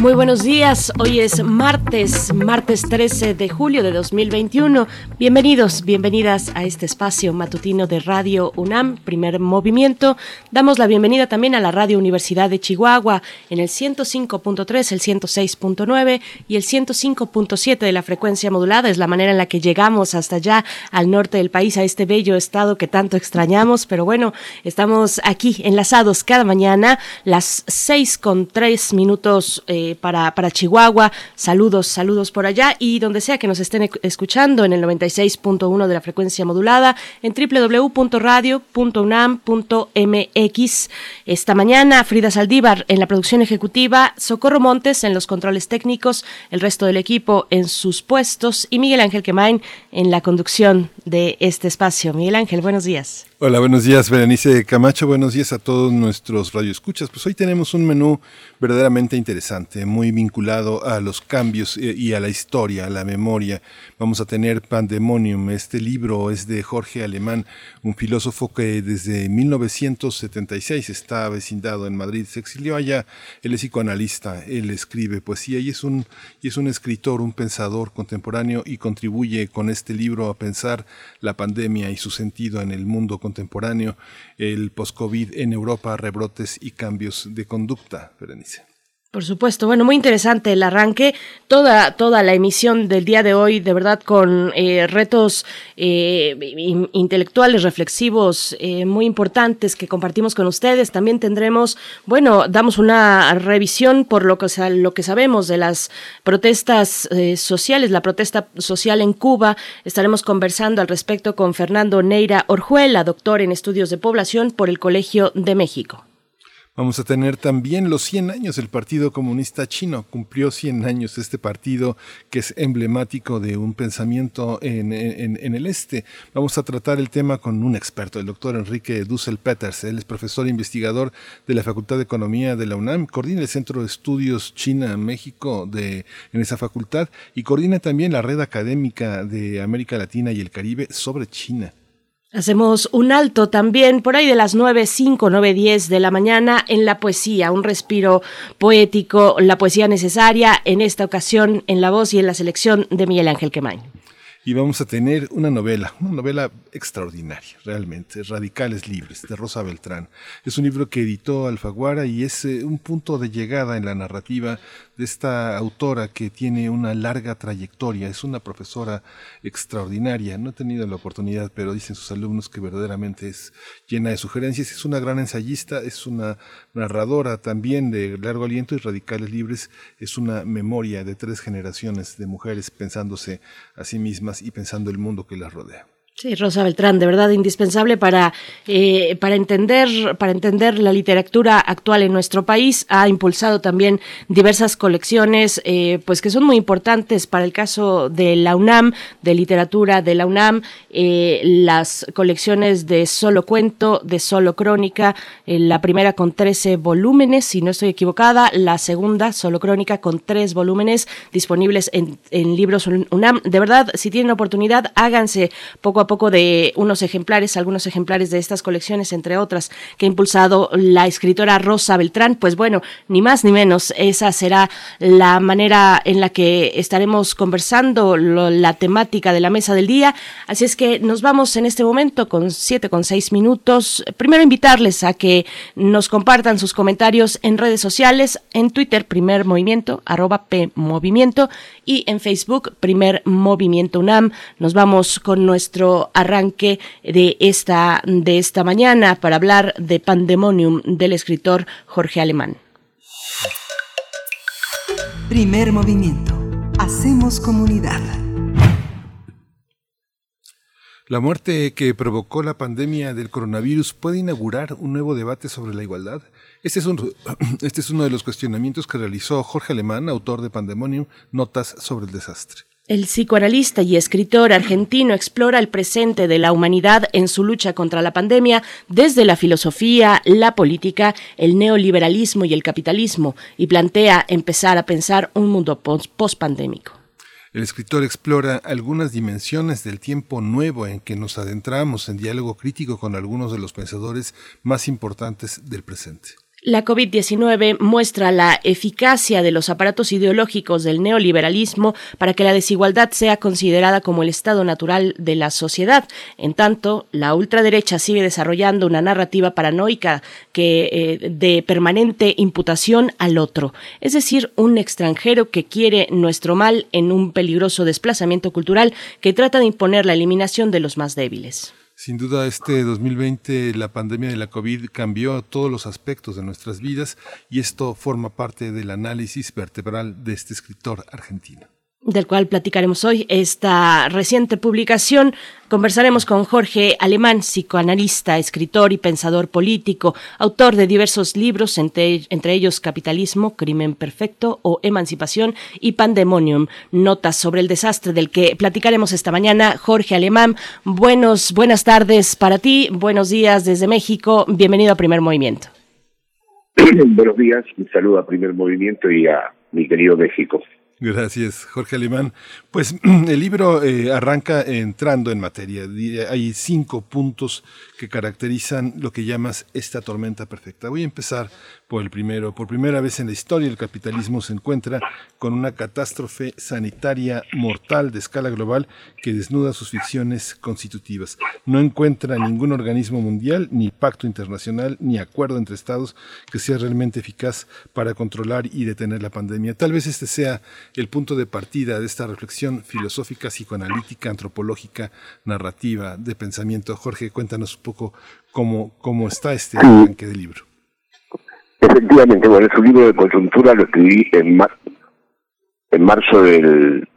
Muy buenos días, hoy es martes, martes 13 de julio de 2021. Bienvenidos, bienvenidas a este espacio matutino de Radio UNAM, primer movimiento. Damos la bienvenida también a la Radio Universidad de Chihuahua en el 105.3, el 106.9 y el 105.7 de la frecuencia modulada. Es la manera en la que llegamos hasta allá al norte del país, a este bello estado que tanto extrañamos. Pero bueno, estamos aquí enlazados cada mañana, las 6 con 3 minutos. Eh, para, para Chihuahua. Saludos, saludos por allá y donde sea que nos estén escuchando en el 96.1 de la frecuencia modulada en www.radio.unam.mx. Esta mañana Frida Saldívar en la producción ejecutiva, Socorro Montes en los controles técnicos, el resto del equipo en sus puestos y Miguel Ángel Quemain en la conducción de este espacio. Miguel Ángel, buenos días. Hola, buenos días, Berenice Camacho. Buenos días a todos nuestros radioescuchas. Pues hoy tenemos un menú verdaderamente interesante, muy vinculado a los cambios eh, y a la historia, a la memoria. Vamos a tener Pandemonium. Este libro es de Jorge Alemán, un filósofo que desde 1976 está vecindado en Madrid. Se exilió allá. Él es psicoanalista, él escribe poesía y es un, y es un escritor, un pensador contemporáneo y contribuye con este libro a pensar la pandemia y su sentido en el mundo contemporáneo, el post-COVID en Europa, rebrotes y cambios de conducta, Berenice. Por supuesto, bueno, muy interesante el arranque, toda, toda la emisión del día de hoy, de verdad, con eh, retos eh, intelectuales, reflexivos, eh, muy importantes que compartimos con ustedes. También tendremos, bueno, damos una revisión por lo que, lo que sabemos de las protestas sociales, la protesta social en Cuba. Estaremos conversando al respecto con Fernando Neira Orjuela, doctor en estudios de población por el Colegio de México. Vamos a tener también los 100 años del Partido Comunista Chino. Cumplió 100 años este partido que es emblemático de un pensamiento en, el este. Vamos a tratar el tema con un experto, el doctor Enrique Dussel Peters. Él es profesor e investigador de la Facultad de Economía de la UNAM, coordina el Centro de Estudios China-México de, en esa facultad y coordina también la red académica de América Latina y el Caribe sobre China. Hacemos un alto también por ahí de las 9, 5, 9, 10 de la mañana en la poesía, un respiro poético, la poesía necesaria, en esta ocasión en la voz y en la selección de Miguel Ángel Quemain y vamos a tener una novela, una novela extraordinaria, realmente, Radicales Libres, de Rosa Beltrán. Es un libro que editó Alfaguara y es eh, un punto de llegada en la narrativa de esta autora que tiene una larga trayectoria, es una profesora extraordinaria, no he tenido la oportunidad, pero dicen sus alumnos que verdaderamente es llena de sugerencias, es una gran ensayista, es una narradora también de largo aliento y Radicales Libres. Es una memoria de tres generaciones de mujeres pensándose a sí mismas y pensando el mundo que las rodea. Sí, Rosa Beltrán, de verdad indispensable para, eh, para, entender, para entender la literatura actual en nuestro país. Ha impulsado también diversas colecciones, eh, pues que son muy importantes para el caso de la UNAM, de literatura de la UNAM, eh, las colecciones de solo cuento, de solo crónica, la primera con 13 volúmenes, si no estoy equivocada, la segunda solo crónica con tres volúmenes disponibles en, en libros UNAM. De verdad, si tienen oportunidad, háganse poco a poco de unos ejemplares, algunos ejemplares de estas colecciones, entre otras, que ha impulsado la escritora Rosa Beltrán. Pues bueno, ni más ni menos, esa será la manera en la que estaremos conversando la temática de la mesa del día. Así es que nos vamos en este momento con siete con seis minutos. Primero invitarles a que nos compartan sus comentarios en redes sociales, en Twitter, primer movimiento, arroba P y en Facebook, primer movimiento UNAM. Nos vamos con nuestro arranque de esta, de esta mañana para hablar de Pandemonium del escritor Jorge Alemán. Primer movimiento. Hacemos comunidad. La muerte que provocó la pandemia del coronavirus puede inaugurar un nuevo debate sobre la igualdad. Este es, este es uno de los cuestionamientos que realizó Jorge Alemán, autor de Pandemonium, Notas sobre el Desastre. El psicoanalista y escritor argentino explora el presente de la humanidad en su lucha contra la pandemia desde la filosofía, la política, el neoliberalismo y el capitalismo y plantea empezar a pensar un mundo post-pandémico. El escritor explora algunas dimensiones del tiempo nuevo en que nos adentramos en diálogo crítico con algunos de los pensadores más importantes del presente. La COVID-19 muestra la eficacia de los aparatos ideológicos del neoliberalismo para que la desigualdad sea considerada como el estado natural de la sociedad. En tanto, la ultraderecha sigue desarrollando una narrativa paranoica que, eh, de permanente imputación al otro, es decir, un extranjero que quiere nuestro mal en un peligroso desplazamiento cultural que trata de imponer la eliminación de los más débiles. Sin duda, este 2020, la pandemia de la COVID cambió todos los aspectos de nuestras vidas y esto forma parte del análisis vertebral de este escritor argentino del cual platicaremos hoy. Esta reciente publicación conversaremos con Jorge Alemán, psicoanalista, escritor y pensador político, autor de diversos libros, entre, ellos Capitalismo, Crimen Perfecto o Emancipación y Pandemonium, notas sobre el desastre del que platicaremos esta mañana. Jorge Alemán, buenos, buenas tardes para ti, buenos días desde México, bienvenido a Primer Movimiento. Buenos días, un saludo a Primer Movimiento y a mi querido México. Gracias, Jorge Alemán. Pues el libro eh, arranca entrando en materia. Hay cinco puntos que caracterizan lo que llamas esta tormenta perfecta. Voy a empezar por el primero. Por primera vez en la historia el capitalismo se encuentra con una catástrofe sanitaria mortal de escala global que desnuda sus ficciones constitutivas. No encuentra ningún organismo mundial, ni pacto internacional, ni acuerdo entre estados que sea realmente eficaz para controlar y detener la pandemia. Tal vez este sea el punto de partida de esta reflexión filosófica, psicoanalítica, antropológica, narrativa, de pensamiento. Jorge, cuéntanos un poco cómo, cómo está este arranque del libro. Efectivamente, bueno, es un libro de coyuntura, lo escribí en, en marzo del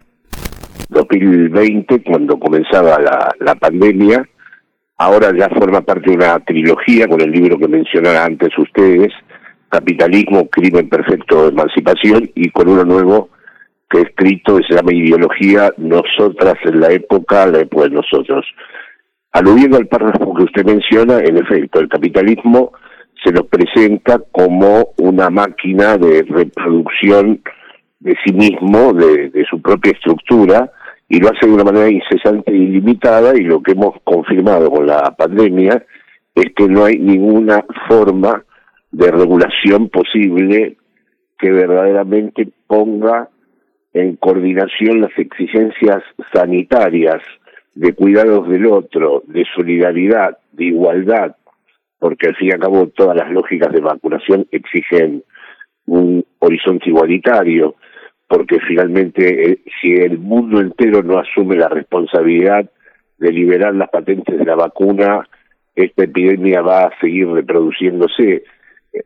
2020, cuando comenzaba la, la pandemia. Ahora ya forma parte de una trilogía con el libro que mencionaron antes ustedes, Capitalismo, Crimen Perfecto, Emancipación, y con uno nuevo que he escrito que se llama Ideología, Nosotras en la época, la época de nosotros. Aludiendo al párrafo que usted menciona, en efecto, el capitalismo se nos presenta como una máquina de reproducción de sí mismo, de, de su propia estructura, y lo hace de una manera incesante e ilimitada, y lo que hemos confirmado con la pandemia es que no hay ninguna forma de regulación posible que verdaderamente ponga en coordinación las exigencias sanitarias de cuidados del otro, de solidaridad, de igualdad, porque al fin y al cabo todas las lógicas de vacunación exigen un horizonte igualitario, porque finalmente eh, si el mundo entero no asume la responsabilidad de liberar las patentes de la vacuna, esta epidemia va a seguir reproduciéndose.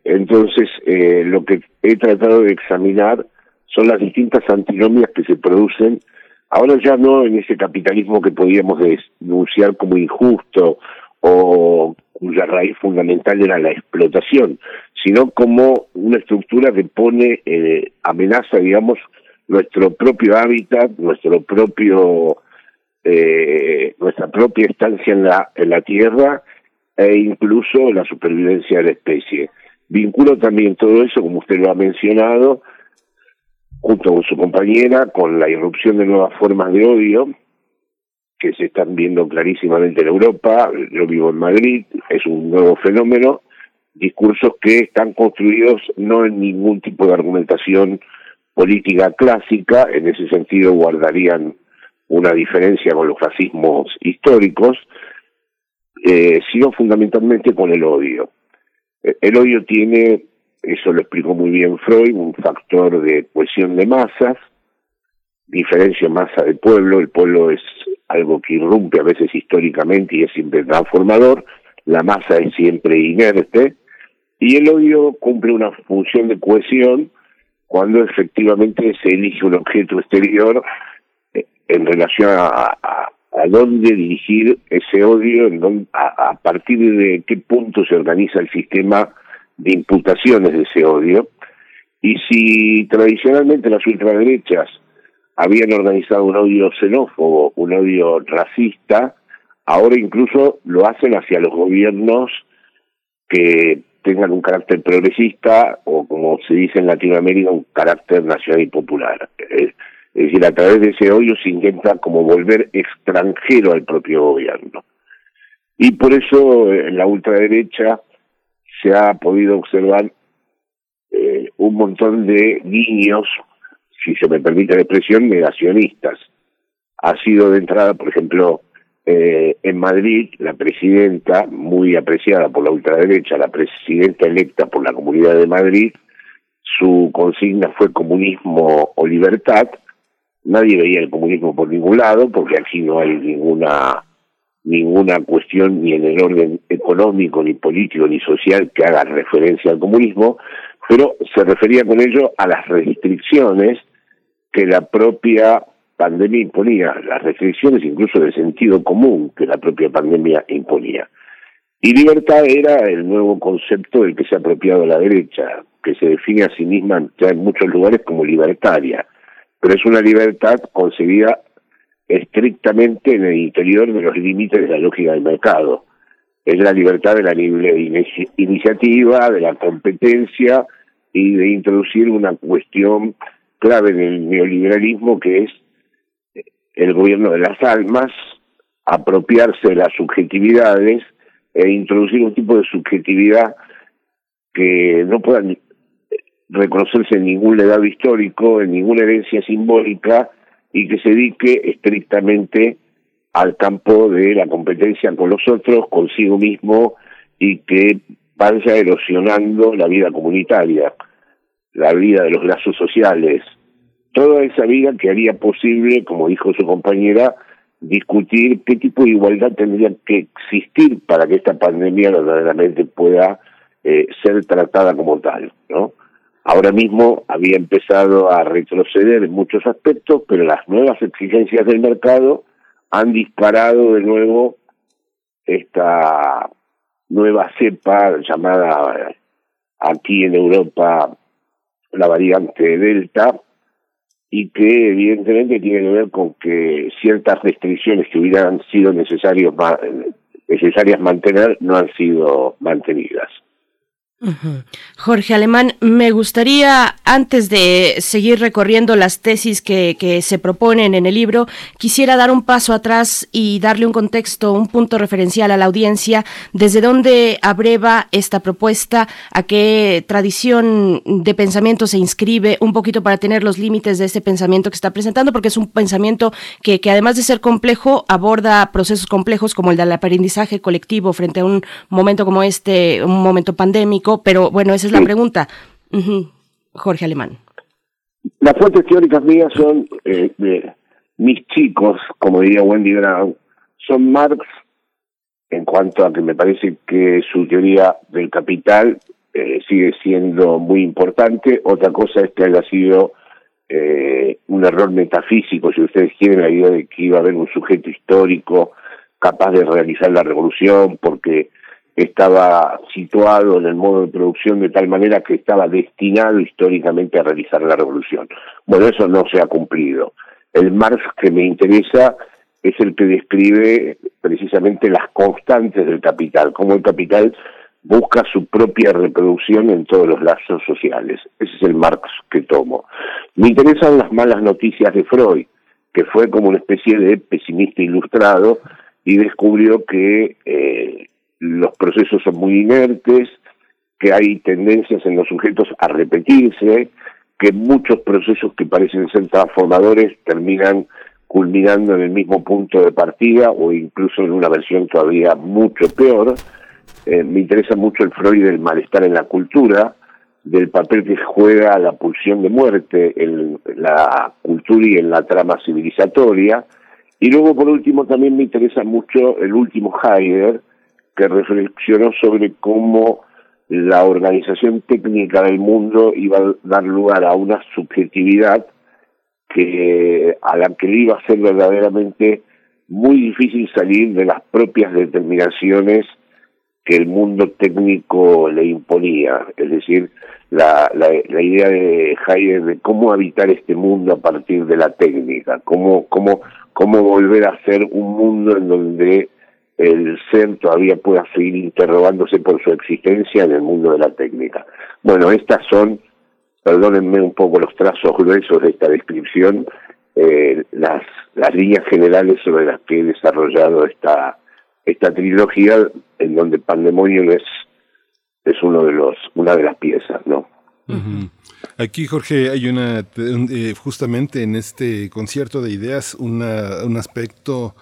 Entonces, eh, lo que he tratado de examinar son las distintas antinomias que se producen, ahora ya no en ese capitalismo que podíamos denunciar como injusto o cuya raíz fundamental era la explotación, sino como una estructura que pone eh, amenaza, digamos, nuestro propio hábitat, nuestro propio eh, nuestra propia estancia en la en la tierra e incluso la supervivencia de la especie. Vinculo también todo eso, como usted lo ha mencionado, junto con su compañera, con la irrupción de nuevas formas de odio que se están viendo clarísimamente en Europa, yo vivo en Madrid, es un nuevo fenómeno, discursos que están construidos no en ningún tipo de argumentación política clásica, en ese sentido guardarían una diferencia con los fascismos históricos, eh, sino fundamentalmente con el odio. El odio tiene eso lo explicó muy bien Freud, un factor de cohesión de masas, diferencia masa del pueblo, el pueblo es algo que irrumpe a veces históricamente y es siempre transformador, la masa es siempre inerte, y el odio cumple una función de cohesión cuando efectivamente se elige un objeto exterior eh, en relación a, a, dónde dirigir ese odio, en a, a partir de qué punto se organiza el sistema de imputaciones de ese odio, y si tradicionalmente las ultraderechas habían organizado un odio xenófobo, un odio racista, ahora incluso lo hacen hacia los gobiernos que tengan un carácter progresista o como se dice en Latinoamérica un carácter nacional y popular. Es, decir, a través de ese odio se intenta como volver extranjero al propio gobierno. Y por eso en la ultraderecha se ha podido observar eh, un montón de niños, si se me permite la expresión, negacionistas. Ha sido de entrada, por ejemplo, eh, en Madrid, la presidenta, muy apreciada por la ultraderecha, la presidenta electa por la Comunidad de Madrid, su consigna fue comunismo o libertad. Nadie veía el comunismo por ningún lado, porque aquí no hay ninguna ninguna cuestión ni en el orden económico, ni político, ni social que haga referencia al comunismo, pero se refería con ello a las restricciones que la propia pandemia imponía, las restricciones incluso de sentido común que la propia pandemia imponía. Y libertad era el nuevo concepto del que se ha apropiado la derecha, que se define a sí misma ya en muchos lugares como libertaria, pero es una libertad concebida estrictamente en el interior de los límites de la lógica del mercado. Es la libertad de la libre iniciativa, de la competencia y de introducir una cuestión clave en el neoliberalismo que es el gobierno de las almas, apropiarse de las subjetividades e introducir un tipo de subjetividad que no puedan reconocerse en ningún legado histórico, en ninguna herencia simbólica y que se dedique estrictamente al campo de la competencia con los otros, consigo mismo y que vaya erosionando la vida comunitaria, la vida de los lazos sociales, toda esa vida que haría posible, como dijo su compañera, discutir qué tipo de igualdad tendría que existir para que esta pandemia verdaderamente pueda eh, ser tratada como tal, ¿no? Ahora mismo había empezado a retroceder en muchos aspectos, pero las nuevas exigencias del mercado han disparado de nuevo esta nueva cepa llamada aquí en Europa la variante Delta, y que evidentemente tiene que ver con que ciertas restricciones que hubieran sido necesarios necesarias mantener no han sido mantenidas. Jorge Alemán, me gustaría, antes de seguir recorriendo las tesis que, se proponen en el libro, quisiera dar un paso atrás y darle un contexto, un punto referencial a la audiencia, desde dónde abreva esta propuesta, a qué tradición de pensamiento se inscribe, un poquito para tener los límites de ese pensamiento que está presentando, porque es un pensamiento que además de ser complejo, aborda procesos complejos como el del aprendizaje colectivo frente a un momento como este, un momento pandémico pero bueno, esa es la pregunta. Jorge Alemán. Las fuentes teóricas mías son eh, de mis chicos, como diría Wendy Brown, son Marx en cuanto a que me parece que su teoría del capital eh, sigue siendo muy importante. Otra cosa es que haya sido eh, un error metafísico, si ustedes quieren, la idea de que iba a haber un sujeto histórico capaz de realizar la revolución, porque estaba situado en el modo de producción de tal manera que estaba destinado históricamente a realizar la revolución. Bueno, eso no se ha cumplido. El Marx que me interesa es el que describe precisamente las constantes del capital, cómo el capital busca su propia reproducción en todos los lazos sociales. Ese es el Marx que tomo. Me interesan las malas noticias de Freud, que fue como una especie de pesimista ilustrado y descubrió que eh, los procesos son muy inertes, que hay tendencias en los sujetos a repetirse, que muchos procesos que parecen ser transformadores terminan culminando en el mismo punto de partida o incluso en una versión todavía mucho peor. Eh, me interesa mucho el Freud del malestar en la cultura, del papel que juega la pulsión de muerte en la cultura y en la trama civilizatoria. Y luego, por último, también me interesa mucho el último Heidegger, que reflexionó sobre cómo la organización técnica del mundo iba a dar lugar a una subjetividad que a la que le iba a ser verdaderamente muy difícil salir de las propias determinaciones que el mundo técnico le imponía, es decir, la, idea de Heidegger de cómo habitar este mundo a partir de la técnica, cómo, cómo, cómo volver a ser un mundo en donde el ser todavía pueda seguir interrogándose por su existencia en el mundo de la técnica. Bueno, estas son, perdónenme un poco los trazos gruesos de esta descripción, eh, las, las líneas generales sobre las que he desarrollado esta, esta trilogía, en donde Pandemonium es, es uno de los, una de las piezas, ¿no? Aquí, Jorge, hay una, eh, justamente en este concierto de ideas, una, un aspecto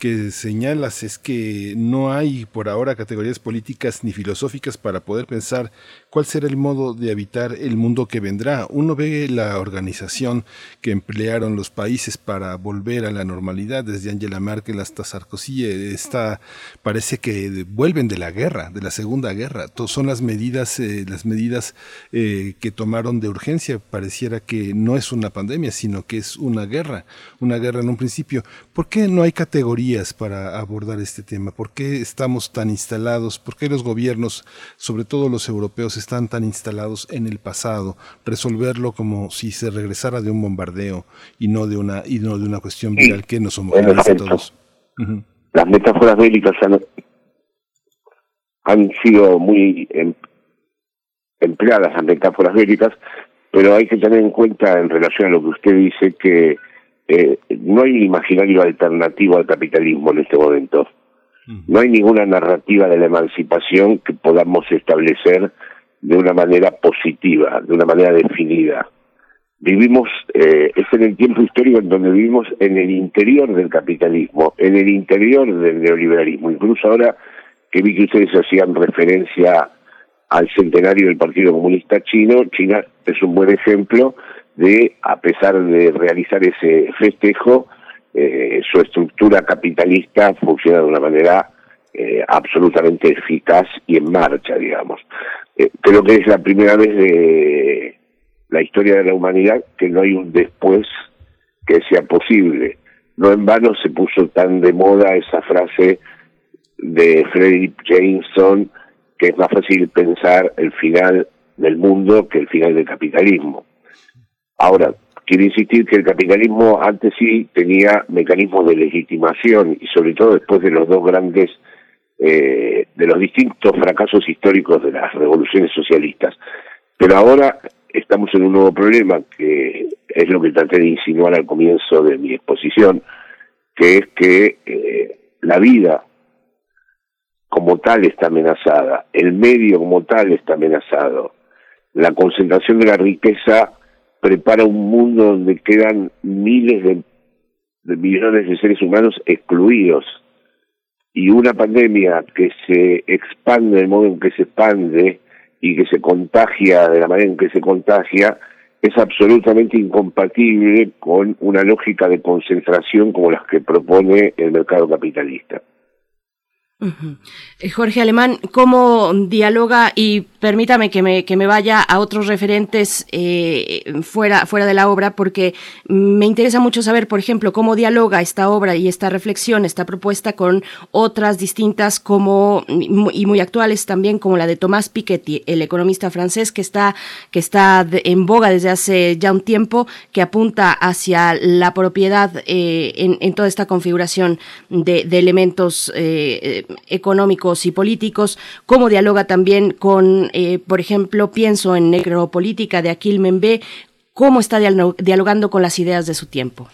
que señalas es que no hay por ahora categorías políticas ni filosóficas para poder pensar cuál será el modo de habitar el mundo que vendrá. Uno ve la organización que emplearon los países para volver a la normalidad, desde Angela Merkel hasta Sarkozy, está, parece que vuelven de la guerra, de la Segunda Guerra. Son las medidas, eh, las medidas eh, que tomaron de urgencia. Pareciera que no es una pandemia, sino que es una guerra, una guerra en un principio. ¿Por qué no hay categorías para abordar este tema? ¿Por qué estamos tan instalados? ¿Por qué los gobiernos, sobre todo los europeos, están tan instalados en el pasado? Resolverlo como si se regresara de un bombardeo y no de una, y no de una cuestión viral que nos homogeniza a todos. Las metáforas bélicas han, han sido muy em, empleadas, las metáforas bélicas, pero hay que tener en cuenta en relación a lo que usted dice que eh, no hay imaginario alternativo al capitalismo en este momento. No hay ninguna narrativa de la emancipación que podamos establecer de una manera positiva, de una manera definida. Vivimos, eh, es en el tiempo histórico en donde vivimos en el interior del capitalismo, en el interior del neoliberalismo. Incluso ahora que vi que ustedes hacían referencia al centenario del Partido Comunista Chino, China es un buen ejemplo de, a pesar de realizar ese festejo, eh, su estructura capitalista funciona de una manera eh, absolutamente eficaz y en marcha, digamos. Eh, creo que es la primera vez de la historia de la humanidad que no hay un después que sea posible. No en vano se puso tan de moda esa frase de Frederick Jameson que es más fácil pensar el final del mundo que el final del capitalismo. Ahora, quiero insistir que el capitalismo antes sí tenía mecanismos de legitimación y sobre todo después de los dos grandes, eh, de los distintos fracasos históricos de las revoluciones socialistas. Pero ahora estamos en un nuevo problema que es lo que traté de insinuar al comienzo de mi exposición, que es que eh, la vida como tal está amenazada, el medio como tal está amenazado, la concentración de la riqueza prepara un mundo donde quedan miles de, millones de seres humanos excluidos y una pandemia que se expande del modo en que se expande y que se contagia de la manera en que se contagia es absolutamente incompatible con una lógica de concentración como las que propone el mercado capitalista. Eh, Jorge Alemán, ¿cómo dialoga? Y permítame que me, que me vaya a otros referentes eh, fuera, fuera de la obra, porque me interesa mucho saber, por ejemplo, cómo dialoga esta obra y esta reflexión, esta propuesta con otras distintas como y muy actuales también, como la de Tomás Piketty, el economista francés que está, que está en boga desde hace ya un tiempo, que apunta hacia la propiedad eh, en, en, toda esta configuración de, de elementos económicos y políticos, cómo dialoga también con, eh, por ejemplo, pienso en Necropolítica de Aquil Membe, cómo está dialogando con las ideas de su tiempo.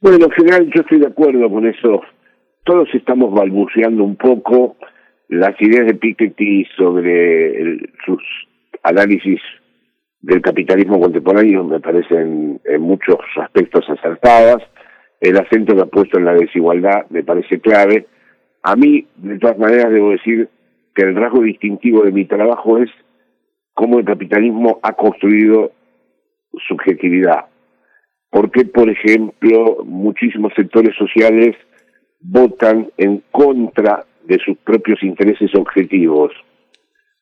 Bueno, en general yo estoy de acuerdo con eso. Todos estamos balbuceando un poco las ideas de Piketty sobre sus análisis del capitalismo contemporáneo me parecen en muchos aspectos acertadas el acento que ha puesto en la desigualdad me parece clave. A mí, de todas maneras, debo decir que el rasgo distintivo de mi trabajo es cómo el capitalismo ha construido subjetividad. Porque, por ejemplo, muchísimos sectores sociales votan en contra de sus propios intereses objetivos.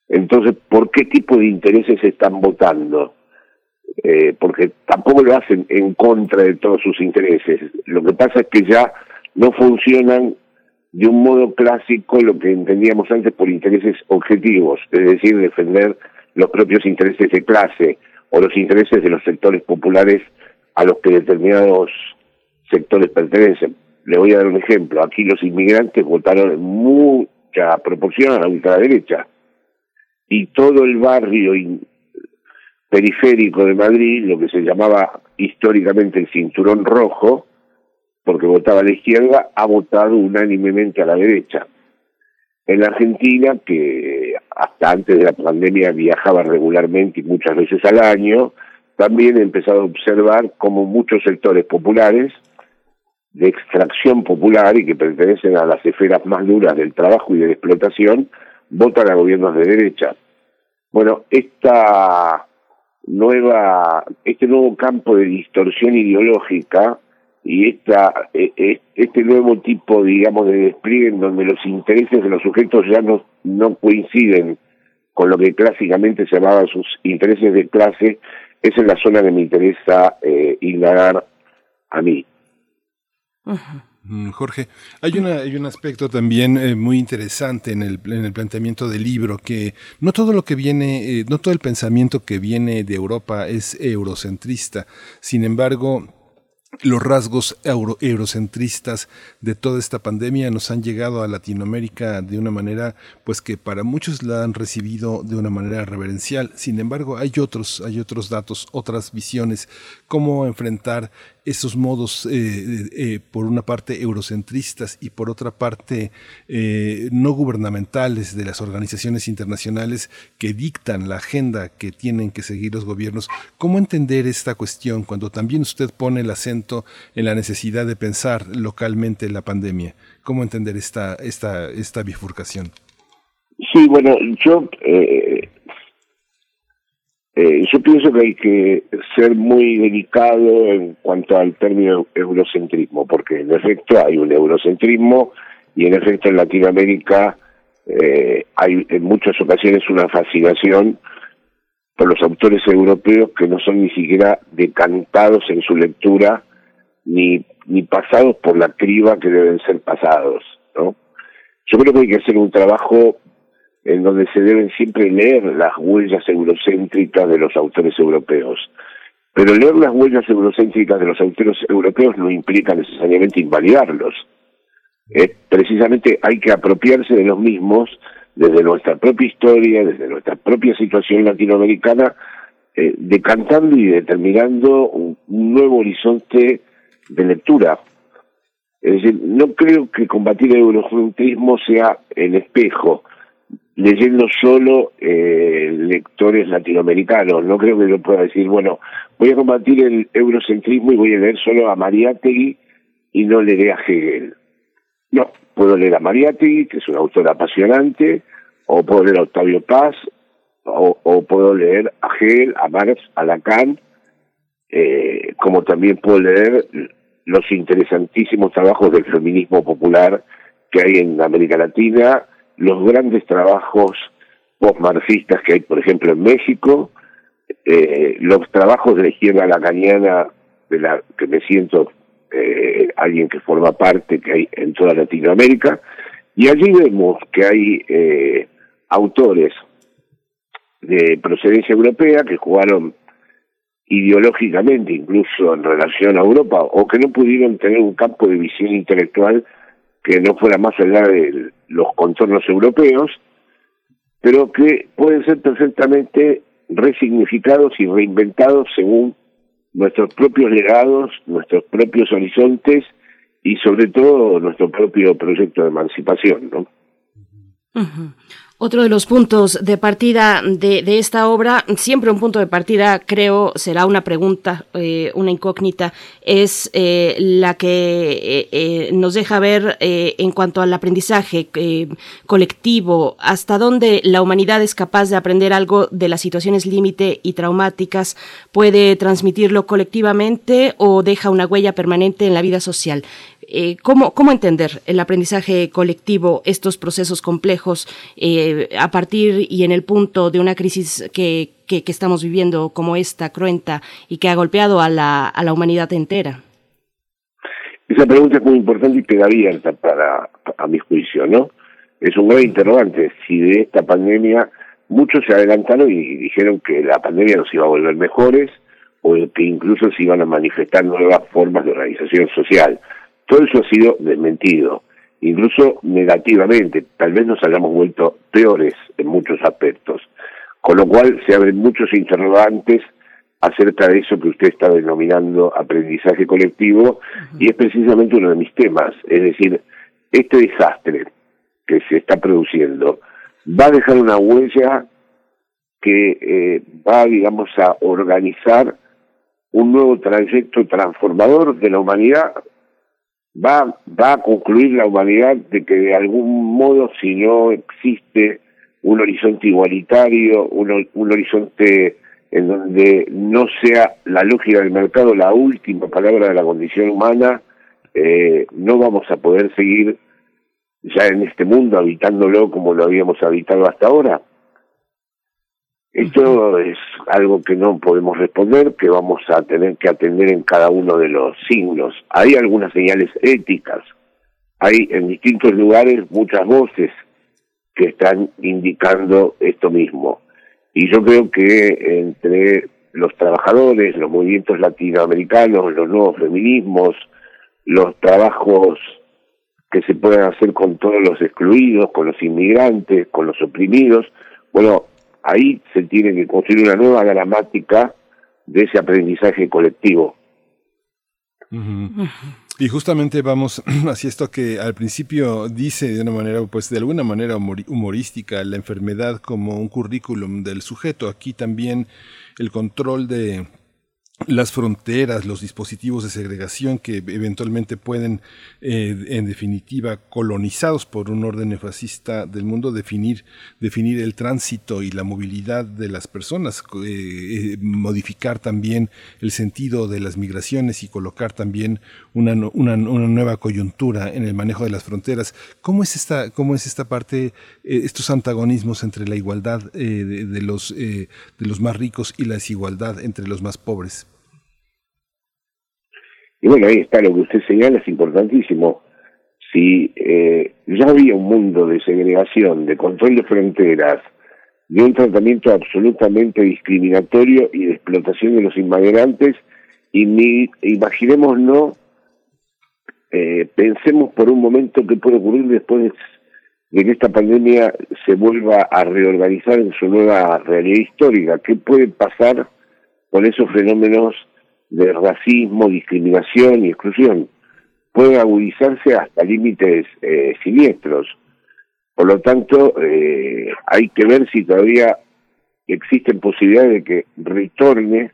Entonces, ¿por qué tipo de intereses están votando? Eh, porque tampoco lo hacen en contra de todos sus intereses. Lo que pasa es que ya no funcionan de un modo clásico lo que entendíamos antes por intereses objetivos, es decir, defender los propios intereses de clase o los intereses de los sectores populares a los que determinados sectores pertenecen. Le voy a dar un ejemplo. Aquí los inmigrantes votaron en mucha proporción a la ultraderecha y todo el barrio periférico de Madrid, lo que se llamaba históricamente el cinturón rojo, porque votaba a la izquierda, ha votado unánimemente a la derecha. En la Argentina, que hasta antes de la pandemia viajaba regularmente y muchas veces al año, también he empezado a observar cómo muchos sectores populares, de extracción popular y que pertenecen a las esferas más duras del trabajo y de la explotación, votan a gobiernos de derecha. Bueno, esta nueva, este nuevo campo de distorsión ideológica y esta, e, e, este nuevo tipo, digamos, de despliegue en donde los intereses de los sujetos ya no, no coinciden con lo que clásicamente se llamaban sus intereses de clase, es en la zona que me interesa eh, indagar a mí. Mm, Jorge, hay, hay un aspecto también eh, muy interesante en el, en el planteamiento del libro, que no todo lo que viene, eh, no todo el pensamiento que viene de Europa es eurocentrista. Sin embargo, los rasgos eurocentristas de toda esta pandemia nos han llegado a Latinoamérica de una manera pues que para muchos la han recibido de una manera reverencial. Sin embargo, hay otros, hay otros datos, otras visiones, cómo enfrentar esos modos, eh, eh, eh, por una parte, eurocentristas y por otra parte, no gubernamentales de las organizaciones internacionales que dictan la agenda que tienen que seguir los gobiernos. ¿Cómo entender esta cuestión cuando también usted pone el acento en la necesidad de pensar localmente la pandemia? ¿Cómo entender esta, esta, esta bifurcación? Sí, bueno, yo yo pienso que hay que ser muy delicado en cuanto al término eurocentrismo, porque en efecto hay un eurocentrismo y en efecto en Latinoamérica eh, hay en muchas ocasiones una fascinación por los autores europeos que no son ni siquiera decantados en su lectura ni, ni pasados por la criba que deben ser pasados, ¿no? Yo creo que hay que hacer un trabajo en donde se deben siempre leer las huellas eurocéntricas de los autores europeos. Pero leer las huellas eurocéntricas de los autores europeos no implica necesariamente invalidarlos. precisamente hay que apropiarse de los mismos desde nuestra propia historia, desde nuestra propia situación latinoamericana, eh, decantando y determinando un, nuevo horizonte de lectura. Es decir, no creo que combatir el eurocentrismo sea el espejo, leyendo solo eh, lectores latinoamericanos. No creo que yo pueda decir, bueno, voy a combatir el eurocentrismo y voy a leer solo a Mariátegui y no leeré a Hegel. No, puedo leer a Mariátegui, que es un autor apasionante, o puedo leer a Octavio Paz, o, puedo leer a Hegel, a Marx, a Lacan, eh, como también puedo leer los interesantísimos trabajos del feminismo popular que hay en América Latina, los grandes trabajos postmarxistas que hay, por ejemplo, en México, eh, los trabajos de la izquierda lacaniana, de la que me siento eh, alguien que forma parte, que hay en toda Latinoamérica, y allí vemos que hay eh, autores de procedencia europea que jugaron ideológicamente incluso en relación a Europa o que no pudieron tener un campo de visión intelectual que no fuera más allá de los contornos europeos, pero que pueden ser perfectamente resignificados y reinventados según nuestros propios legados, nuestros propios horizontes y sobre todo nuestro propio proyecto de emancipación, ¿no? Otro de los puntos de partida de, esta obra, siempre un punto de partida, creo, será una pregunta, eh, una incógnita, es eh, la que eh, nos deja ver en cuanto al aprendizaje colectivo, hasta dónde la humanidad es capaz de aprender algo de las situaciones límite y traumáticas, puede transmitirlo colectivamente o deja una huella permanente en la vida social. Eh, ¿cómo, ¿cómo, entender el aprendizaje colectivo, estos procesos complejos, eh, a partir y en el punto de una crisis que, que, estamos viviendo como esta, cruenta, y que ha golpeado a la, a la humanidad entera? Esa pregunta es muy importante y queda abierta para, a mi juicio, ¿no? Es un gran interrogante si de esta pandemia muchos se adelantaron y dijeron que la pandemia nos iba a volver mejores o que incluso se iban a manifestar nuevas formas de organización social. Todo eso ha sido desmentido, incluso negativamente. Tal vez nos hayamos vuelto peores en muchos aspectos. Con lo cual se abren muchos interrogantes acerca de eso que usted está denominando aprendizaje colectivo y es precisamente uno de mis temas. Es decir, este desastre que se está produciendo va a dejar una huella que eh, va, digamos, a organizar un nuevo trayecto transformador de la humanidad, va, va a concluir la humanidad de que de algún modo, si no existe un horizonte igualitario, un, un horizonte en donde no sea la lógica del mercado la última palabra de la condición humana, eh, no vamos a poder seguir ya en este mundo habitándolo como lo habíamos habitado hasta ahora. Esto es algo que no podemos responder, que vamos a tener que atender en cada uno de los signos. Hay algunas señales éticas, hay en distintos lugares muchas voces que están indicando esto mismo. Y yo creo que entre los trabajadores, los movimientos latinoamericanos, los nuevos feminismos, los trabajos que se pueden hacer con todos los excluidos, con los inmigrantes, con los oprimidos, bueno, ahí se tiene que construir una nueva gramática de ese aprendizaje colectivo. Y justamente vamos hacia esto que al principio dice de una manera, pues de alguna manera humorística, la enfermedad como un currículum del sujeto. Aquí también el control de las fronteras, los dispositivos de segregación que eventualmente pueden, eh, en definitiva, colonizados por un orden neofascista del mundo, definir, definir el tránsito y la movilidad de las personas, eh, eh, modificar también el sentido de las migraciones y colocar también una, una, nueva coyuntura en el manejo de las fronteras. ¿Cómo es esta, cómo es esta parte, estos antagonismos entre la igualdad de, de, los, de los más ricos y la desigualdad entre los más pobres? Y bueno, ahí está lo que usted señala, es importantísimo. Si eh, ya había un mundo de segregación, de control de fronteras, de un tratamiento absolutamente discriminatorio y de explotación de los inmigrantes, y ni, imaginémonos, eh, pensemos por un momento qué puede ocurrir después de que esta pandemia se vuelva a reorganizar en su nueva realidad histórica. ¿Qué puede pasar con esos fenómenos de racismo, discriminación y exclusión. Puede agudizarse hasta límites eh, siniestros. Por lo tanto, eh, hay que ver si todavía existen posibilidades de que retorne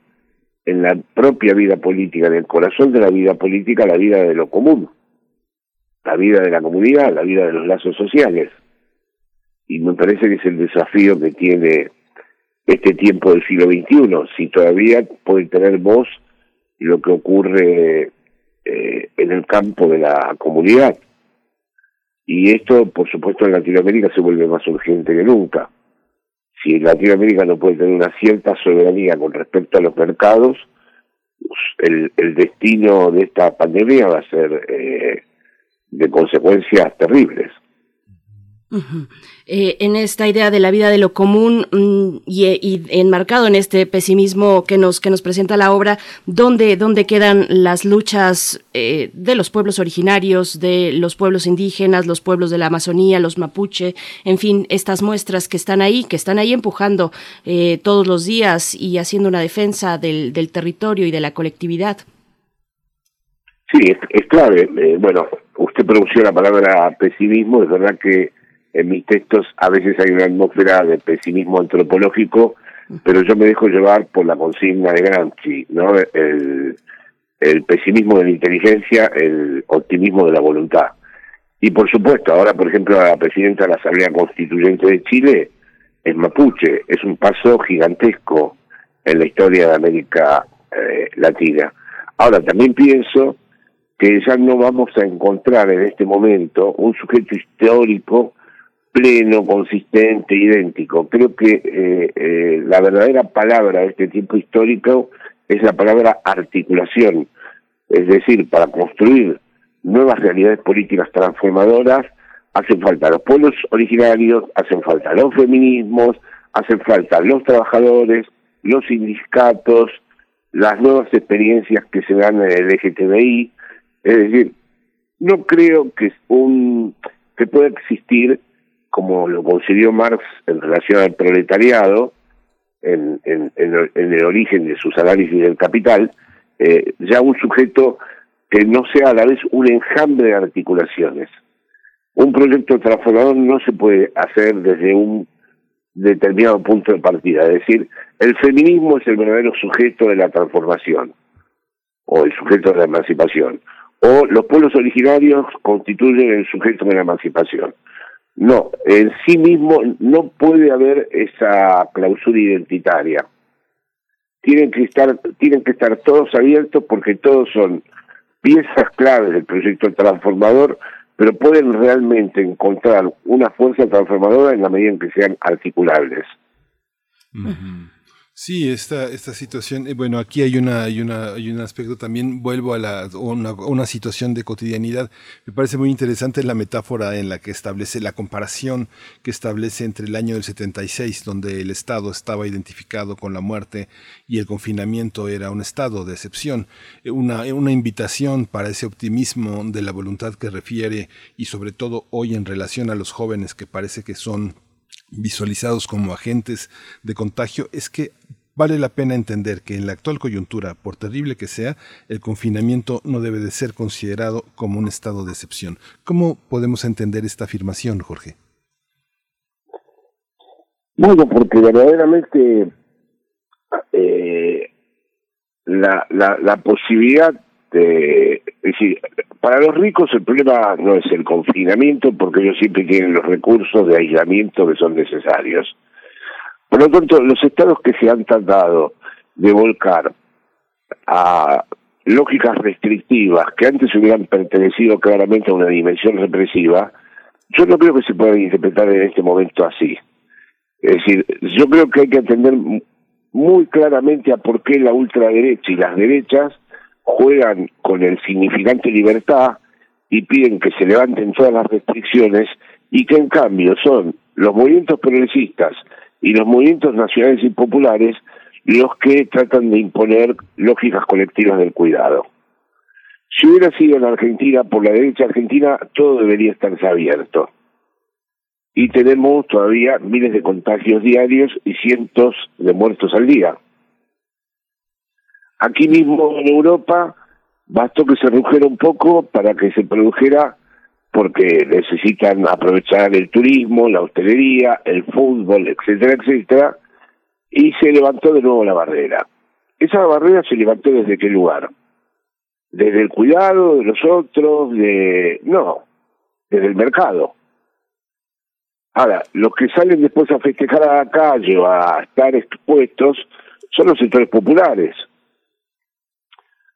en la propia vida política, en el corazón de la vida política, la vida de lo común, la vida de la comunidad, la vida de los lazos sociales. Y me parece que es el desafío que tiene este tiempo del siglo XXI, si todavía puede tener voz lo que ocurre eh, en el campo de la comunidad. Y esto, por supuesto, en Latinoamérica se vuelve más urgente que nunca. Si Latinoamérica no puede tener una cierta soberanía con respecto a los mercados, el, el destino de esta pandemia va a ser eh, de consecuencias terribles. Eh, en esta idea de la vida de lo común mm, y, enmarcado en este pesimismo que nos que nos presenta la obra, ¿dónde, dónde quedan las luchas eh, de los pueblos originarios, de los pueblos indígenas, los pueblos de la Amazonía, los mapuche, en fin, estas muestras que están ahí, que están ahí empujando eh, todos los días y haciendo una defensa del, territorio y de la colectividad? Sí, es clave. bueno, usted pronunció la palabra pesimismo, es verdad que en mis textos a veces hay una atmósfera de pesimismo antropológico, pero yo me dejo llevar por la consigna de Gramsci, ¿no? El, pesimismo de la inteligencia, el optimismo de la voluntad. Y por supuesto, ahora por ejemplo la presidenta de la Asamblea Constituyente de Chile es mapuche, es un paso gigantesco en la historia de América eh, Latina. Ahora también pienso que ya no vamos a encontrar en este momento un sujeto histórico pleno, consistente, idéntico. Creo que eh, eh, la verdadera palabra de este tiempo histórico es la palabra articulación. Es decir, para construir nuevas realidades políticas transformadoras, hacen falta los pueblos originarios, hacen falta los feminismos, hacen falta los trabajadores, los sindicatos, las nuevas experiencias que se dan en el LGTBI. Es decir, no creo que un que pueda existir, como lo concedió Marx en relación al proletariado, en, en, el origen de sus análisis del capital, eh, ya un sujeto que no sea a la vez un enjambre de articulaciones. Un proyecto transformador no se puede hacer desde un determinado punto de partida, es decir, el feminismo es el verdadero sujeto de la transformación, o el sujeto de la emancipación, o los pueblos originarios constituyen el sujeto de la emancipación. No, en sí mismo no puede haber esa clausura identitaria. Tienen que estar, tienen que estar todos abiertos porque todos son piezas claves del proyecto transformador, pero pueden realmente encontrar una fuerza transformadora en la medida en que sean articulables. Sí, esta, esta situación, eh, bueno, aquí hay una, hay una, hay un aspecto también, vuelvo a la, una, una situación de cotidianidad. Me parece muy interesante la metáfora en la que establece la comparación que establece entre el año del 76, donde el Estado estaba identificado con la muerte y el confinamiento era un estado de excepción. Eh, una, una invitación para ese optimismo de la voluntad que refiere y sobre todo hoy en relación a los jóvenes que parece que son visualizados como agentes de contagio es que vale la pena entender que en la actual coyuntura, por terrible que sea, el confinamiento no debe de ser considerado como un estado de excepción. ¿Cómo podemos entender esta afirmación, Jorge? Bueno, porque verdaderamente eh, la, la, la posibilidad de... Es decir, para los ricos el problema no es el confinamiento porque ellos siempre tienen los recursos de aislamiento que son necesarios. Por lo tanto, los estados que se han tratado de volcar a lógicas restrictivas que antes hubieran pertenecido claramente a una dimensión represiva, yo no creo que se puedan interpretar en este momento así. Es decir, yo creo que hay que entender muy claramente a por qué la ultraderecha y las derechas juegan con el significante libertad y piden que se levanten todas las restricciones y que en cambio son los movimientos progresistas y los movimientos nacionales y populares los que tratan de imponer lógicas colectivas del cuidado. Si hubiera sido en Argentina, por la derecha argentina, todo debería estarse abierto. Y tenemos todavía miles de contagios diarios y cientos de muertos al día. Aquí mismo en Europa bastó que se redujera un poco para que se produjera porque necesitan aprovechar el turismo, la hostelería, el fútbol, etcétera, etcétera, y se levantó de nuevo la barrera. Esa barrera se levantó desde qué lugar? Desde el cuidado de los otros, de... no, desde el mercado. Ahora, los que salen después a festejar a la calle o a estar expuestos son los sectores populares,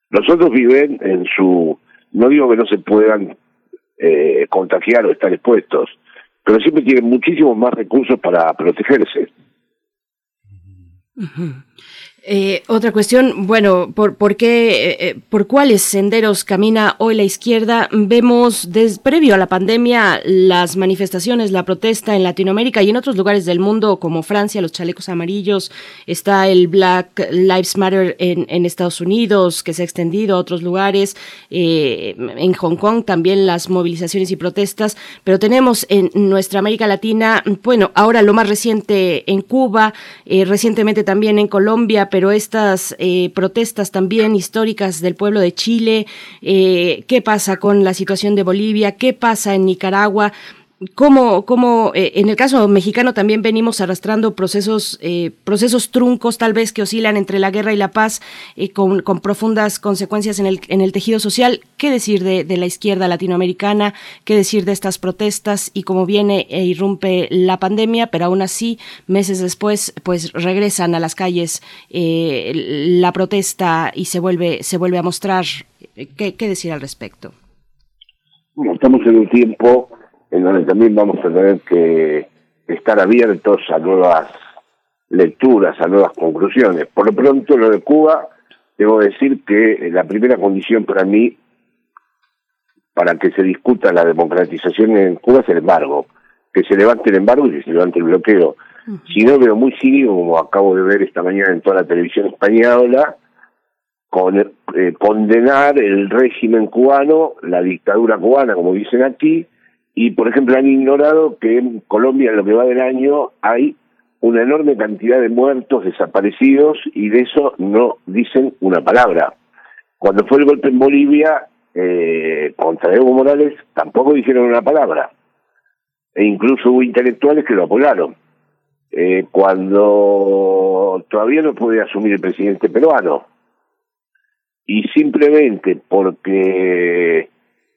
los otros viven en su, no digo que no se puedan eh, contagiar o estar expuestos, pero siempre tienen muchísimos más recursos para protegerse. Eh, otra cuestión, bueno, ¿por, por qué, eh, eh, por cuáles senderos camina hoy la izquierda? Vemos desde previo a la pandemia las manifestaciones, la protesta en Latinoamérica y en otros lugares del mundo como Francia, los chalecos amarillos, está el Black Lives Matter en, Estados Unidos que se ha extendido a otros lugares, en Hong Kong también las movilizaciones y protestas, pero tenemos en nuestra América Latina, bueno, ahora lo más reciente en Cuba, recientemente también en Colombia, pero estas eh, protestas también históricas del pueblo de Chile, eh, qué pasa con la situación de Bolivia, qué pasa en Nicaragua, cómo, cómo eh, en el caso mexicano también venimos arrastrando procesos, eh, procesos truncos tal vez que oscilan entre la guerra y la paz eh, con, con, profundas consecuencias en el, en el tejido social. ¿Qué decir de, de, la izquierda latinoamericana? ¿Qué decir de estas protestas? Y cómo viene e irrumpe la pandemia, pero aún así, meses después, pues regresan a las calles la protesta y se vuelve, se vuelve a mostrar. ¿Qué, qué decir al respecto? Estamos en un tiempo en donde también vamos a tener que estar abiertos a nuevas lecturas, a nuevas conclusiones. Por lo pronto, lo de Cuba, debo decir que la primera condición para mí para que se discuta la democratización en Cuba es el embargo. Que se levante el embargo y que se levante el bloqueo. Si no, veo muy cínico, como acabo de ver esta mañana en toda la televisión española, con, eh, condenar el régimen cubano, la dictadura cubana, como dicen aquí, y por ejemplo han ignorado que en Colombia en lo que va del año hay una enorme cantidad de muertos, desaparecidos, y de eso no dicen una palabra. Cuando fue el golpe en Bolivia eh, contra Evo Morales, tampoco dijeron una palabra. E incluso hubo intelectuales que lo apoyaron. Eh, cuando todavía no puede asumir el presidente peruano. Y simplemente porque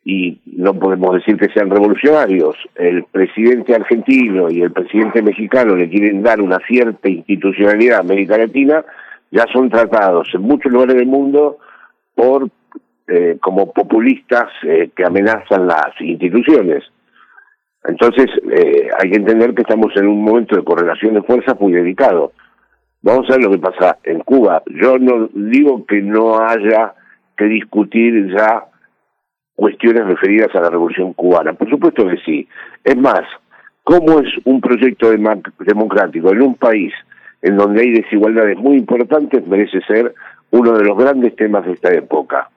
y no podemos decir que sean revolucionarios, el presidente argentino y el presidente mexicano le quieren dar una cierta institucionalidad a América Latina, ya son tratados en muchos lugares del mundo por eh, como populistas eh, que amenazan las instituciones. Entonces, eh, hay que entender que estamos en un momento de correlación de fuerzas muy delicado. Vamos a ver lo que pasa en Cuba. Yo no digo que no haya que discutir ya cuestiones referidas a la revolución cubana. Por supuesto que sí. Es más, ¿cómo es un proyecto democrático en un país en donde hay desigualdades muy importantes merece ser uno de los grandes temas de esta época?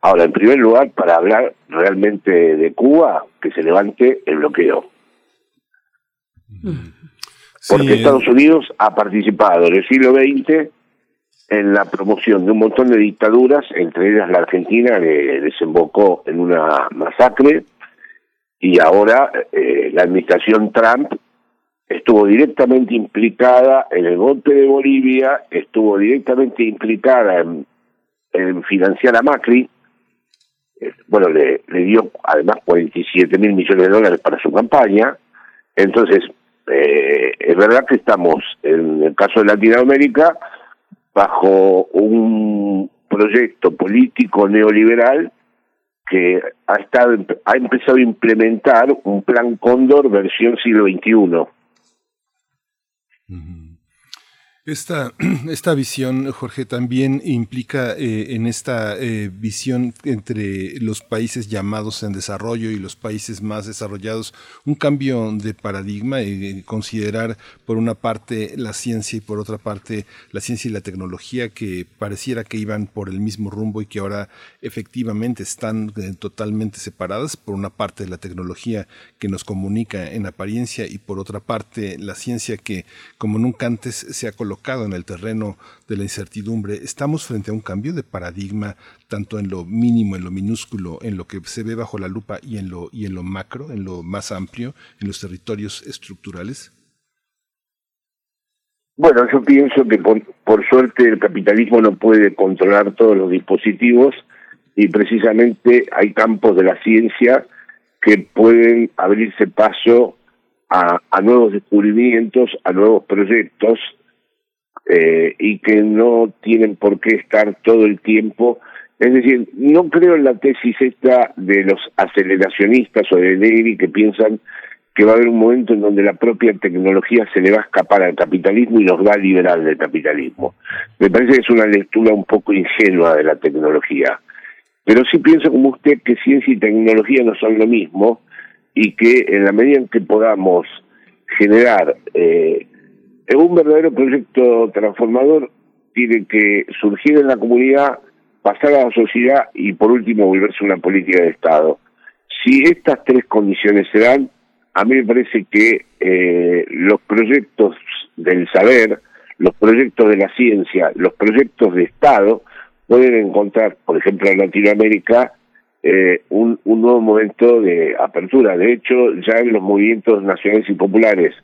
Ahora, en primer lugar, para hablar realmente de Cuba, que se levante el bloqueo. Porque Estados Unidos ha participado en el siglo XX en la promoción de un montón de dictaduras, entre ellas la Argentina, que desembocó en una masacre, y ahora eh, la administración Trump estuvo directamente implicada en el golpe de Bolivia, estuvo directamente implicada en, financiar a Macri, eh, bueno, le, dio además 47 mil millones de dólares para su campaña, entonces eh, es verdad que estamos, en el caso de Latinoamérica, bajo un proyecto político neoliberal que ha estado ha empezado a implementar un plan Cóndor versión siglo XXI. Esta, esta visión, Jorge, también implica eh, en esta eh, visión entre los países llamados en desarrollo y los países más desarrollados un cambio de paradigma y considerar por una parte la ciencia y por otra parte la ciencia y la tecnología que pareciera que iban por el mismo rumbo y que ahora efectivamente están eh, totalmente separadas. Por una parte la tecnología que nos comunica en apariencia y por otra parte la ciencia que como nunca antes se ha colocado en el terreno de la incertidumbre, estamos frente a un cambio de paradigma, tanto en lo mínimo, en lo minúsculo, en lo que se ve bajo la lupa y en lo, y en lo macro, en lo más amplio, en los territorios estructurales? Bueno, yo pienso que por, por suerte el capitalismo no puede controlar todos los dispositivos y precisamente hay campos de la ciencia que pueden abrirse paso a, a, nuevos descubrimientos, a nuevos proyectos eh, y que no tienen por qué estar todo el tiempo. Es decir, no creo en la tesis esta de los aceleracionistas o de Negri que piensan que va a haber un momento en donde la propia tecnología se le va a escapar al capitalismo y nos va a liberar del capitalismo. Me parece que es una lectura un poco ingenua de la tecnología. Pero sí pienso como usted que ciencia y tecnología no son lo mismo y que en la medida en que podamos generar eh, un verdadero proyecto transformador tiene que surgir en la comunidad, pasar a la sociedad y por último volverse una política de Estado. Si estas tres condiciones se dan, a mí me parece que eh, los proyectos del saber, los proyectos de la ciencia, los proyectos de Estado pueden encontrar, por ejemplo, en Latinoamérica, eh, un nuevo momento de apertura. De hecho, ya en los movimientos nacionales y populares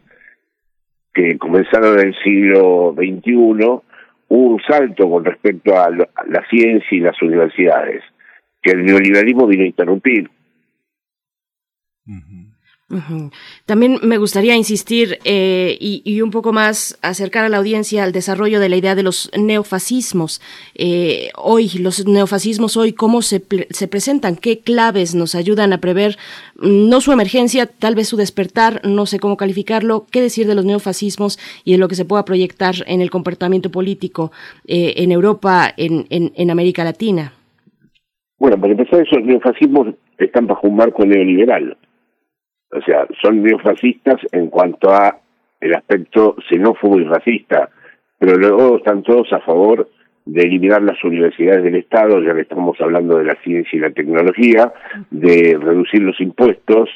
que comenzaron en el siglo XXI, hubo un salto con respecto a, la ciencia y las universidades, que el neoliberalismo vino a interrumpir. También me gustaría insistir eh, y, un poco más acercar a la audiencia al desarrollo de la idea de los neofascismos. Eh, hoy, los neofascismos hoy, ¿cómo se, se presentan? ¿Qué claves nos ayudan a prever mm, no su emergencia, tal vez su despertar, no sé cómo calificarlo? ¿Qué decir de los neofascismos y de lo que se pueda proyectar en el comportamiento político eh, en Europa, en, en América Latina? Bueno, para empezar, esos neofascismos están bajo un marco neoliberal. O sea, son neofascistas en cuanto a el aspecto xenófobo y racista, pero luego están todos a favor de eliminar las universidades del Estado, ya que estamos hablando de la ciencia y la tecnología, de reducir los impuestos,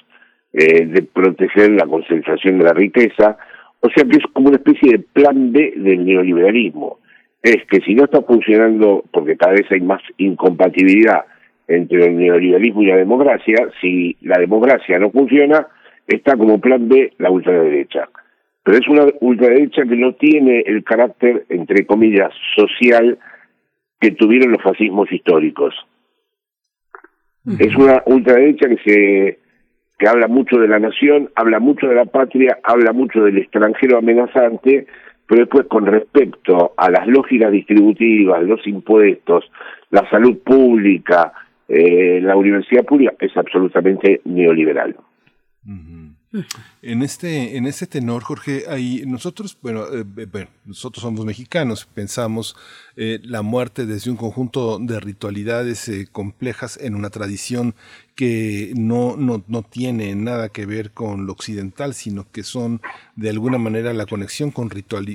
eh, de proteger la concentración de la riqueza, o sea que es como una especie de plan B del neoliberalismo. Es que si no está funcionando, porque cada vez hay más incompatibilidad entre el neoliberalismo y la democracia, si la democracia no funciona, está como plan B la ultraderecha. Pero es una ultraderecha que no tiene el carácter, entre comillas, social que tuvieron los fascismos históricos. Es una ultraderecha que se que habla mucho de la nación, habla mucho de la patria, habla mucho del extranjero amenazante, pero después con respecto a las lógicas distributivas, los impuestos, la salud pública, eh, la universidad pública, es absolutamente neoliberal. En este, en este tenor, Jorge, hay, nosotros, bueno, eh, bueno, nosotros somos mexicanos, pensamos eh, la muerte desde un conjunto de ritualidades complejas en una tradición que no, no, no tiene nada que ver con lo occidental, sino que son de alguna manera la conexión con,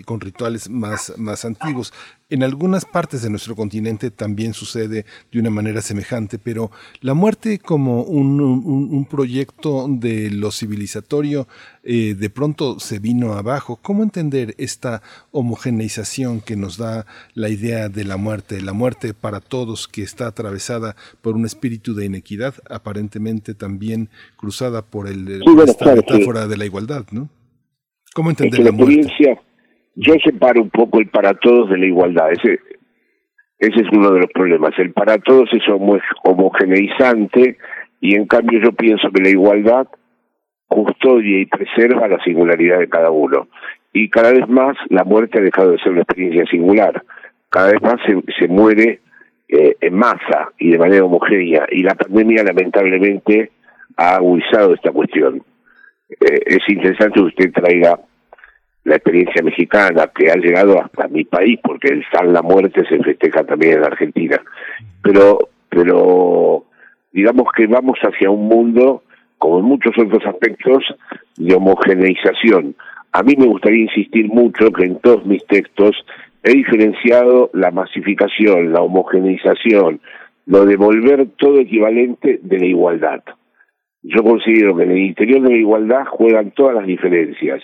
con rituales más, más antiguos. En algunas partes de nuestro continente también sucede de una manera semejante, pero la muerte como un, un, proyecto de lo civilizatorio eh, de pronto se vino abajo. ¿Cómo entender esta homogeneización que nos da la idea de la muerte, la muerte para todos que está atravesada por un espíritu de inequidad, aparentemente también cruzada por el, esta metáfora de la igualdad, ¿no? ¿Cómo entender la, muerte? Yo separo un poco el para todos de la igualdad. Ese, ese es uno de los problemas. El para todos es homogeneizante y en cambio yo pienso que la igualdad custodia y preserva la singularidad de cada uno. Y cada vez más la muerte ha dejado de ser una experiencia singular. Cada vez más se, se muere eh, en masa y de manera homogénea. Y la pandemia lamentablemente ha agudizado esta cuestión. Eh, es interesante que usted traiga la experiencia mexicana que ha llegado hasta mi país, porque el San la Muerte se festeja también en Argentina. Pero, pero digamos que vamos hacia un mundo como en muchos otros aspectos, de homogeneización. A mí me gustaría insistir mucho que en todos mis textos he diferenciado la masificación, la homogeneización, lo de volver todo equivalente de la igualdad. Yo considero que en el interior de la igualdad juegan todas las diferencias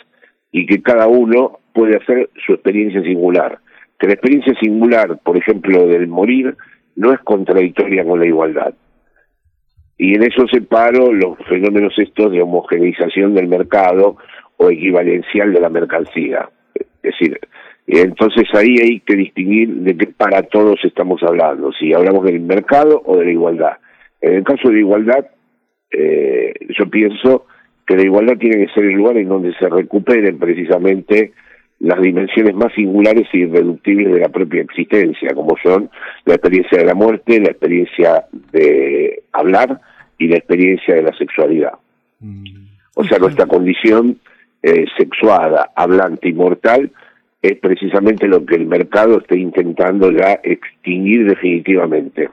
y que cada uno puede hacer su experiencia singular. Que la experiencia singular, por ejemplo, del morir, no es contradictoria con la igualdad y en eso separo los fenómenos estos de homogeneización del mercado o equivalencial de la mercancía. Es decir, entonces ahí hay que distinguir de qué para todos estamos hablando, si hablamos del mercado o de la igualdad. En el caso de la igualdad, eh, yo pienso que la igualdad tiene que ser el lugar en donde se recuperen precisamente las dimensiones más singulares e irreductibles de la propia existencia, como son la experiencia de la muerte, la experiencia de hablar y la experiencia de la sexualidad. Mm. O sea, nuestra condición eh, sexuada, hablante y mortal es precisamente lo que el mercado está intentando ya extinguir definitivamente.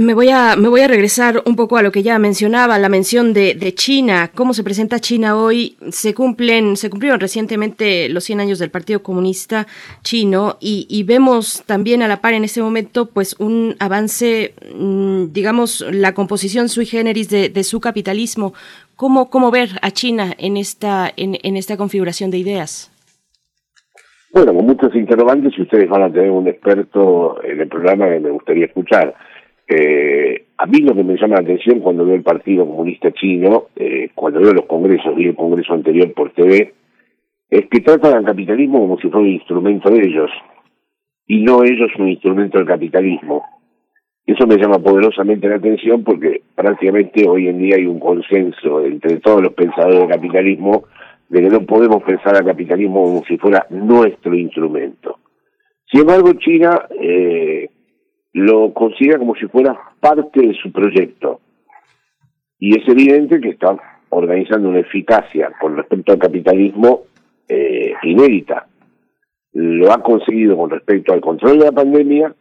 Me voy, a, me voy a regresar un poco a lo que ya mencionaba, la mención de, de, China. ¿Cómo se presenta China hoy? Se cumplen, se cumplieron recientemente los 100 años del Partido Comunista Chino y, y vemos también a la par en este momento pues un avance, mm, digamos, la composición sui generis de, de su capitalismo. ¿Cómo, ¿Cómo ver a China en esta, en, en esta configuración de ideas? Bueno, con muchos interrogantes y ustedes van a tener un experto en el programa que me gustaría escuchar. Eh, a mí lo que me llama la atención cuando veo el Partido Comunista Chino, eh, cuando veo los congresos, vi el congreso anterior por TV, es que tratan al capitalismo como si fuera un instrumento de ellos, y no ellos un instrumento del capitalismo. Eso me llama poderosamente la atención porque prácticamente hoy en día hay un consenso entre todos los pensadores del capitalismo de que no podemos pensar al capitalismo como si fuera nuestro instrumento. Sin embargo, China eh, lo considera como si fuera parte de su proyecto. Y es evidente que está organizando una eficacia con respecto al capitalismo eh, inédita. Lo ha conseguido con respecto al control de la pandemia,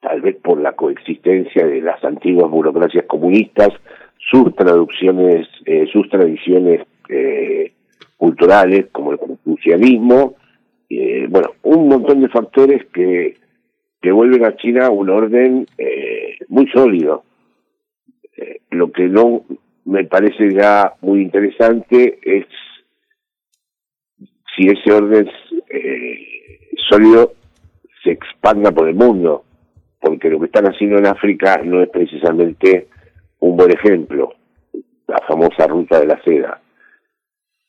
tal vez por la coexistencia de las antiguas burocracias comunistas, sus traducciones, eh, sus tradiciones eh, culturales, como el confucianismo, eh, bueno, un montón de factores que, que vuelven a China un orden eh, muy sólido. Eh, lo que no me parece ya muy interesante es si ese orden sólido se expanda por el mundo, porque lo que están haciendo en África no es precisamente un buen ejemplo, la famosa ruta de la seda.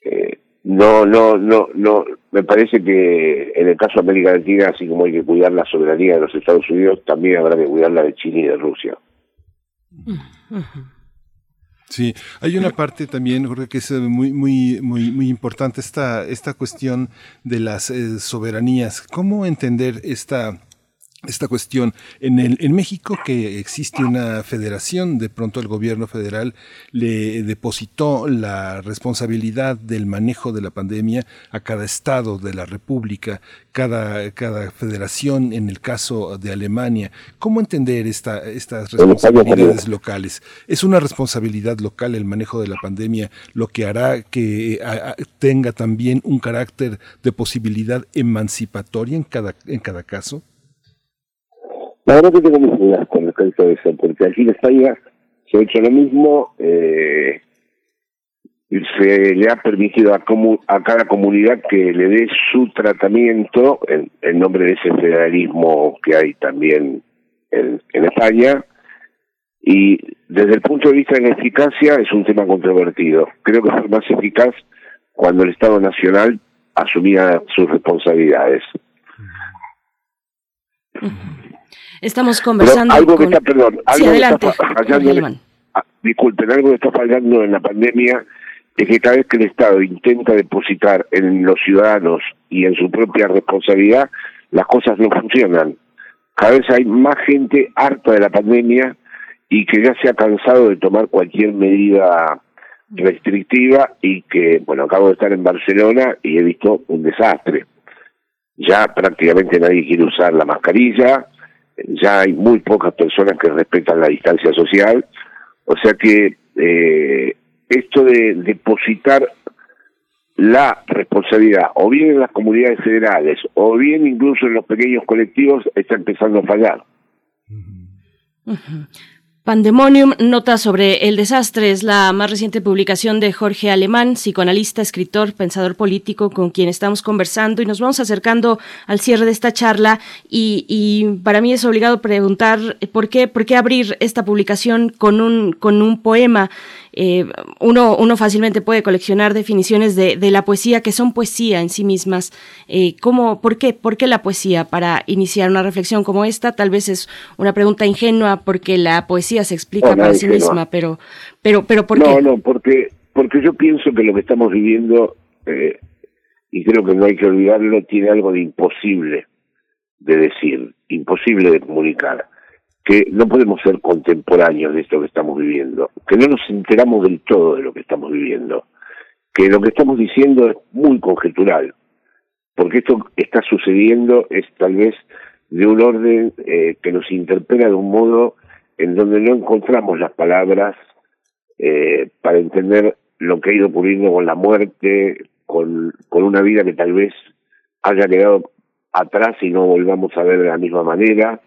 Eh, no, no, no, no, me parece que en el caso de América Latina, así como hay que cuidar la soberanía de los Estados Unidos, también habrá que cuidar la de China y de Rusia. Sí, hay una parte también, Jorge, que es muy, muy, muy, muy importante esta, esta cuestión de las eh, soberanías. ¿Cómo entender esta esta cuestión. En, el, en México, que existe una federación, de pronto el gobierno federal le depositó la responsabilidad del manejo de la pandemia a cada estado de la República, cada, cada federación, en el caso de Alemania. ¿Cómo entender esta, estas responsabilidades locales? ¿Es una responsabilidad local el manejo de la pandemia lo que hará que tenga también un carácter de posibilidad emancipatoria en cada, en cada caso? La verdad que tengo mis dudas con respecto a eso, porque aquí en España se ha hecho lo mismo, eh, se le ha permitido a, a cada comunidad que le dé su tratamiento en, en nombre de ese federalismo que hay también en, en España, y desde el punto de vista de la eficacia es un tema controvertido. Creo que fue más eficaz cuando el Estado Nacional asumía sus responsabilidades. Estamos conversando. algo que está, perdón, algo que está fallando, ah, disculpen, algo que está fallando en la pandemia es que cada vez que el Estado intenta depositar en los ciudadanos y en su propia responsabilidad, las cosas no funcionan. Cada vez hay más gente harta de la pandemia y que ya se ha cansado de tomar cualquier medida restrictiva y que, bueno, acabo de estar en Barcelona y he visto un desastre. Ya prácticamente nadie quiere usar la mascarilla, ya hay muy pocas personas que respetan la distancia social, o sea que eh, esto de depositar la responsabilidad o bien en las comunidades federales o bien incluso en los pequeños colectivos está empezando a fallar. Pandemonium, nota sobre el desastre, es la más reciente publicación de Jorge Alemán, psicoanalista, escritor, pensador político, con quien estamos conversando y nos vamos acercando al cierre de esta charla y, y para mí es obligado preguntar por qué, por qué abrir esta publicación con un, con un poema. Eh, uno, uno fácilmente puede coleccionar definiciones de, de, la poesía que son poesía en sí mismas. Eh, ¿cómo, por, qué, ¿Por qué la poesía? Para iniciar una reflexión como esta, tal vez es una pregunta ingenua porque la poesía se explica por sí misma, pero, pero, pero ¿por qué? No, no, porque, porque yo pienso que lo que estamos viviendo, eh, y creo que no hay que olvidarlo, tiene algo de imposible de decir, imposible de comunicar que no podemos ser contemporáneos de esto que estamos viviendo, que no nos enteramos del todo de lo que estamos viviendo, que lo que estamos diciendo es muy conjetural, porque esto está sucediendo es tal vez de un orden eh, que nos interpela de un modo en donde no encontramos las palabras eh, para entender lo que ha ido ocurriendo con la muerte, con, con una vida que tal vez haya quedado atrás y no volvamos a ver de la misma manera,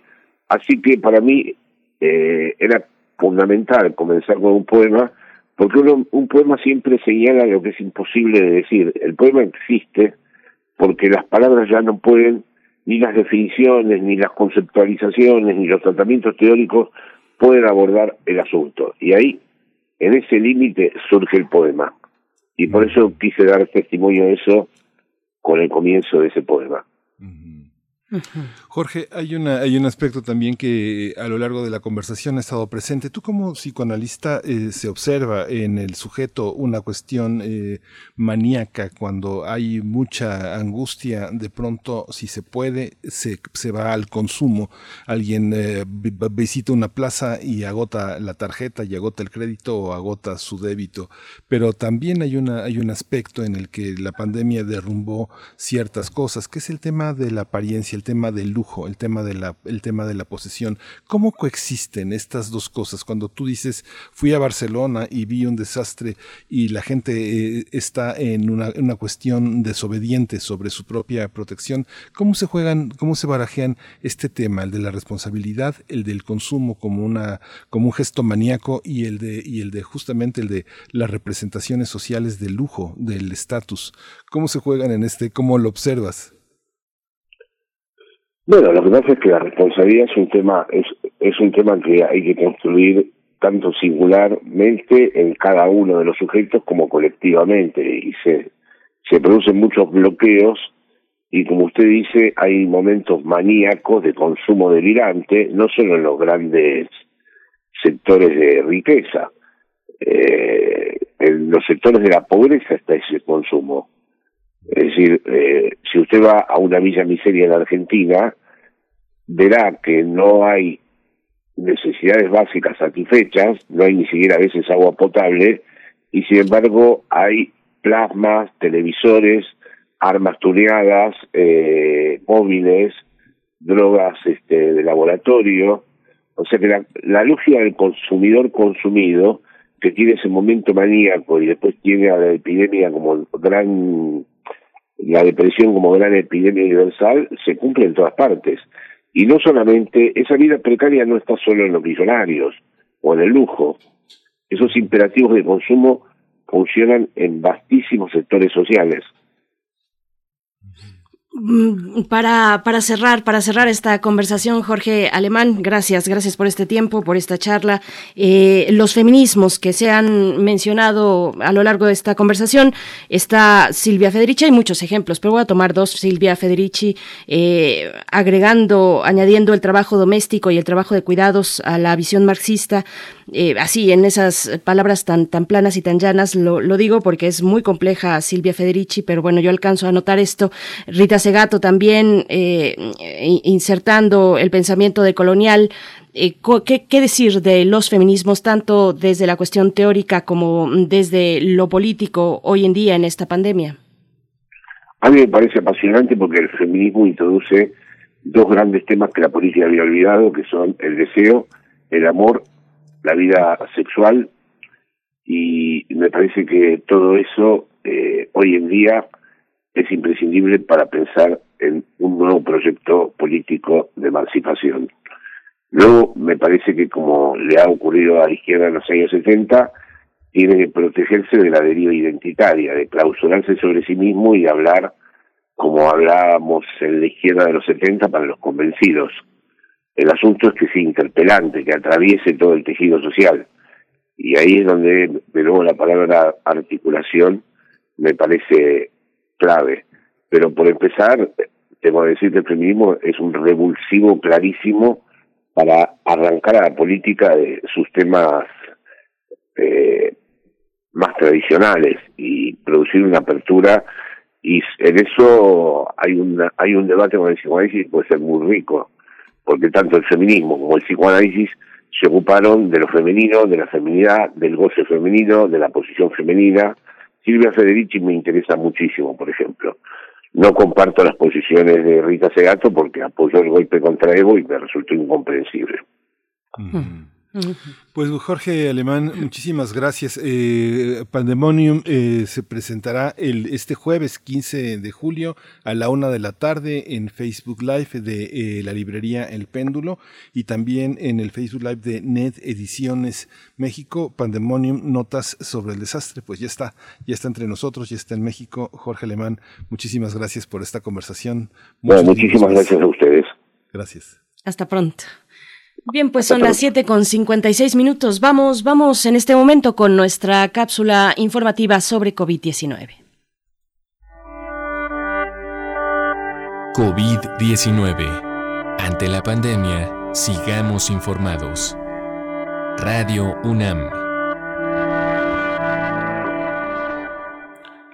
Así que para mí eh, era fundamental comenzar con un poema, porque un poema siempre señala lo que es imposible de decir. El poema existe porque las palabras ya no pueden, ni las definiciones, ni las conceptualizaciones, ni los tratamientos teóricos pueden abordar el asunto. Y ahí, en ese límite, surge el poema. Y por eso quise dar testimonio de eso con el comienzo de ese poema. Jorge, hay, una, hay un aspecto también que a lo largo de la conversación ha estado presente. Tú como psicoanalista eh, se observa en el sujeto una cuestión eh, maníaca cuando hay mucha angustia, de pronto si se puede se, se va al consumo. Alguien eh, visita una plaza y agota la tarjeta y agota el crédito o agota su débito. Pero también hay, una, hay un aspecto en el que la pandemia derrumbó ciertas cosas, que es el tema de la apariencia tema del lujo, el tema de la, el tema de la posesión. ¿Cómo coexisten estas dos cosas? Cuando tú dices, fui a Barcelona y vi un desastre y la gente eh, está en una, una, cuestión desobediente sobre su propia protección, ¿cómo se juegan, cómo se barajean este tema, el de la responsabilidad, el del consumo como una, como un gesto maníaco y el de, y el de justamente el de las representaciones sociales del lujo, del estatus? ¿Cómo se juegan en este, cómo lo observas? Bueno, lo que pasa es que la responsabilidad es un tema, es, es un tema que hay que construir tanto singularmente en cada uno de los sujetos como colectivamente. Y se, se producen muchos bloqueos y como usted dice hay momentos maníacos de consumo delirante no solo en los grandes sectores de riqueza. Eh, en los sectores de la pobreza está ese consumo es decir, eh, si usted va a una villa miseria en Argentina, verá que no hay necesidades básicas satisfechas, no hay ni siquiera a veces agua potable, y sin embargo hay plasmas, televisores, armas tuneadas, eh, móviles, drogas este, de laboratorio. O sea que la, la lógica del consumidor consumido, que tiene ese momento maníaco y después tiene a la epidemia como gran la depresión como gran epidemia universal se cumple en todas partes. Y no solamente, esa vida precaria no está solo en los millonarios o en el lujo. Esos imperativos de consumo funcionan en vastísimos sectores sociales. Mm, para, para cerrar, para cerrar esta conversación, Jorge Alemán, gracias, gracias por este tiempo, por esta charla. Eh, los feminismos que se han mencionado a lo largo de esta conversación, está Silvia Federici, hay muchos ejemplos, pero voy a tomar dos, Silvia Federici, eh, agregando, añadiendo el trabajo doméstico y el trabajo de cuidados a la visión marxista, eh, así en esas palabras tan, tan planas y tan llanas, lo, lo digo porque es muy compleja Silvia Federici, pero bueno, yo alcanzo a notar esto. Rita Segato también eh, insertando el pensamiento de colonial. Eh, ¿qué, ¿Qué decir de los feminismos, tanto desde la cuestión teórica como desde lo político hoy en día en esta pandemia? A mí me parece apasionante porque el feminismo introduce dos grandes temas que la política había olvidado, que son el deseo, el amor la vida sexual y me parece que todo eso eh, hoy en día es imprescindible para pensar en un nuevo proyecto político de emancipación. Luego, me parece que como le ha ocurrido a la izquierda en los años 70, tiene que protegerse de la deriva identitaria, de clausurarse sobre sí mismo y de hablar como hablábamos en la izquierda de los 70 para los convencidos. El asunto es que sea interpelante, que atraviese todo el tejido social. Y ahí es donde, de nuevo, la palabra articulación me parece clave. Pero por empezar, tengo que decir que el feminismo es un revulsivo clarísimo para arrancar a la política de sus temas eh, más tradicionales y producir una apertura y en eso hay una hay un debate con el psicoanálisis puede ser muy rico porque tanto el feminismo como el psicoanálisis se ocuparon de lo femenino, de la feminidad, del goce femenino, de la posición femenina. Silvia Federici me interesa muchísimo, por ejemplo. No comparto las posiciones de Rita Segato porque apoyó el golpe contra Evo y me resultó incomprensible. Pues Jorge Alemán, muchísimas gracias. Eh, Pandemonium eh, se presentará el, este jueves 15 de julio a la una de la tarde en Facebook Live de eh, la librería El Péndulo y también en el Facebook Live de Net Ediciones México. Pandemonium, notas sobre el desastre. Pues ya está, ya está entre nosotros, ya está en México. Jorge Alemán, muchísimas gracias por esta conversación. Bueno, muchísimas gracias a ustedes. Gracias. Hasta pronto. Bien, pues son las 7 con 56 minutos. Vamos, vamos en este momento con nuestra cápsula informativa sobre COVID-19. COVID-19. Ante la pandemia, sigamos informados. Radio UNAM.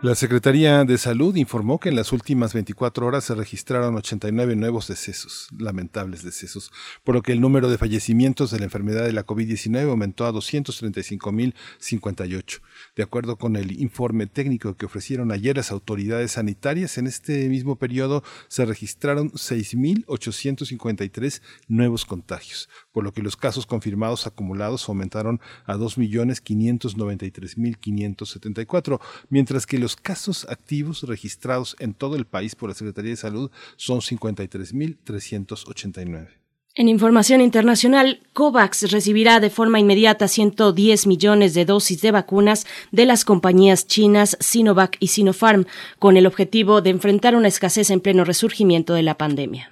La Secretaría de Salud informó que en las últimas 24 horas se registraron 89 nuevos decesos, lamentables decesos, por lo que el número de fallecimientos de la enfermedad de la COVID-19 aumentó a 235.058. De acuerdo con el informe técnico que ofrecieron ayer las autoridades sanitarias, en este mismo periodo se registraron 6.853 nuevos contagios, por lo que los casos confirmados acumulados aumentaron a 2.593.574, mientras que los casos activos registrados en todo el país por la Secretaría de Salud son 53.389. En información internacional, COVAX recibirá de forma inmediata 110 millones de dosis de vacunas de las compañías chinas Sinovac y Sinopharm, con el objetivo de enfrentar una escasez en pleno resurgimiento de la pandemia.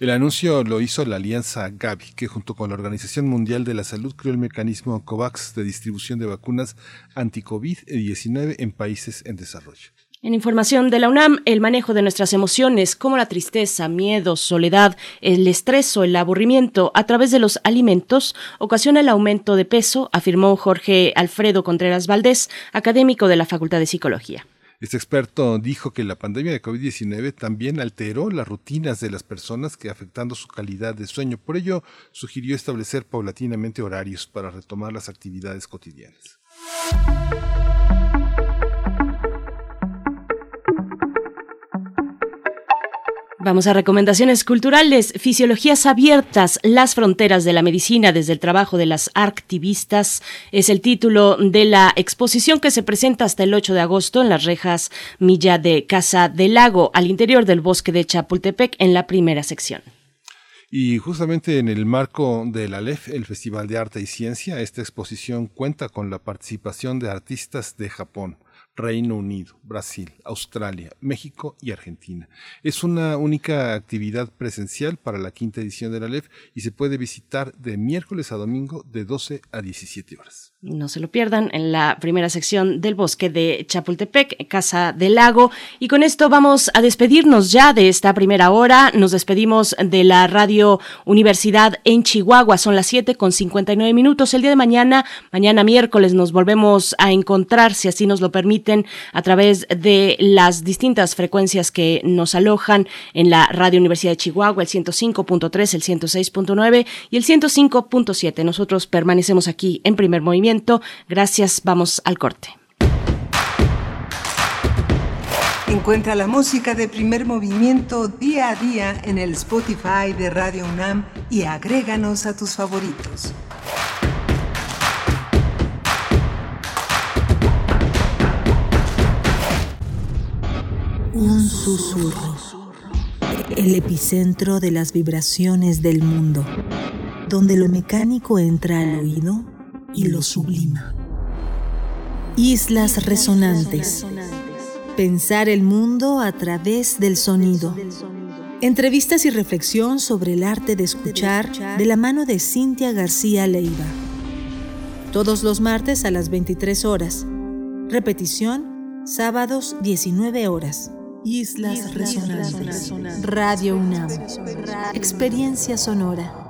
El anuncio lo hizo la alianza Gavi, que junto con la Organización Mundial de la Salud creó el mecanismo COVAX de distribución de vacunas anti-COVID-19 en países en desarrollo. En información de la UNAM, el manejo de nuestras emociones, como la tristeza, miedo, soledad, el estrés o el aburrimiento a través de los alimentos, ocasiona el aumento de peso, afirmó Jorge Alfredo Contreras Valdés, académico de la Facultad de Psicología. Este experto dijo que la pandemia de COVID-19 también alteró las rutinas de las personas que afectando su calidad de sueño. Por ello, sugirió establecer paulatinamente horarios para retomar las actividades cotidianas. Vamos a recomendaciones culturales, fisiologías abiertas, las fronteras de la medicina desde el trabajo de las activistas. Es el título de la exposición que se presenta hasta el 8 de agosto en las rejas Milla de Casa del Lago, al interior del bosque de Chapultepec, en la primera sección. Y justamente en el marco de la LEF, el Festival de Arte y Ciencia, esta exposición cuenta con la participación de artistas de Japón. Reino Unido, Brasil, Australia, México y Argentina. Es una única actividad presencial para la quinta edición de la LEF y se puede visitar de miércoles a domingo de 12 a 17 horas. No se lo pierdan en la primera sección del bosque de Chapultepec, Casa del Lago. Y con esto vamos a despedirnos ya de esta primera hora. Nos despedimos de la Radio Universidad en Chihuahua. Son las 7 con 59 minutos. El día de mañana, mañana miércoles, nos volvemos a encontrar, si así nos lo permiten, a través de las distintas frecuencias que nos alojan en la Radio Universidad de Chihuahua, el 105.3, el 106.9 y el 105.7. Nosotros permanecemos aquí en primer movimiento Gracias, vamos al corte. Encuentra la música de primer movimiento día a día en el Spotify de Radio UNAM y agréganos a tus favoritos. Un susurro. El epicentro de las vibraciones del mundo, donde lo mecánico entra al oído y lo sublima. Islas resonantes. Pensar el mundo a través del sonido. Entrevistas y reflexión sobre el arte de escuchar de la mano de Cintia García Leiva. Todos los martes a las 23 horas. Repetición, sábados 19 horas. Islas, Resonantes. Radio UNAM. Experiencia sonora.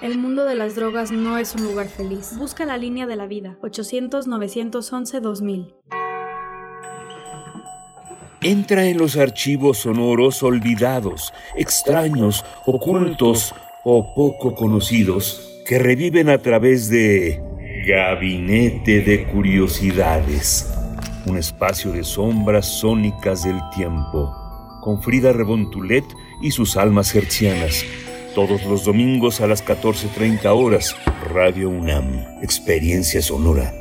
El mundo de las drogas no es un lugar feliz. Busca la línea de la vida. 800-911-2000. Entra en los archivos sonoros olvidados, extraños, ocultos o poco conocidos que reviven a través de Gabinete de Curiosidades, un espacio de sombras sónicas del tiempo, con Frida Rebontulet y sus almas hercianas Todos los domingos a las 14.30 horas, Radio UNAM, Experiencia Sonora.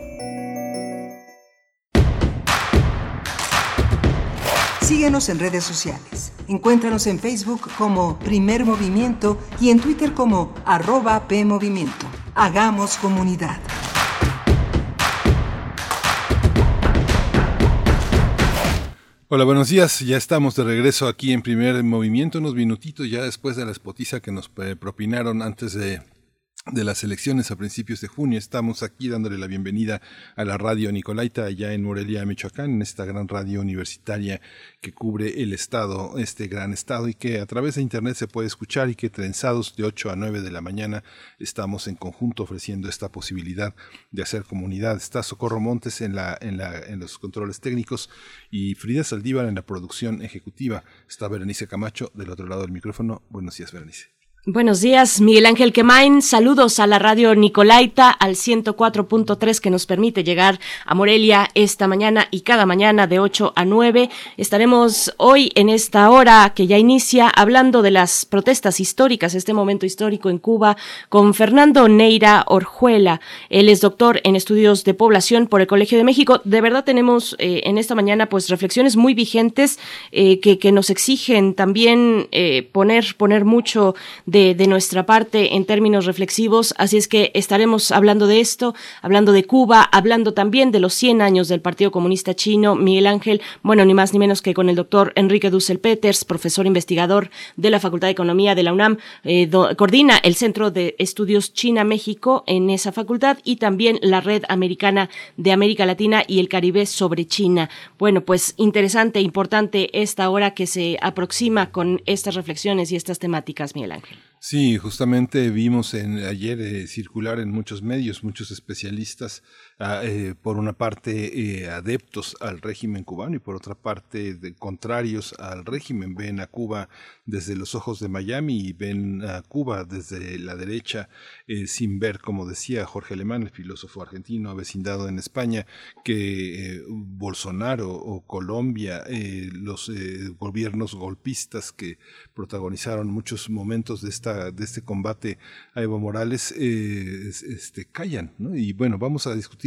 Síguenos en redes sociales. Encuéntranos en Facebook como Primer Movimiento y en Twitter como arroba PMovimiento. Hagamos comunidad. Hola, buenos días. Ya estamos de regreso aquí en Primer Movimiento, unos minutitos ya después de la espotiza que nos eh, propinaron antes de de las elecciones a principios de junio. Estamos aquí dándole la bienvenida a la radio Nicolaita allá en Morelia, Michoacán, en esta gran radio universitaria que cubre el estado, este gran estado y que a través de internet se puede escuchar y que trenzados de 8 a 9 de la mañana estamos en conjunto ofreciendo esta posibilidad de hacer comunidad. Está Socorro Montes en, la, en, la, en los controles técnicos y Frida Saldívar en la producción ejecutiva. Está Berenice Camacho del otro lado del micrófono. Buenos días, Berenice. Buenos días, Miguel Ángel Quemain. Saludos a la radio Nicolaita al 104.3 que nos permite llegar a Morelia esta mañana y cada mañana de 8 a 9. Estaremos hoy en esta hora que ya inicia hablando de las protestas históricas, este momento histórico en Cuba, con Fernando Neira Orjuela. Él es doctor en estudios de población por el Colegio de México. De verdad tenemos eh, en esta mañana pues reflexiones muy vigentes eh, que, que, nos exigen también eh, poner, poner mucho de de, nuestra parte en términos reflexivos, así es que estaremos hablando de esto, hablando de Cuba, hablando también de los 100 años del Partido Comunista Chino, Miguel Ángel, bueno, ni más ni menos que con el doctor Enrique Dussel Peters, profesor investigador de la Facultad de Economía de la UNAM, eh, coordina el Centro de Estudios China-México en esa facultad y también la Red Americana de América Latina y el Caribe sobre China. Bueno, pues interesante, importante esta hora que se aproxima con estas reflexiones y estas temáticas, Miguel Ángel. Sí, justamente vimos en, ayer eh, circular en muchos medios, muchos especialistas Eh, por una parte eh, adeptos al régimen cubano y por otra parte contrarios al régimen. Ven a Cuba desde los ojos de Miami y ven a Cuba desde la derecha eh, sin ver, como decía Jorge Alemán, el filósofo argentino avecindado en España, que Bolsonaro o Colombia, los gobiernos golpistas que protagonizaron muchos momentos de, esta, de este combate a Evo Morales, este, callan. ¿no? Y bueno, vamos a discutir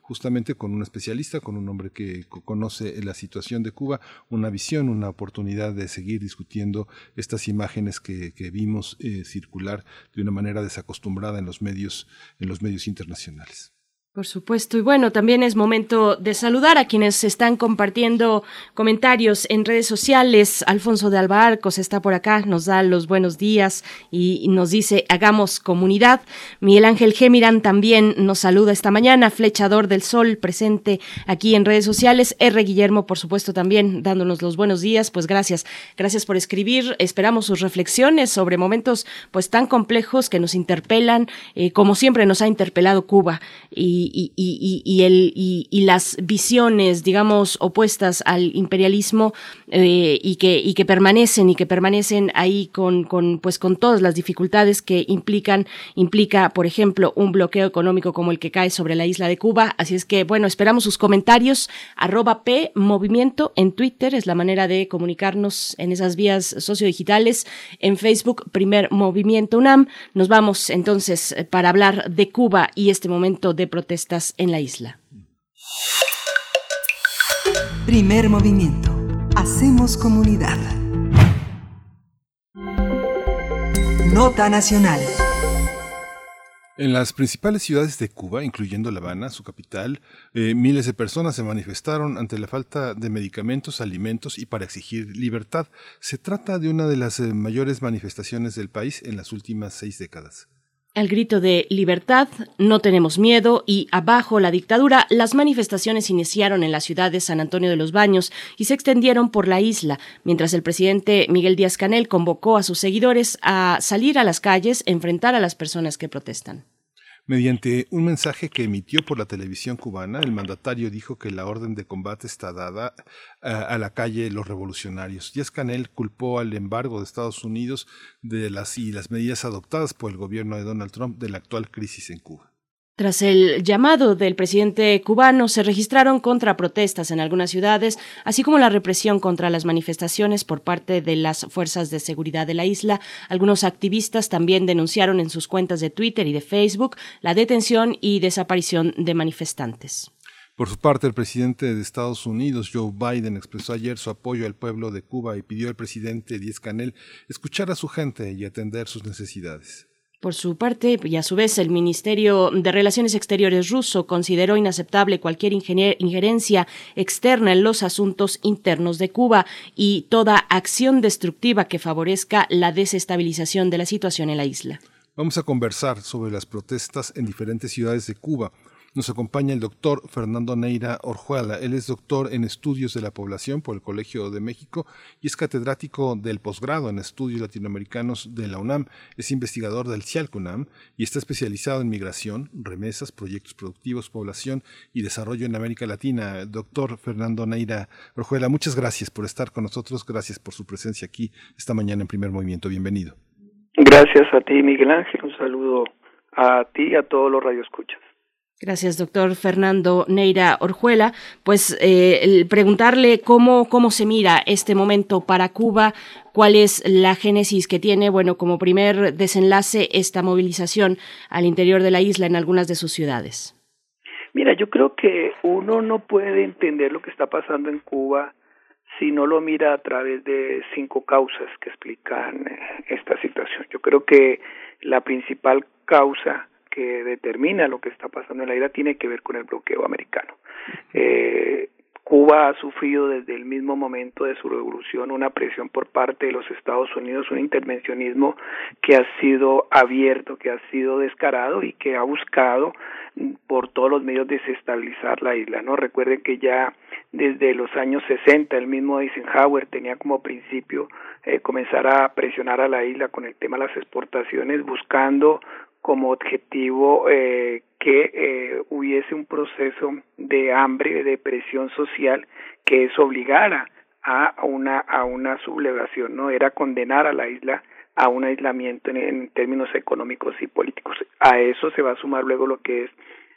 justamente con un especialista, con un hombre que conoce la situación de Cuba, una visión, una oportunidad de seguir discutiendo estas imágenes que, vimos eh, circular de una manera desacostumbrada en los medios, en los medios internacionales. Por supuesto. Y bueno, también es momento de saludar a quienes están compartiendo comentarios en redes sociales. Alfonso de Albarcos está por acá, nos da los buenos días y nos dice hagamos comunidad. Miguel Ángel Gemirán también nos saluda esta mañana. Flechador del Sol presente aquí en redes sociales. R. Guillermo, por supuesto, también dándonos los buenos días. Pues gracias. Gracias por escribir. Esperamos sus reflexiones sobre momentos pues tan complejos que nos interpelan, eh, como siempre nos ha interpelado Cuba. Y y, el, y, las visiones, digamos, opuestas al imperialismo eh, y, que, y que permanecen y que permanecen ahí con, con, pues, con todas las dificultades que implican, implica, por ejemplo, un bloqueo económico como el que cae sobre la isla de Cuba. Así es que, bueno, esperamos sus comentarios. Arroba P en Twitter es la manera de comunicarnos en esas vías sociodigitales. En Facebook, Primer Movimiento UNAM. Nos vamos entonces para hablar de Cuba y este momento de protesta estás en la isla. Primer movimiento. Hacemos comunidad. Nota Nacional. En las principales ciudades de Cuba, incluyendo La Habana, su capital, eh, miles de personas se manifestaron ante la falta de medicamentos, alimentos y para exigir libertad. Se trata de una de las eh, mayores manifestaciones del país en las últimas seis décadas. Al grito de libertad, no tenemos miedo y abajo la dictadura, las manifestaciones iniciaron en la ciudad de San Antonio de los Baños y se extendieron por la isla, mientras el presidente Miguel Díaz Canel convocó a sus seguidores a salir a las calles, enfrentar a las personas que protestan. Mediante un mensaje que emitió por la televisión cubana, el mandatario dijo que la orden de combate está dada a, la calle los revolucionarios. Díaz Canel culpó al embargo de Estados Unidos de las, y las medidas adoptadas por el gobierno de Donald Trump de la actual crisis en Cuba. Tras el llamado del presidente cubano, se registraron contraprotestas en algunas ciudades, así como la represión contra las manifestaciones por parte de las fuerzas de seguridad de la isla. Algunos activistas también denunciaron en sus cuentas de Twitter y de Facebook la detención y desaparición de manifestantes. Por su parte, el presidente de Estados Unidos, Joe Biden, expresó ayer su apoyo al pueblo de Cuba y pidió al presidente Díaz Canel escuchar a su gente y atender sus necesidades. Por su parte, y a su vez, el Ministerio de Relaciones Exteriores ruso consideró inaceptable cualquier injerencia externa en los asuntos internos de Cuba y toda acción destructiva que favorezca la desestabilización de la situación en la isla. Vamos a conversar sobre las protestas en diferentes ciudades de Cuba nos acompaña el doctor Fernando Neira Orjuela. Él es doctor en estudios de la población por el Colegio de México y es catedrático del posgrado en estudios latinoamericanos de la UNAM. Es investigador del CIALCUNAM y está especializado en migración, remesas, proyectos productivos, población y desarrollo en América Latina. Doctor Fernando Neira Orjuela, muchas gracias por estar con nosotros. Gracias por su presencia aquí esta mañana en Primer Movimiento. Bienvenido. Gracias a ti, Miguel Ángel. Un saludo a ti y a todos los radioescuchas. Gracias, doctor Fernando Neira Orjuela. Pues eh, preguntarle cómo, cómo se mira este momento para Cuba, cuál es la génesis que tiene, bueno, como primer desenlace esta movilización al interior de la isla en algunas de sus ciudades. Mira, yo creo que uno no puede entender lo que está pasando en Cuba si no lo mira a través de cinco causas que explican eh, esta situación. Yo creo que la principal causa que determina lo que está pasando en la isla tiene que ver con el bloqueo americano. Eh, Cuba ha sufrido desde el mismo momento de su revolución una presión por parte de los Estados Unidos, un intervencionismo que ha sido abierto, que ha sido descarado y que ha buscado por todos los medios desestabilizar la isla. No recuerden que ya desde los años 60 el mismo Eisenhower tenía como principio eh, comenzar a presionar a la isla con el tema de las exportaciones, buscando como objetivo eh, que eh, hubiese un proceso de hambre, de presión social que eso obligara a una a una sublevación, no era condenar a la isla a un aislamiento en, en, términos económicos y políticos. A eso se va a sumar luego lo que es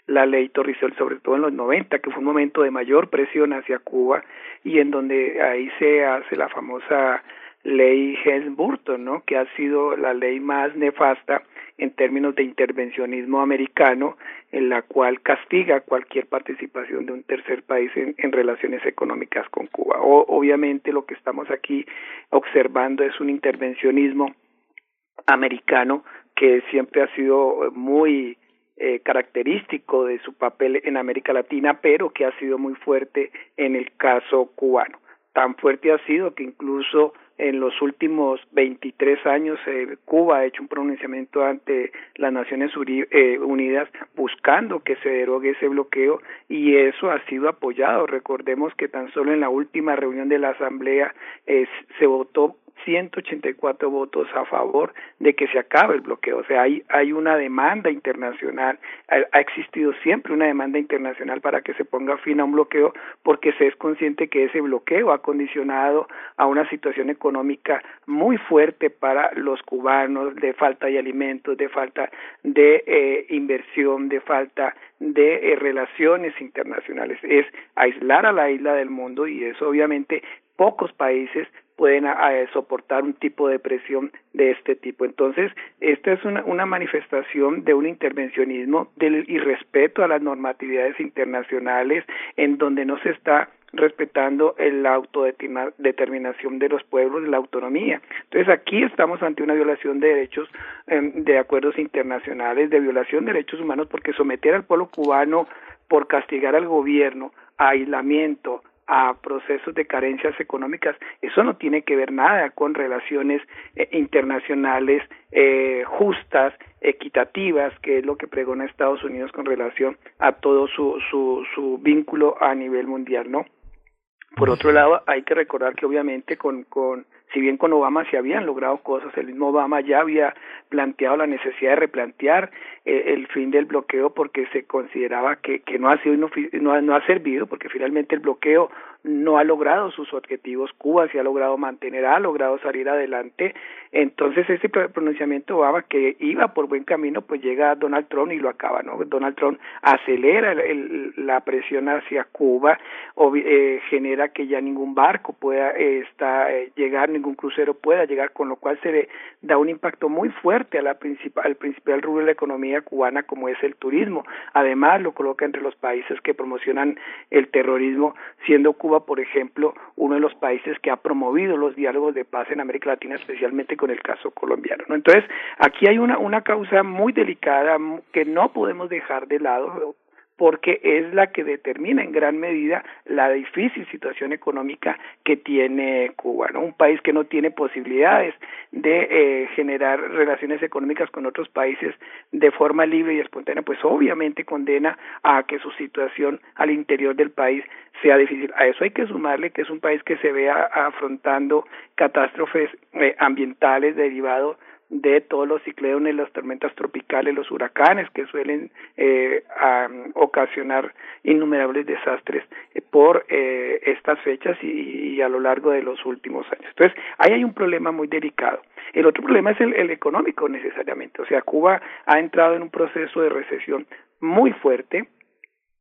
la ley Torricelli, sobre todo en los 90, que fue un momento de mayor presión hacia Cuba y en donde ahí se hace la famosa ley Helms-Burton, ¿no? que ha sido la ley más nefasta en términos de intervencionismo americano, en la cual castiga cualquier participación de un tercer país en, relaciones económicas con Cuba. O, obviamente lo que estamos aquí observando es un intervencionismo americano que siempre ha sido muy eh, característico de su papel en América Latina, pero que ha sido muy fuerte en el caso cubano. Tan fuerte ha sido que incluso en los últimos 23 años eh, Cuba ha hecho un pronunciamiento ante las Naciones eh, Unidas buscando que se derogue ese bloqueo y eso ha sido apoyado. Recordemos que tan solo en la última reunión de la Asamblea eh, se votó 184 votos a favor de que se acabe el bloqueo. O sea, hay, hay una demanda internacional, ha, existido siempre una demanda internacional para que se ponga fin a un bloqueo porque se es consciente que ese bloqueo ha condicionado a una situación económica muy fuerte para los cubanos de falta de alimentos, de falta de eh, inversión, de falta de eh, relaciones internacionales. Es aislar a la isla del mundo y eso obviamente pocos países pueden soportar un tipo de presión de este tipo. Entonces, esta es una, una manifestación de un intervencionismo del irrespeto a las normatividades internacionales en donde no se está respetando la autodeterminación de los pueblos, la autonomía. Entonces aquí estamos ante una violación de derechos em, de acuerdos internacionales, de violación de derechos humanos, porque someter al pueblo cubano por castigar al gobierno a aislamiento, a procesos de carencias económicas, eso no tiene que ver nada con relaciones eh, internacionales eh, justas, equitativas, que es lo que pregona Estados Unidos con relación a todo su, su, su vínculo a nivel mundial, ¿no? Por otro lado, hay que recordar que obviamente con, con si bien con Obama se habían logrado cosas, el mismo Obama ya había planteado la necesidad de replantear el fin del bloqueo porque se consideraba que, que no ha sido no, no ha servido porque finalmente el bloqueo no ha logrado sus objetivos, Cuba se ha logrado mantener, ha logrado salir adelante, entonces ese pronunciamiento Obama que iba por buen camino, pues llega Donald Trump y lo acaba, ¿no? Donald Trump acelera el, la presión hacia Cuba, o, eh, genera que ya ningún barco pueda eh, eh, llegar, ningún crucero pueda llegar, con lo cual se le da un impacto muy fuerte a la principal, al principal rubro de la economía cubana como es el turismo. Además, lo coloca entre los países que promocionan el terrorismo, siendo Cuba, por ejemplo, uno de los países que ha promovido los diálogos de paz en América Latina, especialmente con el caso colombiano. ¿no? Entonces, aquí hay una, una causa muy delicada que no podemos dejar de lado porque es la que determina en gran medida la difícil situación económica que tiene Cuba. Un país que no tiene posibilidades de eh, generar relaciones económicas con otros países de forma libre y espontánea, pues obviamente condena a que su situación al interior del país sea difícil. A eso hay que sumarle que es un país que se vea afrontando catástrofes eh, ambientales derivados de todos los ciclones, las tormentas tropicales, los huracanes que suelen eh, ocasionar innumerables desastres eh, por eh, estas fechas y, y, a lo largo de los últimos años. Entonces, ahí hay un problema muy delicado. El otro problema es el, el económico necesariamente. O sea, Cuba ha entrado en un proceso de recesión muy fuerte,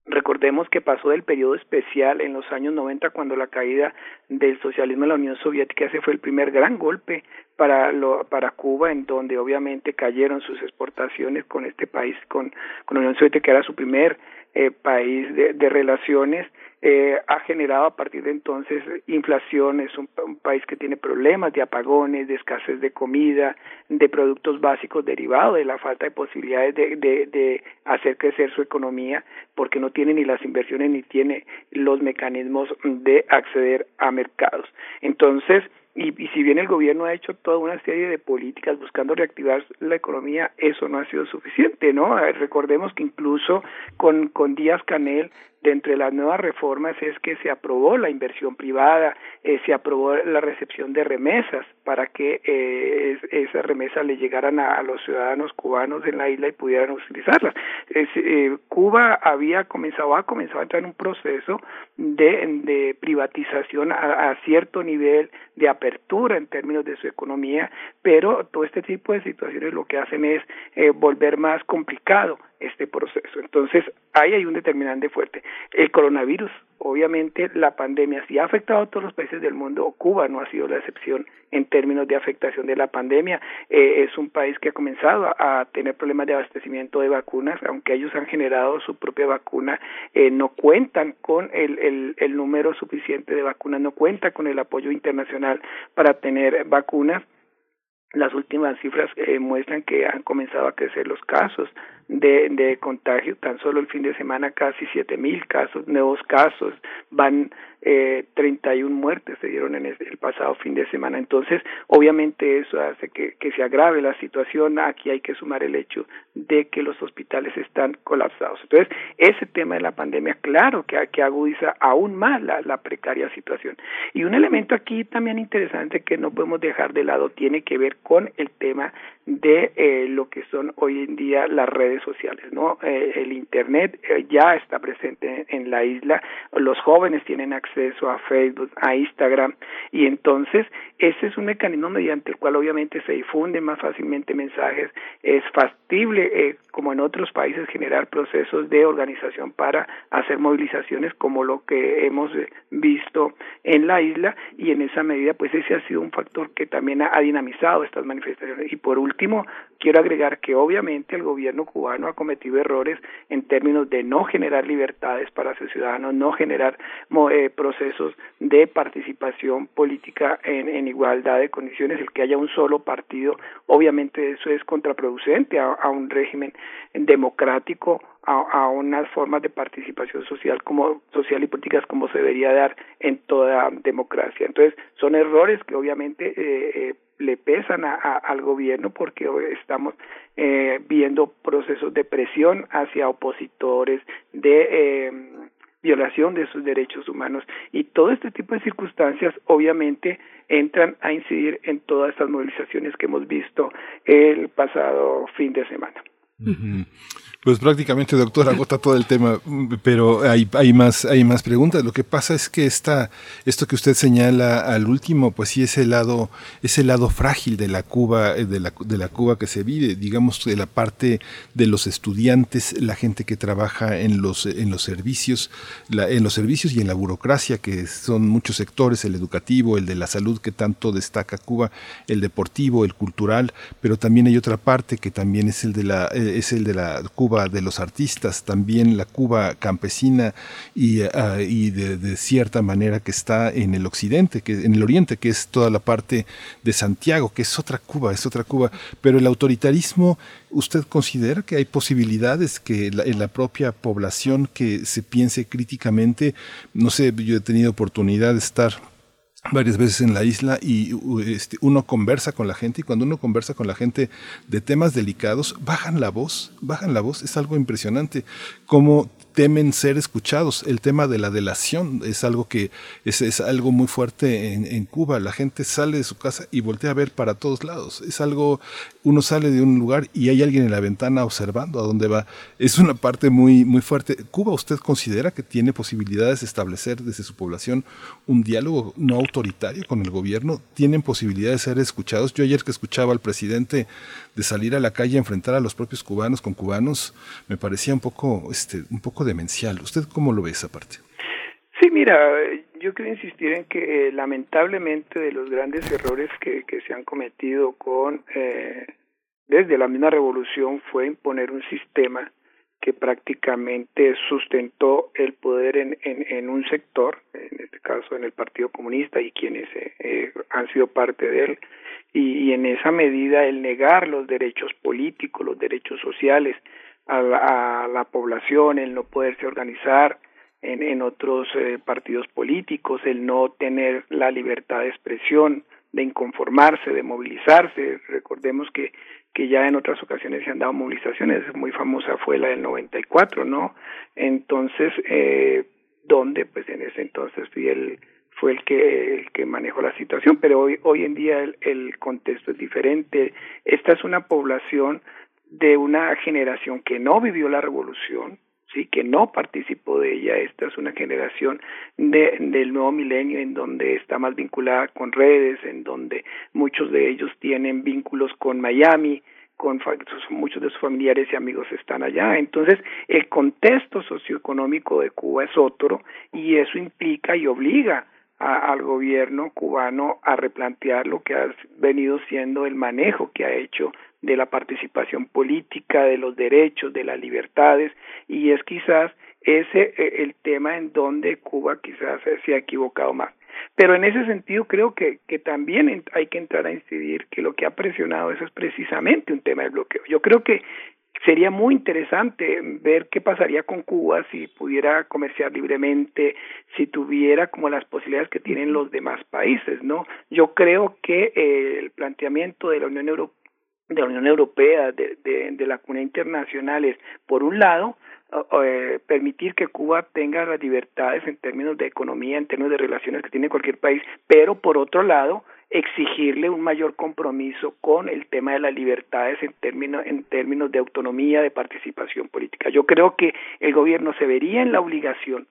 Recordemos que pasó del periodo especial en los años 90 cuando la caída del socialismo en la Unión Soviética ese fue el primer gran golpe para lo, para Cuba en donde obviamente cayeron sus exportaciones con este país con con la Unión Soviética que era su primer eh, país de, de relaciones eh, ha generado a partir de entonces inflación, es un, país que tiene problemas de apagones, de escasez de comida, de productos básicos derivados de la falta de posibilidades de, de, de hacer crecer su economía, porque no tiene ni las inversiones ni tiene los mecanismos de acceder a mercados. Entonces, y, si bien el gobierno ha hecho toda una serie de políticas buscando reactivar la economía, eso no ha sido suficiente, ¿no? Recordemos que incluso con, con Díaz Canel de entre las nuevas reformas es que se aprobó la inversión privada, eh, se aprobó la recepción de remesas para que eh, esas remesas le llegaran a, los ciudadanos cubanos en la isla y pudieran utilizarlas. Eh, Cuba había comenzado, ha comenzado a entrar en un proceso de, de privatización a, a cierto nivel de apertura en términos de su economía, pero todo este tipo de situaciones lo que hacen es eh, volver más complicado este proceso. Entonces, ahí hay un determinante fuerte. El coronavirus, obviamente, la pandemia sí ha afectado a todos los países del mundo. Cuba no ha sido la excepción en términos de afectación de la pandemia. Eh, es un país que ha comenzado a, tener problemas de abastecimiento de vacunas, aunque ellos han generado su propia vacuna, eh, no cuentan con el, el, el número suficiente de vacunas, no cuentan con el apoyo internacional para tener vacunas las últimas cifras eh, muestran que han comenzado a crecer los casos de, de contagio. Tan solo el fin de semana casi siete mil casos, nuevos casos, van eh, 31 muertes se dieron en el pasado fin de semana. Entonces, obviamente eso hace que, que se agrave la situación. Aquí hay que sumar el hecho de que los hospitales están colapsados. Entonces, ese tema de la pandemia, claro que, que agudiza aún más la, la precaria situación. Y un elemento aquí también interesante que no podemos dejar de lado tiene que ver con el tema de eh, lo que son hoy en día las redes sociales, ¿no? Eh, el internet eh, ya está presente en la isla, los jóvenes tienen acceso a Facebook, a Instagram y entonces ese es un mecanismo mediante el cual obviamente se difunden más fácilmente mensajes, es factible eh, como en otros países generar procesos de organización para hacer movilizaciones como lo que hemos visto en la isla. Y en esa medida pues ese ha sido un factor que también ha dinamizado estas manifestaciones. Y por último quiero agregar que obviamente el gobierno cubano ha cometido errores en términos de no generar libertades para sus ciudadanos, no generar eh, procesos de participación política en, igualdad de condiciones, el que haya un solo partido, obviamente eso es contraproducente a, un régimen democrático a, a, unas formas de participación social como social y políticas como se debería dar en toda democracia. Entonces, son errores que obviamente eh, eh, le pesan a, al gobierno porque estamos eh, viendo procesos de presión hacia opositores, de eh, violación de sus derechos humanos y todo este tipo de circunstancias obviamente entran a incidir en todas estas movilizaciones que hemos visto el pasado fin de semana. Pues prácticamente, doctor, agota todo el tema, pero hay, hay, más, hay más preguntas. Lo que pasa es que esta, esto que usted señala al último, pues sí es el lado, es el lado frágil de la Cuba, eh, de la, de la Cuba que se vive, digamos, de la parte de los estudiantes, la gente que trabaja en los, en los servicios, la, en los servicios y en la burocracia, que son muchos sectores, el educativo, el de la salud que tanto destaca Cuba, el deportivo, el cultural, pero también hay otra parte que también es el de la, es el de la Cuba de los artistas, también la Cuba campesina y, ah, de, cierta manera que está en el occidente, que, en el oriente, que es toda la parte de Santiago, que es otra Cuba, es otra Cuba. Pero el autoritarismo, ¿usted considera que hay posibilidades que en la propia población que se piense críticamente? No sé, yo he tenido oportunidad de estar varias veces en la isla y este, uno conversa con la gente y cuando uno conversa con la gente de temas delicados, bajan la voz, bajan la voz, es algo impresionante, como temen ser escuchados. El tema de la delación es algo que es, es algo muy fuerte en, en, Cuba. La gente sale de su casa y voltea a ver para todos lados. Es algo, uno sale de un lugar y hay alguien en la ventana observando a dónde va. Es una parte muy, muy fuerte. ¿Cuba usted considera que tiene posibilidades de establecer desde su población un diálogo no autoritario con el gobierno? ¿Tienen posibilidades de ser escuchados? Yo ayer que escuchaba al presidente de salir a la calle a enfrentar a los propios cubanos con cubanos, me parecía un poco, este, un poco demencial. ¿Usted cómo lo ve esa parte? Sí, mira, yo quiero insistir en que eh, lamentablemente de los grandes errores que, que se han cometido con eh, desde la misma revolución fue imponer un sistema que prácticamente sustentó el poder en, en, en, un sector, en este caso en el Partido Comunista y quienes eh, eh han sido parte de él, y, y, en esa medida el negar los derechos políticos, los derechos sociales a la, a la población, el no poderse organizar en, en otros eh, partidos políticos, el no tener la libertad de expresión, de inconformarse, de movilizarse. Recordemos que que ya en otras ocasiones se han dado movilizaciones, muy famosa fue la del 94, ¿no? Entonces, eh, donde pues en ese entonces fui el, fue el que, el que manejó la situación, pero hoy, hoy en día el, el contexto es diferente. Esta es una población de una generación que no vivió la revolución, sí que no participó de ella esta es una generación de, del nuevo milenio en donde está más vinculada con redes en donde muchos de ellos tienen vínculos con Miami con muchos de sus familiares y amigos están allá. Entonces, el contexto socioeconómico de Cuba es otro y eso implica y obliga al gobierno cubano a replantear lo que ha venido siendo el manejo que ha hecho de la participación política, de los derechos, de las libertades, y es quizás ese eh, el tema en donde Cuba quizás se ha equivocado más. Pero en ese sentido creo que, que también hay que entrar a incidir que lo que ha presionado eso es precisamente un tema de bloqueo. Yo creo que sería muy interesante ver qué pasaría con Cuba si pudiera comerciar libremente, si tuviera como las posibilidades que tienen los demás países, ¿no? Yo creo que eh, el planteamiento de la Unión Europea de la Unión Europea, de, de, de la comunidad internacional es, por un lado, eh, permitir que Cuba tenga las libertades en términos de economía, en términos de relaciones que tiene cualquier país, pero por otro lado, exigirle un mayor compromiso con el tema de las libertades en términos en términos de autonomía de participación política. Yo creo que el gobierno se vería en la obligación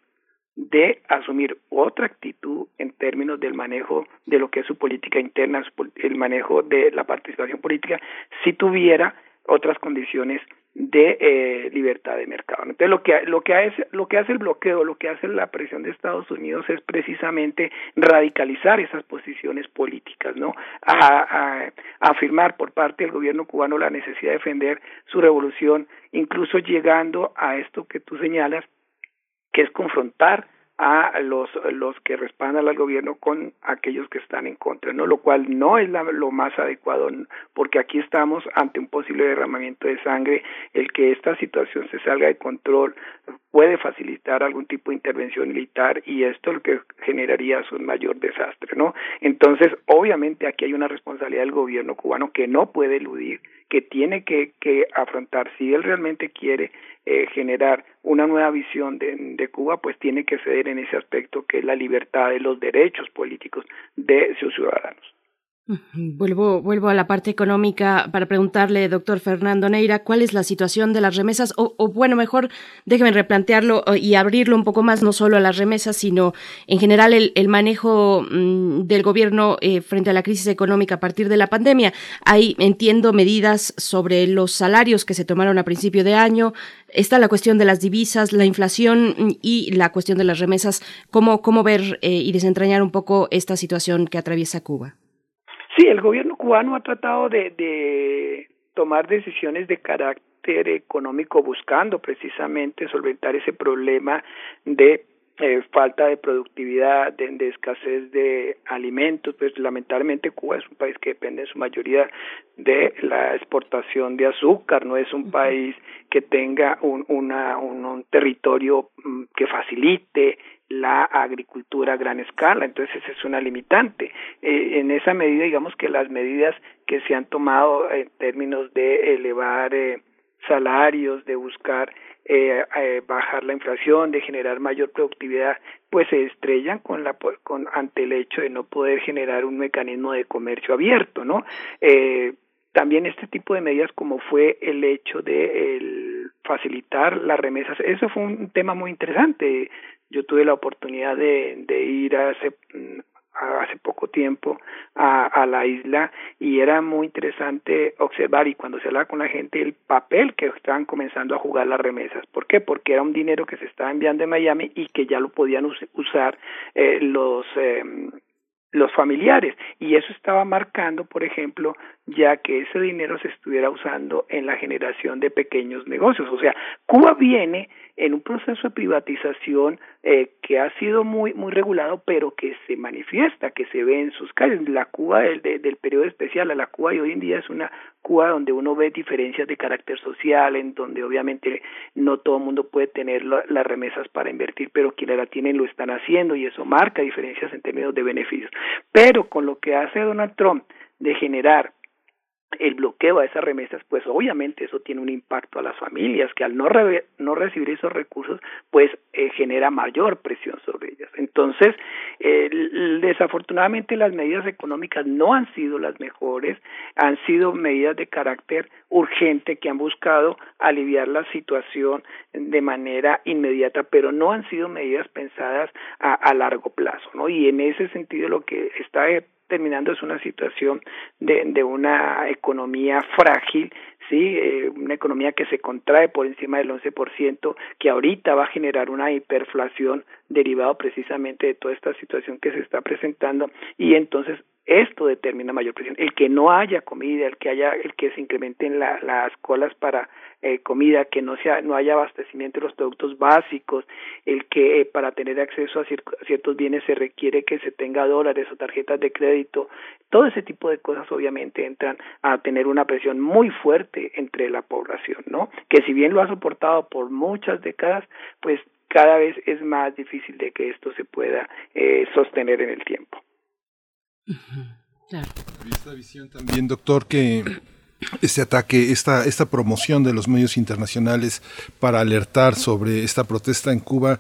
de asumir otra actitud en términos del manejo de lo que es su política interna, el manejo de la participación política, si tuviera otras condiciones de eh, libertad de mercado. Entonces lo que lo que hace lo que hace el bloqueo, lo que hace la presión de Estados Unidos es precisamente radicalizar esas posiciones políticas, ¿no? A, a afirmar por parte del gobierno cubano la necesidad de defender su revolución, incluso llegando a esto que tú señalas que es confrontar a los los que respaldan al gobierno con aquellos que están en contra, ¿no? Lo cual no es lo más adecuado, porque aquí estamos ante un posible derramamiento de sangre, el que esta situación se salga de control puede facilitar algún tipo de intervención militar y esto lo que generaría es un mayor desastre, ¿no? Entonces, obviamente aquí hay una responsabilidad del gobierno cubano que no puede eludir, que tiene que, que afrontar si él realmente quiere eh, generar una nueva visión de, de, Cuba, pues tiene que ceder en ese aspecto que es la libertad de los derechos políticos de sus ciudadanos. Vuelvo, vuelvo a la parte económica para preguntarle, doctor Fernando Neira, cuál es la situación de las remesas, o, bueno, mejor déjeme replantearlo y abrirlo un poco más, no solo a las remesas, sino en general el, manejo mm, del gobierno eh, frente a la crisis económica a partir de la pandemia. Hay, entiendo, medidas sobre los salarios que se tomaron a principio de año, está la cuestión de las divisas, la inflación y la cuestión de las remesas. ¿Cómo, cómo ver eh, y desentrañar un poco esta situación que atraviesa Cuba? Sí, el gobierno cubano ha tratado de, de tomar decisiones de carácter económico buscando precisamente solventar ese problema de eh, falta de productividad, de, escasez de alimentos, pues lamentablemente Cuba es un país que depende en su mayoría de la exportación de azúcar, no es un país que tenga un, una, un territorio mm, que facilite la agricultura a gran escala, entonces es una limitante. Eh, en esa medida, digamos que las medidas que se han tomado en términos de elevar eh, salarios, de buscar eh, eh, bajar la inflación, de generar mayor productividad, pues se estrellan con la con ante el hecho de no poder generar un mecanismo de comercio abierto, ¿no? Eh, también este tipo de medidas como fue el hecho de el facilitar las remesas, eso fue un tema muy interesante. Yo tuve la oportunidad de, de ir hace, mm, hace poco tiempo a, a la isla y era muy interesante observar y cuando se hablaba con la gente el papel que estaban comenzando a jugar las remesas. ¿Por qué? Porque era un dinero que se estaba enviando de Miami y que ya lo podían usar eh, los eh, los familiares y eso estaba marcando, por ejemplo, ya que ese dinero se estuviera usando en la generación de pequeños negocios. O sea, Cuba viene en un proceso de privatización eh, que ha sido muy muy regulado, pero que se manifiesta, que se ve en sus calles. La Cuba del, del periodo especial, la Cuba y hoy en día es una Cuba donde uno ve diferencias de carácter social, en donde obviamente no todo el mundo puede tener las remesas para invertir, pero quienes la tienen lo están haciendo y eso marca diferencias en términos de beneficios. Pero con lo que hace Donald Trump de generar el bloqueo a esas remesas, pues obviamente eso tiene un impacto a las familias que al no, no recibir esos recursos, pues eh, genera mayor presión sobre ellas. Entonces, eh, desafortunadamente las medidas económicas no han sido las mejores, han sido medidas de carácter urgente que han buscado aliviar la situación de manera inmediata, pero no han sido medidas pensadas a, a largo plazo, ¿no? Y en ese sentido lo que está terminando es una situación de, de una economía frágil, sí, eh, una economía que se contrae por encima del 11%, que ahorita va a generar una hiperflación derivado precisamente de toda esta situación que se está presentando y entonces esto determina mayor presión. El que no haya comida, el que haya, el que se incrementen las colas para eh, comida, que no sea, no haya abastecimiento de los productos básicos, el que eh, para tener acceso a, ciertos bienes se requiere que se tenga dólares o tarjetas de crédito, todo ese tipo de cosas obviamente entran a tener una presión muy fuerte entre la población, ¿no? Que si bien lo ha soportado por muchas décadas, pues cada vez es más difícil de que esto se pueda eh, sostener en el tiempo. Esta visión también, doctor, que este ataque, esta, esta promoción de los medios internacionales para alertar sobre esta protesta en Cuba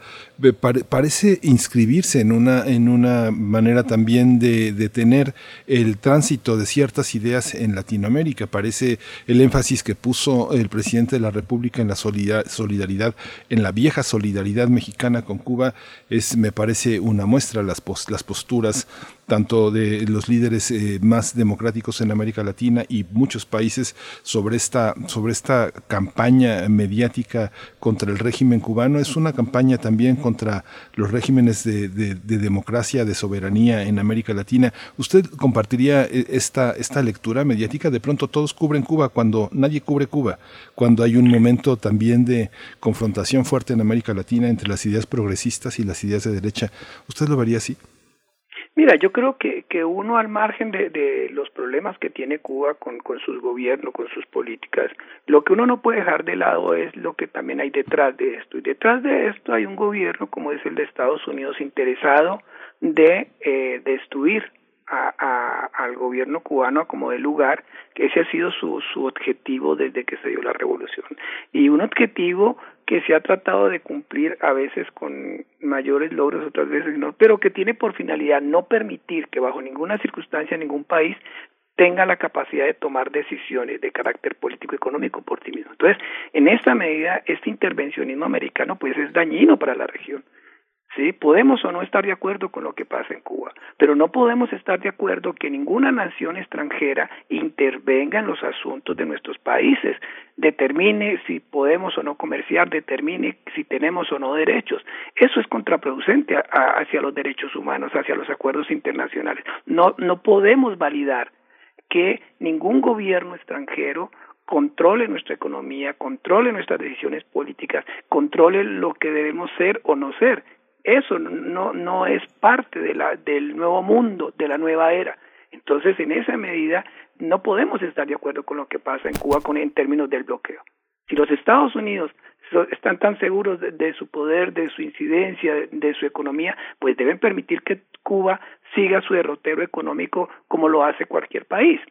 parece inscribirse en una, en una manera también de detener el tránsito de ciertas ideas en Latinoamérica. Parece el énfasis que puso el presidente de la República en la solidaridad, en la vieja solidaridad mexicana con Cuba, es, me parece una muestra las, las posturas tanto de los líderes eh, más democráticos en América Latina y muchos países sobre esta, sobre esta campaña mediática contra el régimen cubano. Es una campaña también contra los regímenes de, democracia, de soberanía en América Latina. ¿Usted compartiría eh, esta, esta lectura mediática? De pronto todos cubren Cuba cuando nadie cubre Cuba, cuando hay un momento también de confrontación fuerte en América Latina entre las ideas progresistas y las ideas de derecha. ¿Usted lo vería así? Mira, yo creo que, que uno al margen de, de los problemas que tiene Cuba con, con sus gobiernos, con sus políticas, lo que uno no puede dejar de lado es lo que también hay detrás de esto. Y detrás de esto hay un gobierno como es el de Estados Unidos interesado de eh, destruir a, a, al gobierno cubano como de lugar, que ese ha sido su, su objetivo desde que se dio la revolución. Y un objetivo que se ha tratado de cumplir a veces con mayores logros, otras veces no, pero que tiene por finalidad no permitir que bajo ninguna circunstancia ningún país tenga la capacidad de tomar decisiones de carácter político económico por sí mismo. Entonces, en esta medida, este intervencionismo americano pues es dañino para la región. Sí, podemos o no estar de acuerdo con lo que pasa en Cuba, pero no podemos estar de acuerdo que ninguna nación extranjera intervenga en los asuntos de nuestros países, determine si podemos o no comerciar, determine si tenemos o no derechos. Eso es contraproducente hacia los derechos humanos, hacia los acuerdos internacionales. No, no podemos validar que ningún gobierno extranjero controle nuestra economía, controle nuestras decisiones políticas, controle lo que debemos ser o no ser. Eso no, no es parte de la, del nuevo mundo, de la nueva era. Entonces, en esa medida, no podemos estar de acuerdo con lo que pasa en Cuba con, en términos del bloqueo. Si los Estados Unidos están tan seguros de, su poder, de su incidencia, de, su economía, pues deben permitir que Cuba siga su derrotero económico como lo hace cualquier país.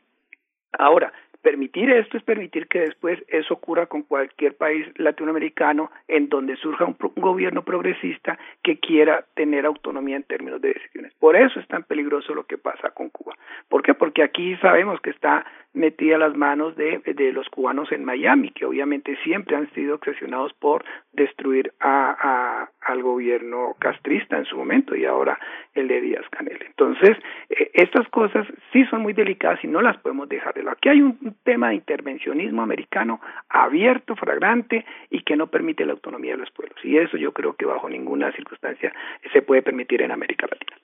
Ahora, permitir esto es permitir que después eso ocurra con cualquier país latinoamericano en donde surja un, gobierno progresista que quiera tener autonomía en términos de decisiones. Por eso es tan peligroso lo que pasa con Cuba. ¿Por qué? Porque aquí sabemos que está metida las manos de, de los cubanos en Miami, que obviamente siempre han sido obsesionados por destruir a, al gobierno castrista en su momento y ahora el de Díaz Canel. Entonces, eh, estas cosas sí son muy delicadas y no las podemos dejar de lado. Aquí hay un, tema de intervencionismo americano abierto, fragrante y que no permite la autonomía de los pueblos. Y eso yo creo que bajo ninguna circunstancia se puede permitir en América Latina.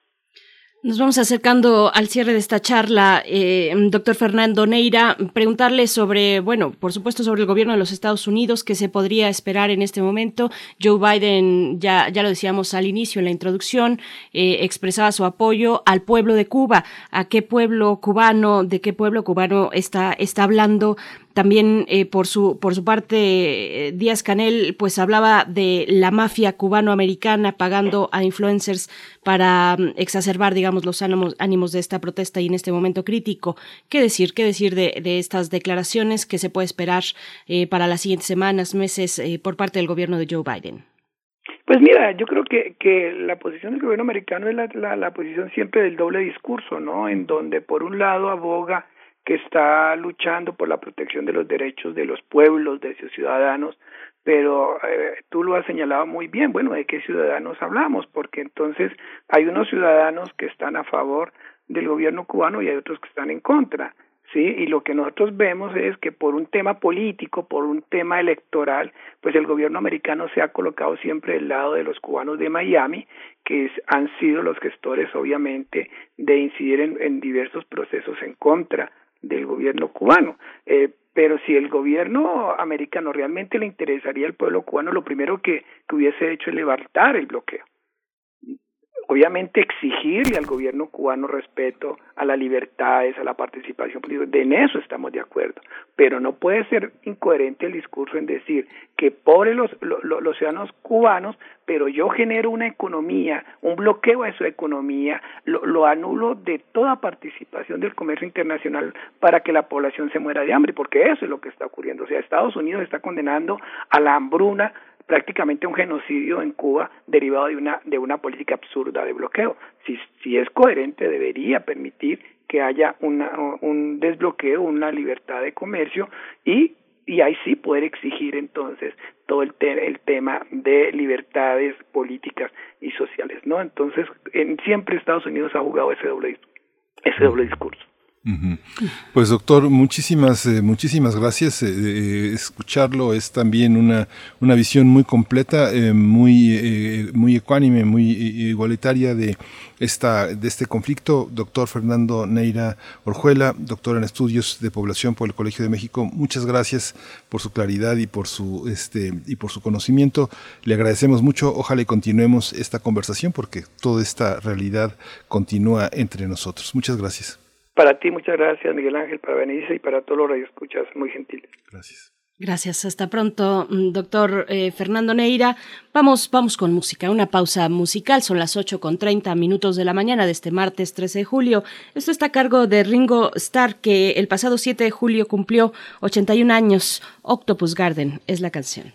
Nos vamos acercando al cierre de esta charla, eh, doctor Fernando Neira, preguntarle sobre, bueno, por supuesto sobre el gobierno de los Estados Unidos, qué se podría esperar en este momento. Joe Biden, ya, ya lo decíamos al inicio en la introducción, eh, expresaba su apoyo al pueblo de Cuba. ¿A qué pueblo cubano, de qué pueblo cubano está, está hablando? También eh, por su por su parte eh, Díaz Canel pues hablaba de la mafia cubano-americana pagando a influencers para mm, exacerbar digamos los ánimos, ánimos de esta protesta y en este momento crítico. ¿Qué decir? ¿Qué decir de, de estas declaraciones que se puede esperar eh, para las siguientes semanas, meses por parte del gobierno de Joe Biden? Pues mira, yo creo que, que la posición del gobierno americano es la, la posición siempre del doble discurso, ¿no? En donde por un lado aboga que está luchando por la protección de los derechos de los pueblos, de sus ciudadanos, pero eh, tú lo has señalado muy bien, bueno, ¿de qué ciudadanos hablamos? Porque entonces hay unos ciudadanos que están a favor del gobierno cubano y hay otros que están en contra, ¿sí? Y lo que nosotros vemos es que por un tema político, por un tema electoral, pues el gobierno americano se ha colocado siempre del lado de los cubanos de Miami, que han sido los gestores, obviamente, de incidir en, en diversos procesos en contra del gobierno cubano. Eh, pero si el gobierno americano realmente le interesaría al pueblo cubano, lo primero que, que hubiese hecho es levantar el bloqueo obviamente exigirle al gobierno cubano respeto a las libertades, a la participación política, en eso estamos de acuerdo, pero no puede ser incoherente el discurso en decir que pobres los, los, ciudadanos cubanos, pero yo genero una economía, un bloqueo a su economía, lo, lo anulo de toda participación del comercio internacional para que la población se muera de hambre, porque eso es lo que está ocurriendo. O sea, Estados Unidos está condenando a la hambruna prácticamente un genocidio en Cuba derivado de una de una política absurda de bloqueo. Si, si es coherente, debería permitir que haya una, un desbloqueo, una libertad de comercio y y ahí sí poder exigir entonces todo el, el tema de libertades políticas y sociales, ¿no? Entonces, en, siempre Estados Unidos ha jugado ese doble ese doble discurso. Pues doctor, muchísimas, eh, muchísimas gracias. Eh, eh, escucharlo es también una, una visión muy completa, muy, muy ecuánime, muy igualitaria de, esta, de este conflicto. Doctor Fernando Neira Orjuela, doctor en estudios de población por el Colegio de México, muchas gracias por su claridad y por su, este, y por su conocimiento. Le agradecemos mucho. Ojalá continuemos esta conversación porque toda esta realidad continúa entre nosotros. Muchas gracias. Para ti, muchas gracias, Miguel Ángel, para Benice y para todos los radioescuchas, muy gentiles. Gracias. Gracias, hasta pronto, mm, doctor eh, Fernando Neira. Vamos, vamos con música, una pausa musical. Son las 8 con 30 minutos de la mañana de este martes 13 de julio. Esto está a cargo de Ringo Starr, que el pasado 7 de julio cumplió 81 años. Octopus Garden es la canción.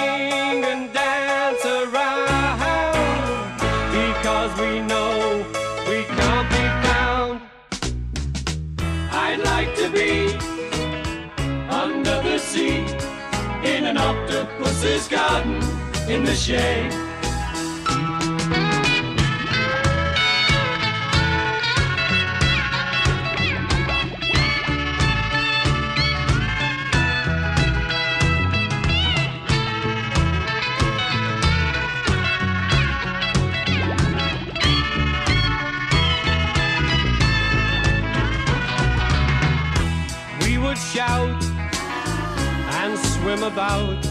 octopus's garden in the shade. We would shout and swim about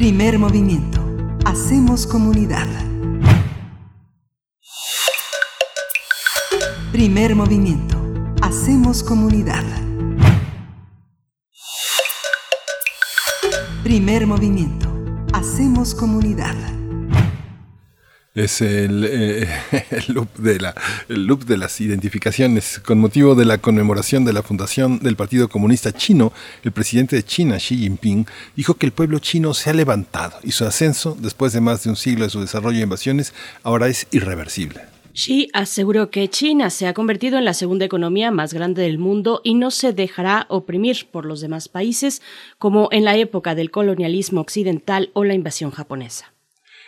Primer movimiento. Hacemos comunidad. Primer movimiento. Hacemos comunidad. Primer movimiento. Hacemos comunidad. Es el, eh, el loop de la, el loop de las identificaciones. Con motivo de la conmemoración de la fundación del Partido Comunista Chino, el presidente de China, Xi Jinping, dijo que el pueblo chino se ha levantado y su ascenso, después de más de un siglo de su desarrollo y invasiones, ahora es irreversible. Xi aseguró que China se ha convertido en la segunda economía más grande del mundo y no se dejará oprimir por los demás países como en la época del colonialismo occidental o la invasión japonesa.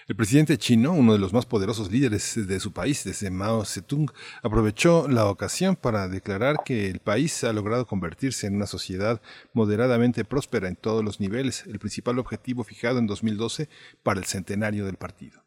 El presidente chino, uno de los más poderosos líderes de su país desde Mao Zedong, aprovechó la ocasión para declarar que el país ha logrado convertirse en una sociedad moderadamente próspera en todos los niveles, el principal objetivo fijado en 2012 para el centenario del partido.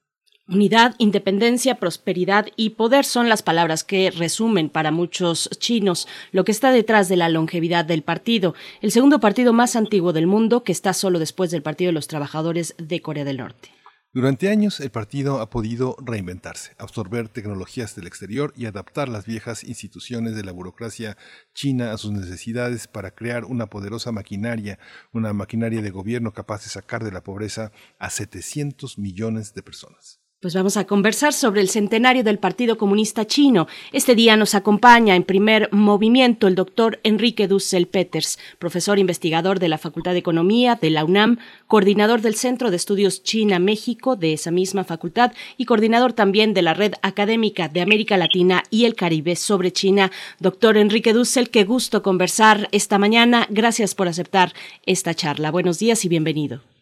Unidad, independencia, prosperidad y poder son las palabras que resumen para muchos chinos lo que está detrás de la longevidad del partido, el segundo partido más antiguo del mundo que está solo después del Partido de los Trabajadores de Corea del Norte. Durante años el partido ha podido reinventarse, absorber tecnologías del exterior y adaptar las viejas instituciones de la burocracia china a sus necesidades para crear una poderosa maquinaria, una maquinaria de gobierno capaz de sacar de la pobreza a 700 millones de personas. Pues vamos a conversar sobre el centenario del Partido Comunista Chino. Este día nos acompaña en primer movimiento el doctor Enrique Dussel Peters, profesor investigador de la Facultad de Economía de la UNAM, coordinador del Centro de Estudios China-México de esa misma facultad y coordinador también de la Red Académica de América Latina y el Caribe sobre China. Doctor Enrique Dussel, qué gusto conversar esta mañana. Gracias por aceptar esta charla. Buenos días y bienvenido.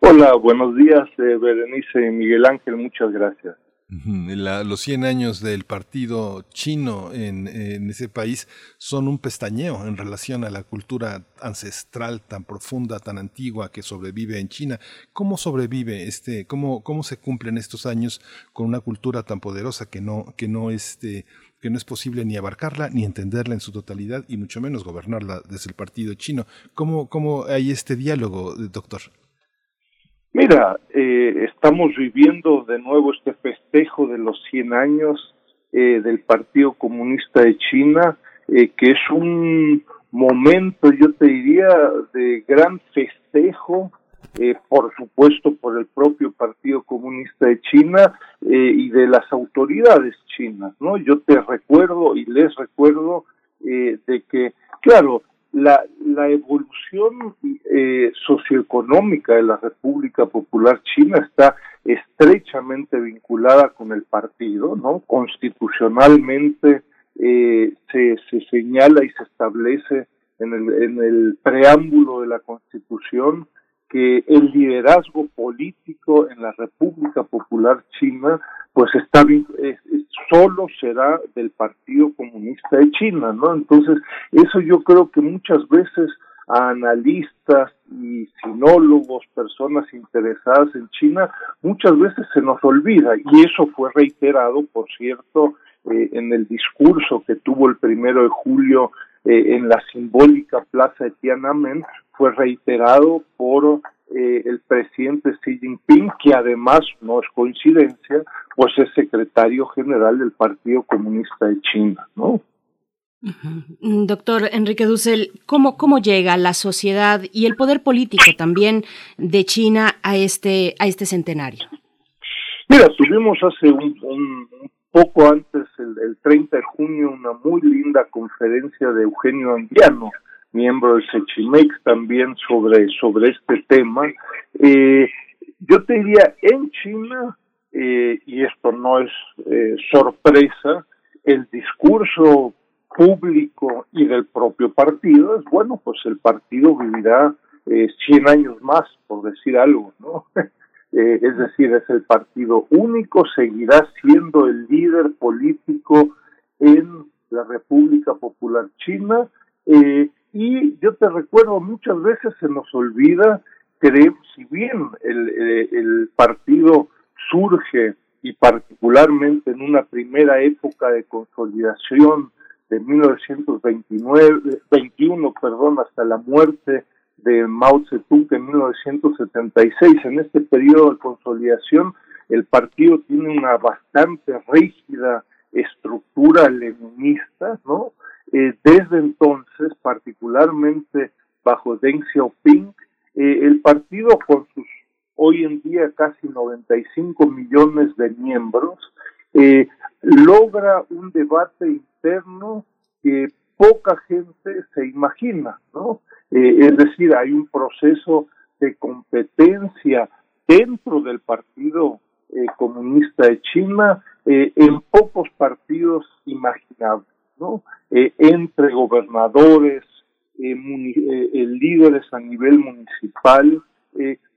Hola, buenos días, eh, Berenice y Miguel Ángel, muchas gracias. los 100 años del partido chino en, ese país son un pestañeo en relación a la cultura ancestral tan profunda, tan antigua que sobrevive en China. ¿Cómo sobrevive este, cómo, cómo se cumplen estos años con una cultura tan poderosa que no, que no este, que no es posible ni abarcarla ni entenderla en su totalidad y mucho menos gobernarla desde el partido chino? ¿Cómo, cómo hay este diálogo, doctor? Mira, eh, estamos viviendo de nuevo este festejo de los 100 años eh, del Partido Comunista de China, eh, que es un momento, yo te diría, de gran festejo, por supuesto por el propio Partido Comunista de China y de las autoridades chinas, ¿no? Yo te recuerdo y les recuerdo de que, claro, la, la evolución eh, socioeconómica de la República Popular China está estrechamente vinculada con el partido, ¿no? Constitucionalmente eh, se, se señala y se establece en el, en el preámbulo de la Constitución que el liderazgo político en la República Popular China pues está solo será del Partido Comunista de China, ¿no? Entonces, eso yo creo que muchas veces a analistas y sinólogos, personas interesadas en China, muchas veces se nos olvida y eso fue reiterado, por cierto, eh, en el discurso que tuvo el primero de julio eh, en la simbólica plaza de Tiananmen, fue reiterado por eh, el presidente Xi Jinping, que además no es coincidencia, pues es secretario general del Partido Comunista de China, ¿no? Mm, doctor Enrique Dussel, ¿cómo, ¿cómo llega la sociedad y el poder político también de China a este, a este centenario? Mira, tuvimos hace un, poco antes, el, el, 30 de junio, una muy linda conferencia de Eugenio Anguiano, miembro del Sechimex también sobre, sobre este tema. Eh, yo te diría, en China, eh, y esto no es eh, sorpresa, el discurso público y del propio partido es, bueno, pues el partido vivirá eh, 100 años más, por decir algo, ¿no? Eh, es decir, es el partido único, seguirá siendo el líder político en la República Popular China, eh, y yo te recuerdo, muchas veces se nos olvida que si bien el, eh, el partido surge y particularmente en una primera época de consolidación de 1929, 21, perdón, hasta la muerte de Mao Zedong en 1976. En este periodo de consolidación, el partido tiene una bastante rígida estructura leninista, ¿no? Eh, desde entonces, particularmente bajo Deng Xiaoping, eh, el partido con sus hoy en día casi 95 millones de miembros, eh, logra un debate interno que poca gente se imagina, ¿no? es decir, hay un proceso de competencia dentro del Partido Comunista de China en pocos partidos imaginables. ¿No? Eh, entre gobernadores, eh, eh, líderes a nivel municipal,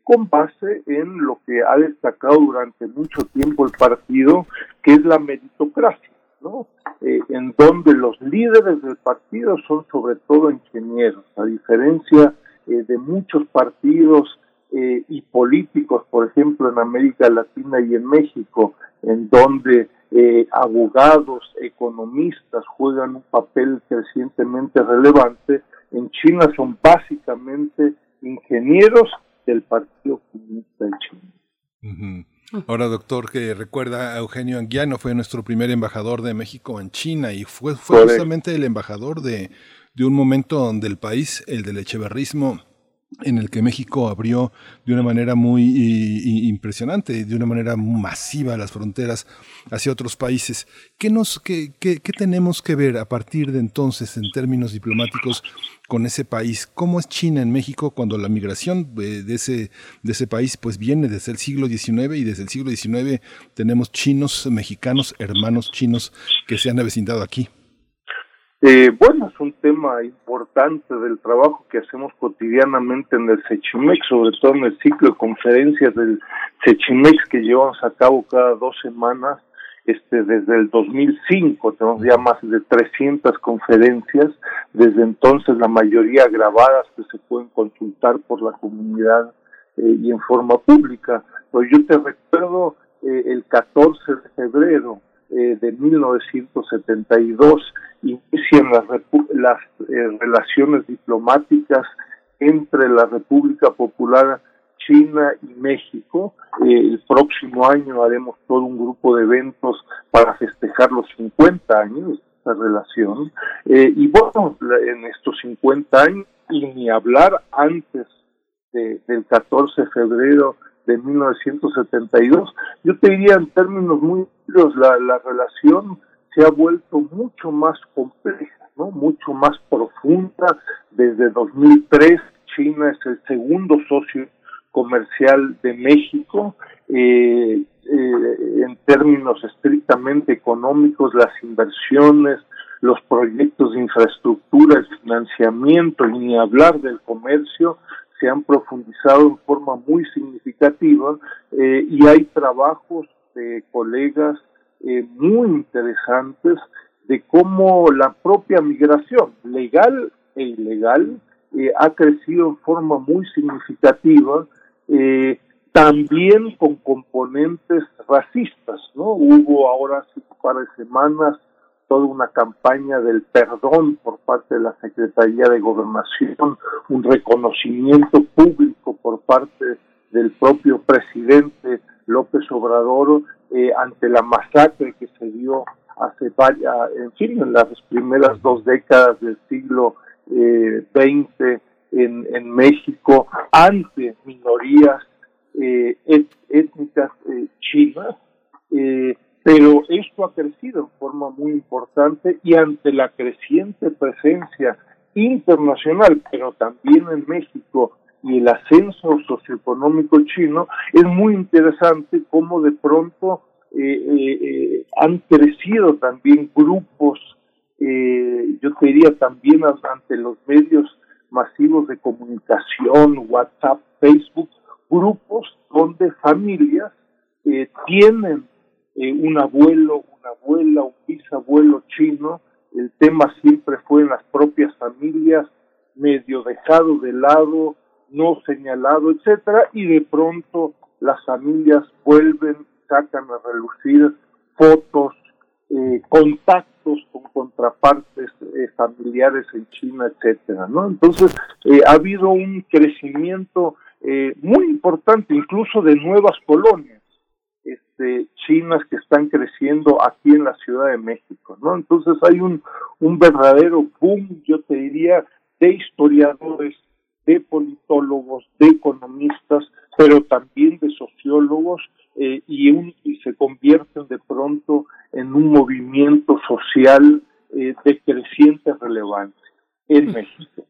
con base en lo que ha destacado durante mucho tiempo el partido, que es la meritocracia, ¿no? en donde los líderes del partido son sobre todo ingenieros, a diferencia de muchos partidos y políticos, por ejemplo, en América Latina y en México, en donde eh, abogados, economistas juegan un papel crecientemente relevante. En China son básicamente ingenieros del Partido Comunista de China. Ahora, doctor, que recuerda a Eugenio Anguiano, fue nuestro primer embajador de México en China y fue, fue justamente el embajador de, de un momento donde el país, el del echeverrismo, en el que México abrió de una manera muy impresionante, de una manera masiva las fronteras hacia otros países. ¿Qué, nos, qué, qué, tenemos que ver a partir de entonces en términos diplomáticos con ese país? ¿Cómo es China en México cuando la migración de ese, de ese país pues viene desde el siglo XIX y desde el siglo XIX tenemos chinos, mexicanos, hermanos chinos que se han avecindado aquí? Eh, bueno, es un tema importante del trabajo que hacemos cotidianamente en el Sechimex, sobre todo en el ciclo de conferencias del Sechimex que llevamos a cabo cada dos semanas este, desde el 2005, tenemos ya más de 300 conferencias, desde entonces la mayoría grabadas que se pueden consultar por la comunidad eh, y en forma pública. Pues yo te recuerdo eh, el 14 de febrero eh, de 1972 inician las, las eh, relaciones diplomáticas entre la República Popular China y México. Eh, el próximo año haremos todo un grupo de eventos para festejar los 50 años de esta relación. y bueno, en estos 50 años, y ni hablar antes del 14 de febrero de 1972. Yo te diría en términos muy la, la relación se ha vuelto mucho más compleja, ¿no? mucho más profunda. Desde 2003 China es el segundo socio comercial de México. Eh, eh, en términos estrictamente económicos, las inversiones, los proyectos de infraestructura, el financiamiento, ni hablar del comercio, se han profundizado en forma muy significativa eh, y hay trabajos de colegas eh, muy interesantes de cómo la propia migración, legal e ilegal, eh, ha crecido en forma muy significativa, también con componentes racistas, ¿no? Hubo ahora hace un par de semanas toda una campaña del perdón por parte de la Secretaría de Gobernación, un reconocimiento público por parte del propio presidente López Obrador eh, ante la masacre que se dio hace varias, en fin, en las primeras dos décadas del siglo XX eh, en, en México ante minorías eh, étnicas chinas. Eh, pero esto ha crecido en forma muy importante y ante la creciente presencia internacional, pero también en México y el ascenso socioeconómico chino, es muy interesante cómo de pronto eh, eh, eh, han crecido también grupos, yo te diría también ante los medios masivos de comunicación, WhatsApp, Facebook, grupos donde familias tienen eh, un abuelo, una abuela, un bisabuelo chino, el tema siempre fue en las propias familias, medio dejado de lado, no señalado, etcétera, y de pronto las familias vuelven, sacan a relucir fotos, eh, contactos con contrapartes eh, familiares en China, etcétera. Entonces ha habido un crecimiento muy importante, incluso de nuevas colonias este, chinas que están creciendo aquí en la Ciudad de México, ¿no? Entonces hay un, un verdadero boom, yo te diría, de historiadores, de politólogos, de economistas, pero también de sociólogos eh, y, un, y se convierten de pronto en un movimiento social eh, de creciente relevancia en México.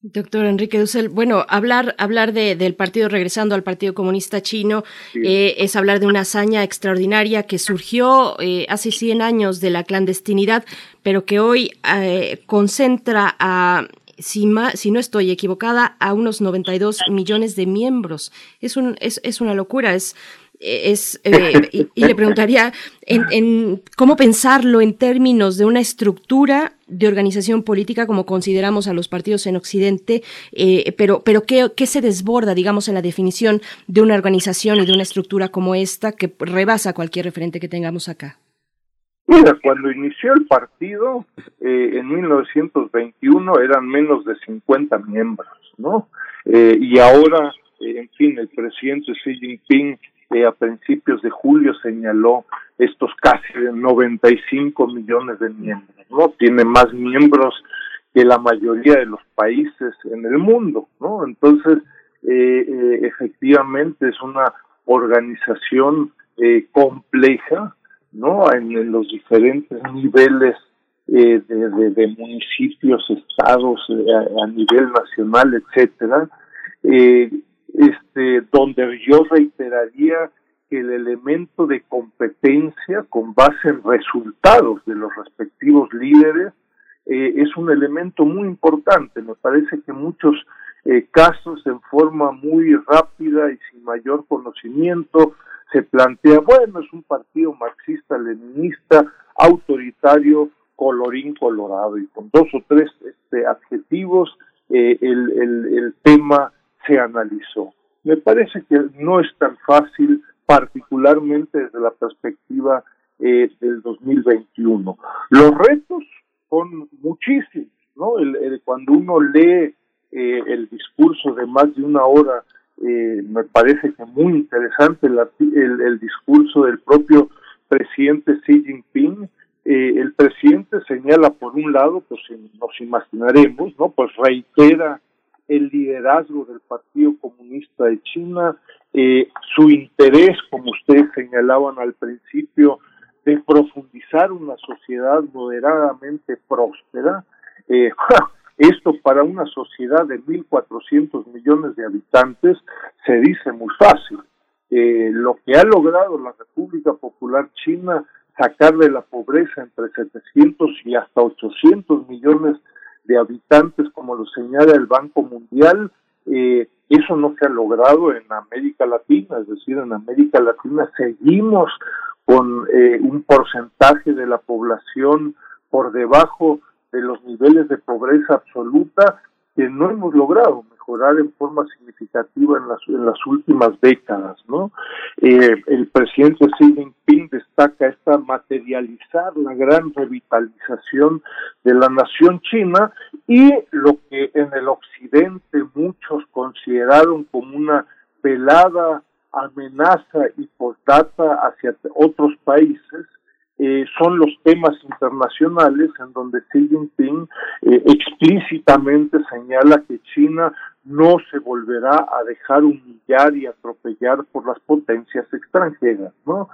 Doctor Enrique Dussel, bueno, hablar, hablar de, del partido, regresando al Partido Comunista Chino, eh, es hablar de una hazaña extraordinaria que surgió eh, hace 100 años de la clandestinidad, pero que hoy eh, concentra a si, si, no estoy equivocada, a unos 92 millones de miembros. Es, un, es, es una locura, es es, eh, y, le preguntaría en, cómo pensarlo en términos de una estructura de organización política como consideramos a los partidos en Occidente, eh, pero, pero ¿qué, ¿qué, se desborda, digamos, en la definición de una organización y de una estructura como esta que rebasa cualquier referente que tengamos acá? Mira, cuando inició el partido eh, en 1921 eran menos de 50 miembros, ¿no? y ahora, en fin, el presidente Xi Jinping a principios de julio señaló estos casi 95 millones de miembros, ¿no? Tiene más miembros que la mayoría de los países en el mundo, ¿no? Entonces, eh, eh, efectivamente es una organización eh, compleja, ¿no? En, los diferentes niveles de, de, municipios, estados, a, a, nivel nacional, etcétera. Este, donde yo reiteraría que el elemento de competencia con base en resultados de los respectivos líderes eh, es un elemento muy importante. Me parece que muchos eh, casos en forma muy rápida y sin mayor conocimiento se plantea, bueno, es un partido marxista-leninista, autoritario, colorín colorado, y con dos o tres este, adjetivos eh, el, el, el tema se analizó. Me parece que no es tan fácil, particularmente desde la perspectiva eh, del 2021. Los retos son muchísimos, ¿no? El, cuando uno lee eh, el discurso de más de una hora, eh, me parece que muy interesante el, el, discurso del propio presidente Xi Jinping. Eh, el presidente señala, por un lado, pues nos imaginaremos, ¿no? Pues reitera el liderazgo del Partido Comunista de China, eh, su interés, como ustedes señalaban al principio, de profundizar una sociedad moderadamente próspera. Eh, esto para una sociedad de 1.400 millones de habitantes se dice muy fácil. Eh, lo que ha logrado la República Popular China sacar de la pobreza entre 700 y hasta 800 millones de habitantes, como lo señala el Banco Mundial, eh, eso no se ha logrado en América Latina, es decir, en América Latina seguimos con eh, un porcentaje de la población por debajo de los niveles de pobreza absoluta que no hemos logrado mejorar en forma significativa en las, en las últimas décadas, ¿no? Eh, el presidente Xi Jinping destaca esta materializar la gran revitalización de la nación china y lo que en el occidente muchos consideraron como una velada amenaza y postdata hacia otros países eh, son los temas internacionales en donde Xi Jinping eh, explícitamente señala que China no se volverá a dejar humillar y atropellar por las potencias extranjeras, ¿no?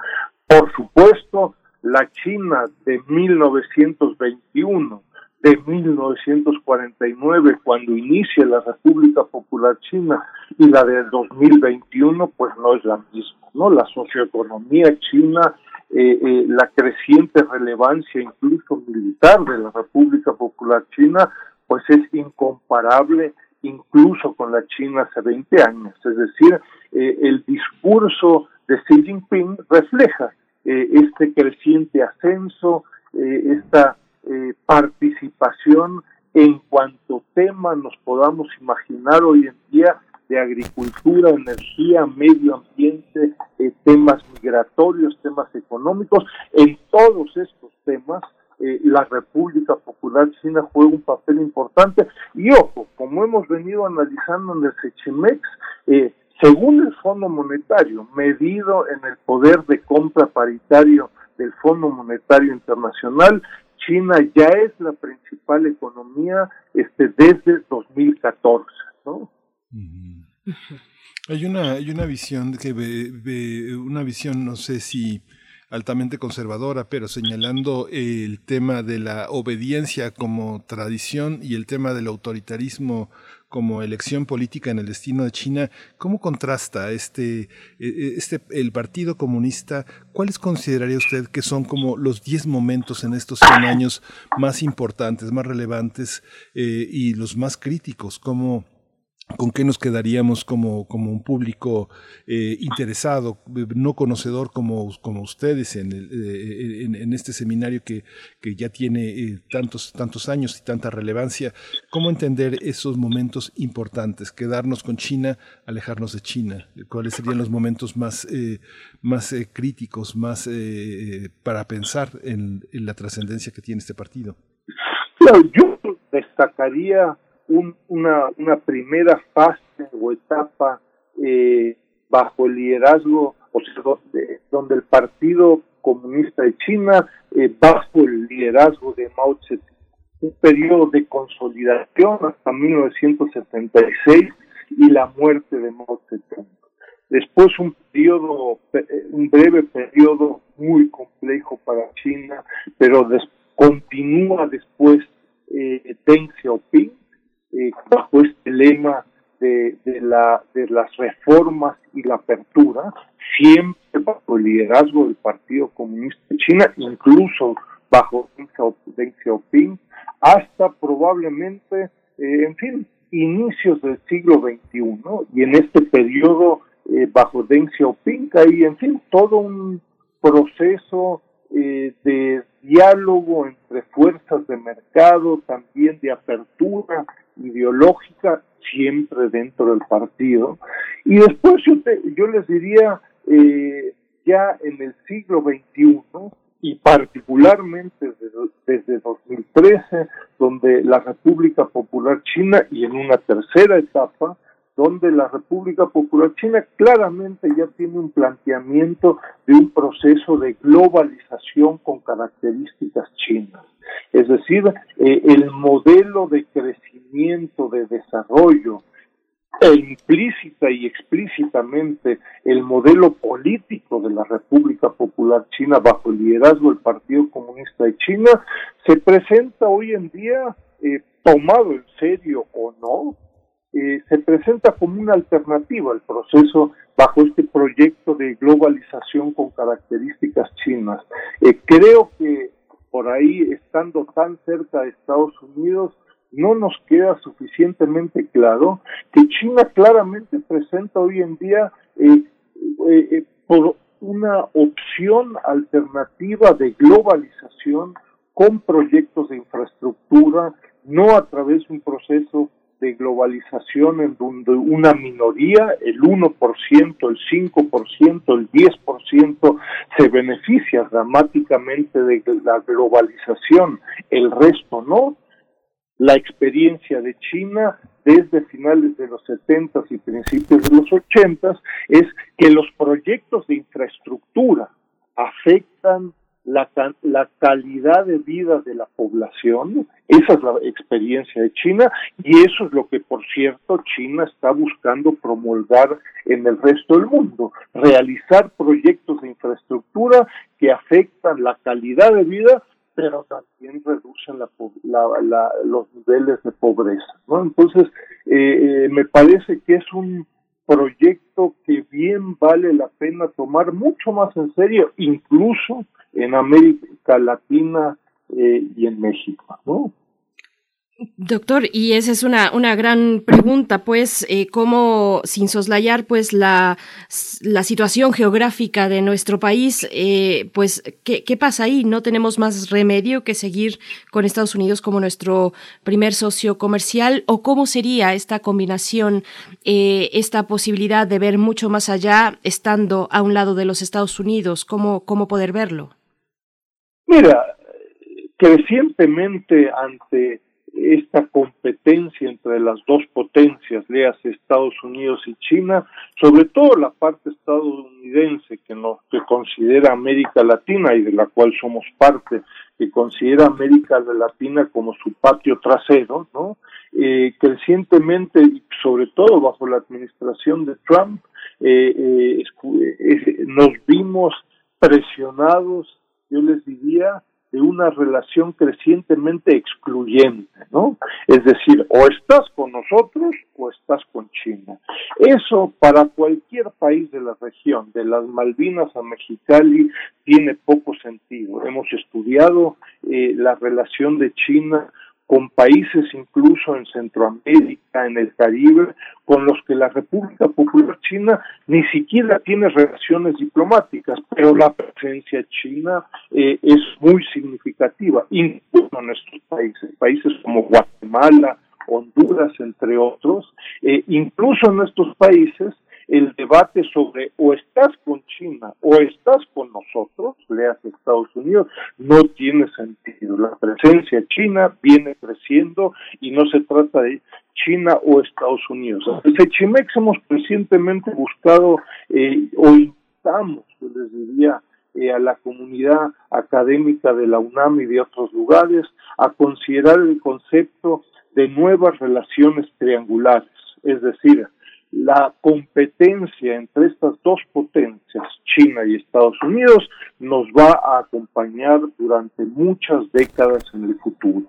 Por supuesto, la China de 1921, de 1949, cuando inicia la República Popular China, y la de 2021, pues no es la misma, ¿no? La socioeconomía china eh, eh, la creciente relevancia incluso militar de la República Popular China, pues es incomparable incluso con la China hace 20 años. Es decir, eh, el discurso de Xi Jinping refleja este creciente ascenso, esta participación en cuanto tema nos podamos imaginar hoy en día de agricultura, energía, medio ambiente, eh, temas migratorios, temas económicos. En todos estos temas, eh, la República Popular China juega un papel importante. Y ojo, como hemos venido analizando en el Sechimex, eh, según el Fondo Monetario, medido en el poder de compra paritario del Fondo Monetario Internacional, China ya es la principal economía este desde 2014, ¿no? Hay una, hay una visión que una visión, no sé si altamente conservadora, pero señalando el tema de la obediencia como tradición y el tema del autoritarismo como elección política en el destino de China, ¿cómo contrasta este, e, e, este el Partido Comunista? ¿Cuáles consideraría usted que son como los 10 momentos en estos 100 años más importantes, más relevantes eh, y los más críticos? ¿Cómo, con qué nos quedaríamos como, como un público eh, interesado, no conocedor como, como ustedes en, eh, en, este seminario que, que ya tiene eh, tantos, tantos años y tanta relevancia. ¿Cómo entender esos momentos importantes? Quedarnos con China, alejarnos de China. ¿Cuáles serían los momentos más, más críticos, más para pensar en, en la trascendencia que tiene este partido? Yo destacaría una, una primera fase o etapa eh, bajo el liderazgo, o sea, donde, el Partido Comunista de China, eh, bajo el liderazgo de Mao Zedong, un periodo de consolidación hasta 1976 y la muerte de Mao Zedong. Después un periodo, eh, un breve periodo muy complejo para China, pero continúa después eh, Deng Xiaoping, eh, bajo este lema de, de, la, de las reformas y la apertura, siempre bajo el liderazgo del Partido Comunista de China, incluso bajo Deng Xiaoping hasta probablemente, eh, en fin, inicios del siglo XXI, y en este periodo eh, bajo Deng Xiaoping hay, en fin, todo un proceso eh, de diálogo entre fuerzas de mercado, también de apertura ideológica, siempre dentro del partido. Y después yo, yo les diría, eh, ya en el siglo XXI, y particularmente desde, desde 2013, donde la República Popular China y en una tercera etapa, donde la República Popular China claramente ya tiene un planteamiento de un proceso de globalización con características chinas. Es decir, eh, el modelo de crecimiento, de desarrollo, e implícita y explícitamente el modelo político de la República Popular China bajo el liderazgo del Partido Comunista de China se presenta hoy en día eh, tomado en serio o no eh, se presenta como una alternativa al proceso bajo este proyecto de globalización con características chinas. Eh, creo que por ahí, estando tan cerca de Estados Unidos, no nos queda suficientemente claro que China claramente presenta hoy en día eh, por una opción alternativa de globalización con proyectos de infraestructura, no a través de un proceso de globalización en donde una minoría, el 1%, el 5%, el 10% se beneficia dramáticamente de la globalización, el resto no. La experiencia de China desde finales de los 70 y principios de los 80 es que los proyectos de infraestructura afectan la, la calidad de vida de la población, esa es la experiencia de China y eso es lo que, por cierto, China está buscando promulgar en el resto del mundo, realizar proyectos de infraestructura que afectan la calidad de vida, pero también reducen la, los niveles de pobreza. ¿no? Entonces, eh, eh, me parece que es un proyecto que bien vale la pena tomar mucho más en serio, incluso en América Latina eh, y en México, ¿no? Doctor, y esa es una, una gran pregunta, pues, eh, cómo, sin soslayar, pues, la, la situación geográfica de nuestro país, eh, pues, ¿qué, ¿qué, pasa ahí? ¿No tenemos más remedio que seguir con Estados Unidos como nuestro primer socio comercial? ¿O cómo sería esta combinación, eh, esta posibilidad de ver mucho más allá estando a un lado de los Estados Unidos? ¿Cómo, cómo poder verlo? Mira, crecientemente ante esta competencia entre las dos potencias, leas Estados Unidos y China, sobre todo la parte estadounidense que nos considera América Latina y de la cual somos parte, que considera América Latina como su patio trasero, ¿no? Eh, crecientemente, sobre todo bajo la administración de Trump, eh, eh, eh nos vimos presionados, yo les diría, de una relación crecientemente excluyente, ¿no? Es decir, o estás con nosotros o estás con China. Eso para cualquier país de la región, de las Malvinas a Mexicali, tiene poco sentido. Hemos estudiado eh, la relación de China con países incluso en Centroamérica, en el Caribe, con los que la República Popular China ni siquiera tiene relaciones diplomáticas, pero la presencia china eh, es muy significativa, incluso en estos países, países como Guatemala, Honduras, entre otros, eh, incluso en estos países el debate sobre o estás con China o estás con nosotros, leas Estados Unidos, no tiene sentido. La presencia china viene creciendo y no se trata de China o Estados Unidos. Desde Chimex hemos recientemente buscado eh, o invitamos, yo les diría, eh, a la comunidad académica de la UNAM y de otros lugares a considerar el concepto de nuevas relaciones triangulares, es decir, la competencia entre estas dos potencias, China y Estados Unidos, nos va a acompañar durante muchas décadas en el futuro.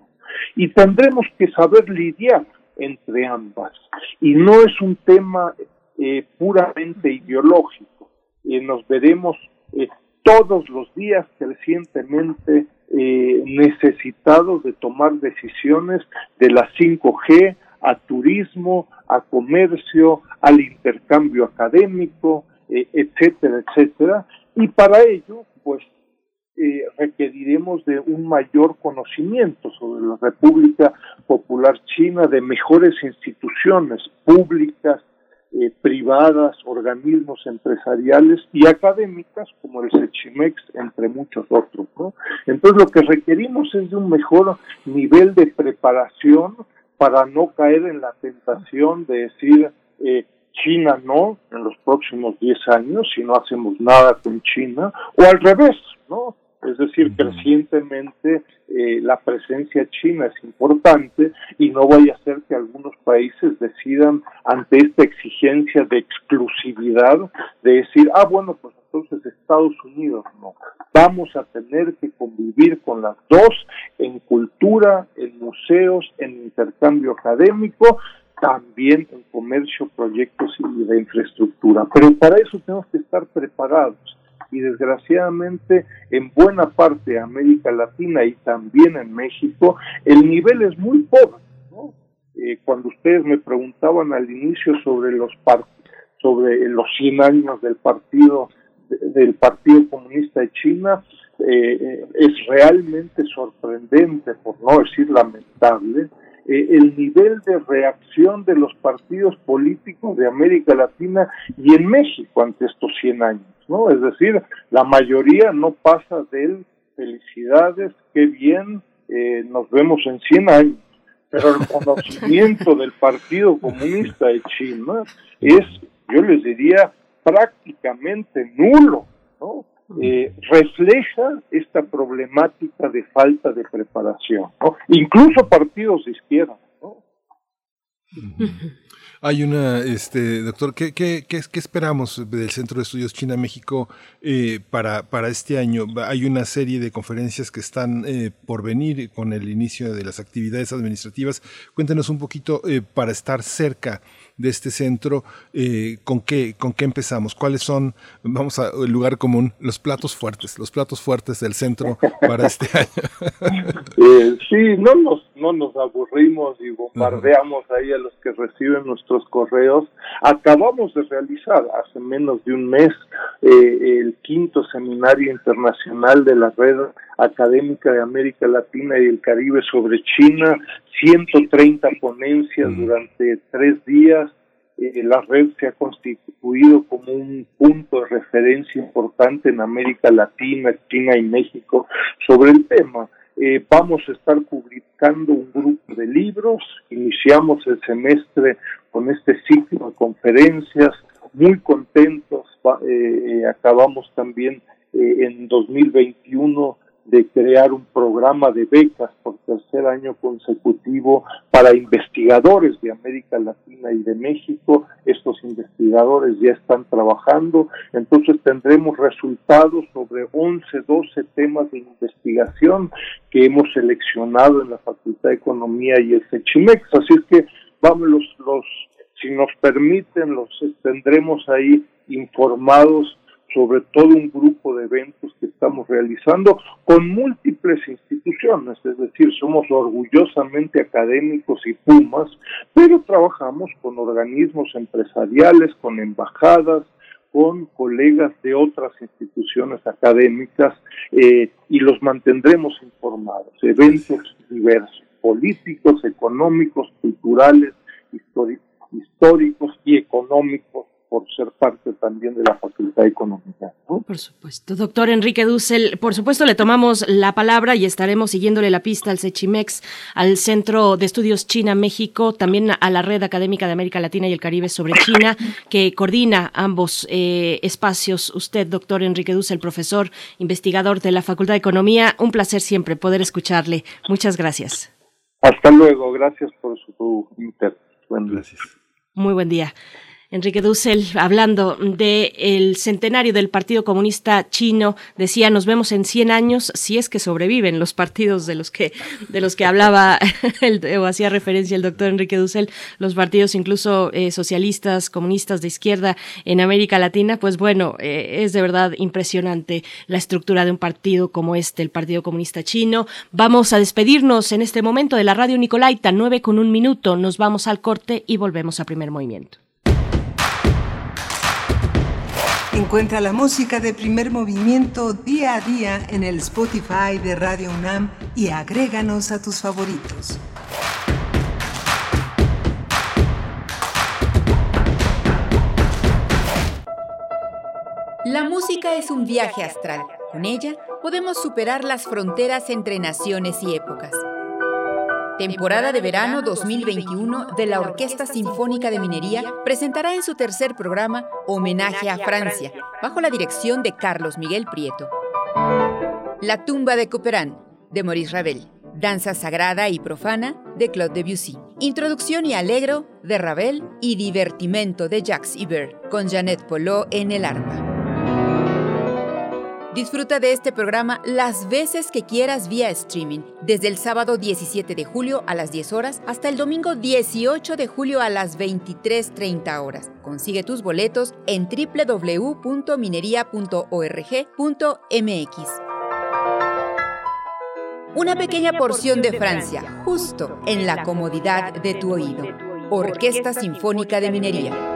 Y tendremos que saber lidiar entre ambas. Y no es un tema eh, puramente ideológico. Eh, nos veremos eh, todos los días crecientemente eh, necesitados de tomar decisiones de la 5G a turismo, a comercio, al intercambio académico, eh, etcétera, etcétera. Y para ello, pues eh, requeriremos de un mayor conocimiento sobre la República Popular China, de mejores instituciones públicas, eh, privadas, organismos empresariales y académicas como el SECHIMEX, entre muchos otros. ¿no? Entonces lo que requerimos es de un mejor nivel de preparación para no caer en la tentación de decir eh, China no en los próximos 10 años si no hacemos nada con China, o al revés, ¿no? Es decir, crecientemente eh, la presencia china es importante y no vaya a ser que algunos países decidan ante esta exigencia de exclusividad de decir, ah, bueno, pues entonces Estados Unidos no. Vamos a tener que convivir con las dos en cultura, en museos, en intercambio académico, también en comercio, proyectos y de infraestructura. Pero para eso tenemos que estar preparados y desgraciadamente en buena parte de América Latina y también en México el nivel es muy pobre. ¿no? Eh, cuando ustedes me preguntaban al inicio sobre los sobre los 100 años del partido del Partido Comunista de China eh, eh, es realmente sorprendente, por no decir lamentable, eh, el nivel de reacción de los partidos políticos de América Latina y en México ante estos 100 años, ¿no? Es decir, la mayoría no pasa del felicidades, qué bien, eh, nos vemos en 100 años, pero el conocimiento del Partido Comunista de China es, yo les diría, prácticamente nulo, ¿no? Eh, refleja esta problemática de falta de preparación, incluso partidos de izquierda. Hay una, este, doctor, ¿qué, qué, qué, esperamos del Centro de Estudios China-México eh, para, para este año? Hay una serie de conferencias que están eh, por venir con el inicio de las actividades administrativas. Cuéntenos un poquito para estar cerca de este centro, eh, ¿con, qué, ¿con qué empezamos? ¿Cuáles son, vamos al lugar común, los platos fuertes, los platos fuertes del centro para este año? eh, sí, no nos, no nos aburrimos y bombardeamos ahí a los que reciben nuestros correos. Acabamos de realizar hace menos de un mes eh, el quinto seminario internacional de la red académica de América Latina y el Caribe sobre China, 130 ponencias durante tres días. Eh, la red se ha constituido como un punto de referencia importante en América Latina, China y México sobre el tema. Eh, vamos a estar publicando un grupo de libros, iniciamos el semestre con este ciclo de conferencias, muy contentos, eh, acabamos también en 2021 de crear un programa de becas por tercer año consecutivo para investigadores de América Latina y de México. Estos investigadores ya están trabajando, entonces tendremos resultados sobre 11, 12 temas de investigación que hemos seleccionado en la Facultad de Economía y el CECHIMEX. Así es que vamos, los, los, si nos permiten, los tendremos ahí informados sobre todo un grupo de eventos que estamos realizando con múltiples instituciones, es decir, somos orgullosamente académicos y Pumas, pero trabajamos con organismos empresariales, con embajadas, con colegas de otras instituciones académicas eh, y los mantendremos informados. Eventos diversos, políticos, económicos, culturales, históricos y económicos por ser parte también de la Facultad Económica. Por supuesto. Doctor Enrique Dussel, por supuesto le tomamos la palabra y estaremos siguiéndole la pista al CECHIMEX, al Centro de Estudios China-México, también a la Red Académica de América Latina y el Caribe sobre China, que coordina ambos eh, espacios. Usted, doctor Enrique Dussel, profesor, investigador de la Facultad de Economía, un placer siempre poder escucharle. Muchas gracias. Hasta luego, gracias por su interés. Gracias. Muy buen día. Enrique Dussel, hablando del el centenario del Partido Comunista Chino, decía, nos vemos en 100 años si es que sobreviven los partidos de los que, de los que hablaba el, o hacía referencia el doctor Enrique Dussel, los partidos incluso eh, socialistas, comunistas de izquierda en América Latina, pues bueno, eh, es de verdad impresionante la estructura de un partido como este, el Partido Comunista Chino. Vamos a despedirnos en este momento de la radio Nicolaita, 9 con un minuto, nos vamos al corte y volvemos a primer movimiento. Encuentra la música de primer movimiento día a día en el Spotify de Radio UNAM y agréganos a tus favoritos. La música es un viaje astral. Con ella podemos superar las fronteras entre naciones y épocas. Temporada de verano 2021 de la Orquesta Sinfónica de Minería presentará en su tercer programa Homenaje a Francia, bajo la dirección de Carlos Miguel Prieto. La tumba de Couperin, de Maurice Ravel. Danza sagrada y profana, de Claude Debussy. Introducción y alegro, de Ravel. Y divertimento, de Jacques Ibert, con Jeannette Polot en el arpa. Disfruta de este programa las veces que quieras vía streaming, desde el sábado 17 de julio a las 10 horas hasta el domingo 18 de julio a las 23.30 horas. Consigue tus boletos en www.minería.org.mx. Una pequeña porción de Francia, justo en la comodidad de tu oído. Orquesta Sinfónica de Minería.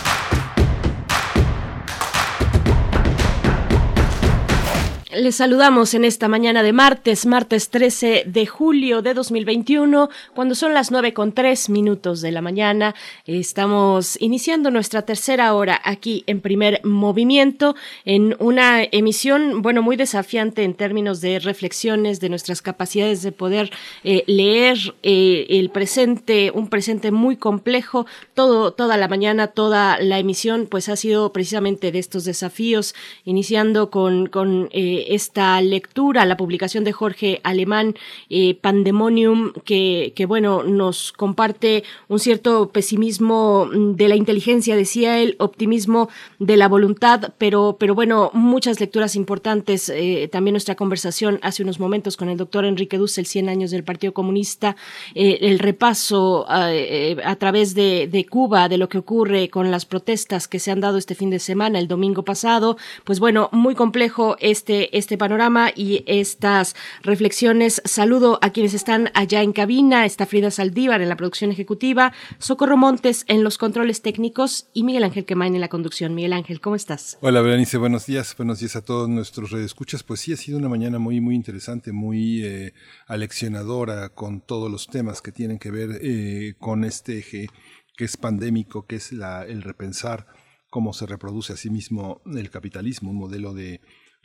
Les saludamos en esta mañana de martes, martes 13 de julio de 2021, cuando son las nueve con tres minutos de la mañana. Estamos iniciando nuestra tercera hora aquí en primer movimiento, en una emisión, bueno, muy desafiante en términos de reflexiones de nuestras capacidades de poder eh, leer eh, el presente, un presente muy complejo. Todo, toda la mañana, toda la emisión, pues ha sido precisamente de estos desafíos, iniciando con, con eh, esta lectura, la publicación de Jorge Alemán, eh, Pandemonium, que, que, bueno, nos comparte un cierto pesimismo de la inteligencia, decía él, optimismo de la voluntad, pero, pero bueno, muchas lecturas importantes. Eh, también nuestra conversación hace unos momentos con el doctor Enrique Dussel, 100 años del Partido Comunista, eh, el repaso a través de, de Cuba, de lo que ocurre con las protestas que se han dado este fin de semana, el domingo pasado, pues bueno, muy complejo este este panorama y estas reflexiones. Saludo a quienes están allá en cabina. Está Frida Saldívar en la producción ejecutiva, Socorro Montes en los controles técnicos y Miguel Ángel Quemain en la conducción. Miguel Ángel, ¿cómo estás? Hola, Berenice, buenos días. Buenos días a todos nuestros redescuchas. Pues sí, ha sido una mañana muy, muy interesante, muy eh, aleccionadora con todos los temas que tienen que ver eh, con este eje que es pandémico, que es la, el repensar cómo se reproduce a sí mismo el capitalismo, un modelo de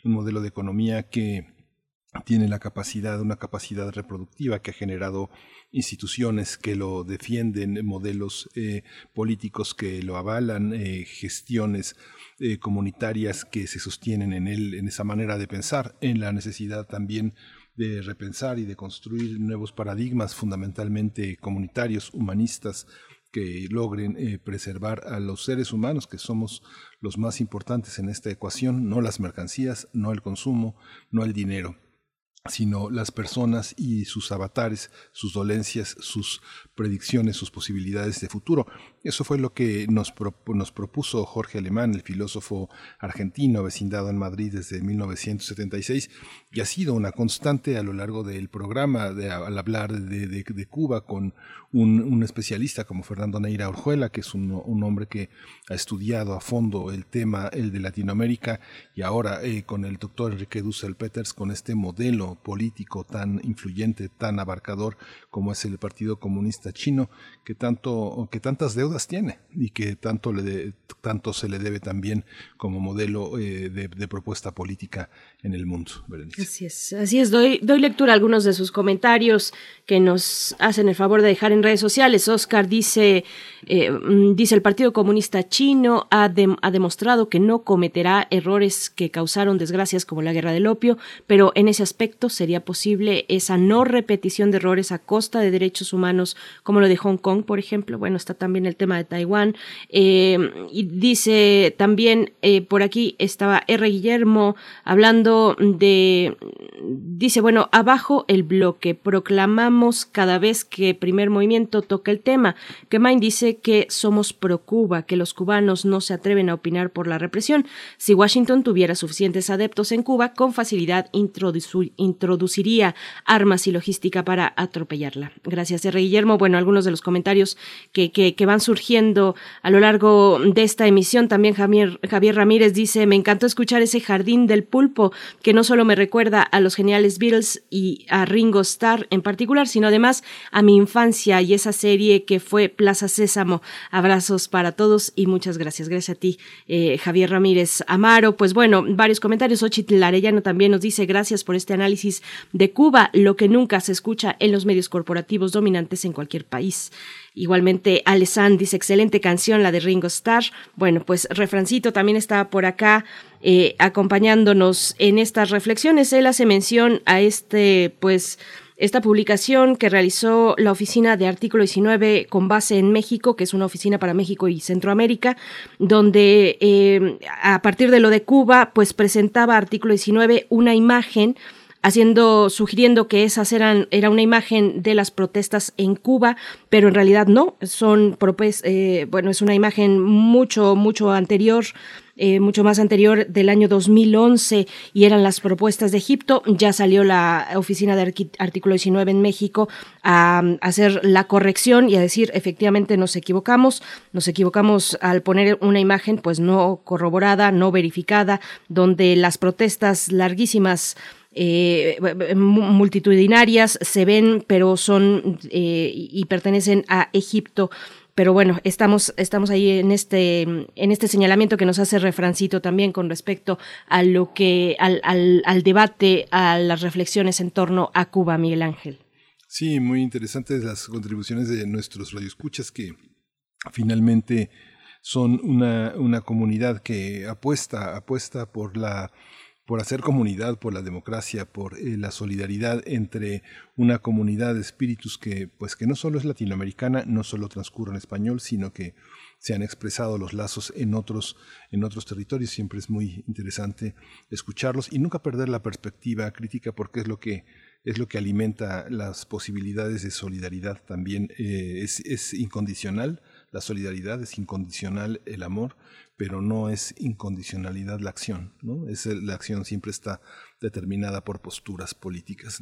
un modelo de economía que tiene la capacidad, una capacidad reproductiva que ha generado instituciones que lo defienden, modelos eh, políticos que lo avalan, eh, gestiones eh, comunitarias que se sostienen en él, en esa manera de pensar, en la necesidad también de repensar y de construir nuevos paradigmas fundamentalmente comunitarios, humanistas, que logren eh, preservar a los seres humanos, que somos los más importantes en esta ecuación, no las mercancías, no el consumo, no el dinero sino las personas y sus avatares, sus dolencias, sus predicciones, sus posibilidades de futuro. Eso fue lo que nos, nos propuso Jorge Alemán, el filósofo argentino vecindado en Madrid desde 1976, y ha sido una constante a lo largo del programa al hablar de, Cuba con un, especialista como Fernando Neira Orjuela, que es un, un, hombre que ha estudiado a fondo el tema, el de Latinoamérica, y ahora eh, con el doctor Enrique Dussel Peters, con este modelo político tan influyente, tan abarcador como es el Partido Comunista Chino, que tanto, que tantas deudas tiene y que tanto le tanto se le debe también como modelo eh, de, propuesta política en el mundo. Así es, así es. Doy, doy lectura a algunos de sus comentarios que nos hacen el favor de dejar en redes sociales. Oscar dice, eh, mm, dice el Partido Comunista Chino ha, ha demostrado que no cometerá errores que causaron desgracias como la guerra del opio, pero en ese aspecto sería posible esa no repetición de errores a costa de derechos humanos, como lo de Hong Kong, por ejemplo. Bueno, está también el tema de Taiwán. Eh, y dice también eh, por aquí estaba R. Guillermo hablando de, dice, bueno, abajo el bloque, proclamamos cada vez que primer movimiento toca el tema. Que Main dice que somos pro Cuba, que los cubanos no se atreven a opinar por la represión. Si Washington tuviera suficientes adeptos en Cuba, con facilidad introduciría armas y logística para atropellarla. Gracias, R. Guillermo. Bueno, algunos de los comentarios que, que, van surgiendo a lo largo de esta emisión. También Javier, Javier Ramírez dice, me encantó escuchar ese jardín del pulpo, que no solo me recuerda a los geniales Beatles y a Ringo Starr en particular, sino además a mi infancia y esa serie que fue Plaza Sésamo. Abrazos para todos y muchas gracias. Gracias a ti, eh, Javier Ramírez Amaro. Pues bueno, varios comentarios. Ochitl Arellano también nos dice gracias por este análisis de Cuba, lo que nunca se escucha en los medios corporativos dominantes en cualquier país. Igualmente, Alessandro dice, excelente canción, la de Ringo Starr. Bueno, pues Refrancito también está por acá eh, acompañándonos en estas reflexiones. Él hace mención a este, pues, esta publicación que realizó la oficina de Artículo 19 con base en México, que es una oficina para México y Centroamérica, donde eh, a partir de lo de Cuba, pues presentaba Artículo 19 una imagen haciendo, sugiriendo que esas eran, era una imagen de las protestas en Cuba, pero en realidad no, son, eh, bueno, es una imagen mucho, mucho anterior eh, mucho más anterior del año 2011 y eran las propuestas de Egipto. Ya salió la oficina de artículo 19 en México a, hacer la corrección y a decir efectivamente nos equivocamos, nos equivocamos al poner una imagen pues no corroborada, no verificada, donde las protestas larguísimas eh, multitudinarias se ven, pero son eh, y pertenecen a Egipto pero bueno, estamos, estamos ahí en este, en este señalamiento que nos hace Refrancito también con respecto a lo que, al, al, debate, a las reflexiones en torno a Cuba, Miguel Ángel. Sí, muy interesantes las contribuciones de nuestros radioescuchas que finalmente son una, una comunidad que apuesta, apuesta por la por hacer comunidad, por la democracia, por eh, la solidaridad entre una comunidad de espíritus que, pues, que no solo es latinoamericana, no solo transcurre en español, sino que se han expresado los lazos en otros, en otros territorios. Siempre es muy interesante escucharlos y nunca perder la perspectiva crítica porque es lo que es lo que alimenta las posibilidades de solidaridad también. Eh, es, es incondicional, la solidaridad es incondicional, el amor, pero no es incondicionalidad la acción, ¿no? Es la acción siempre está determinada por posturas políticas.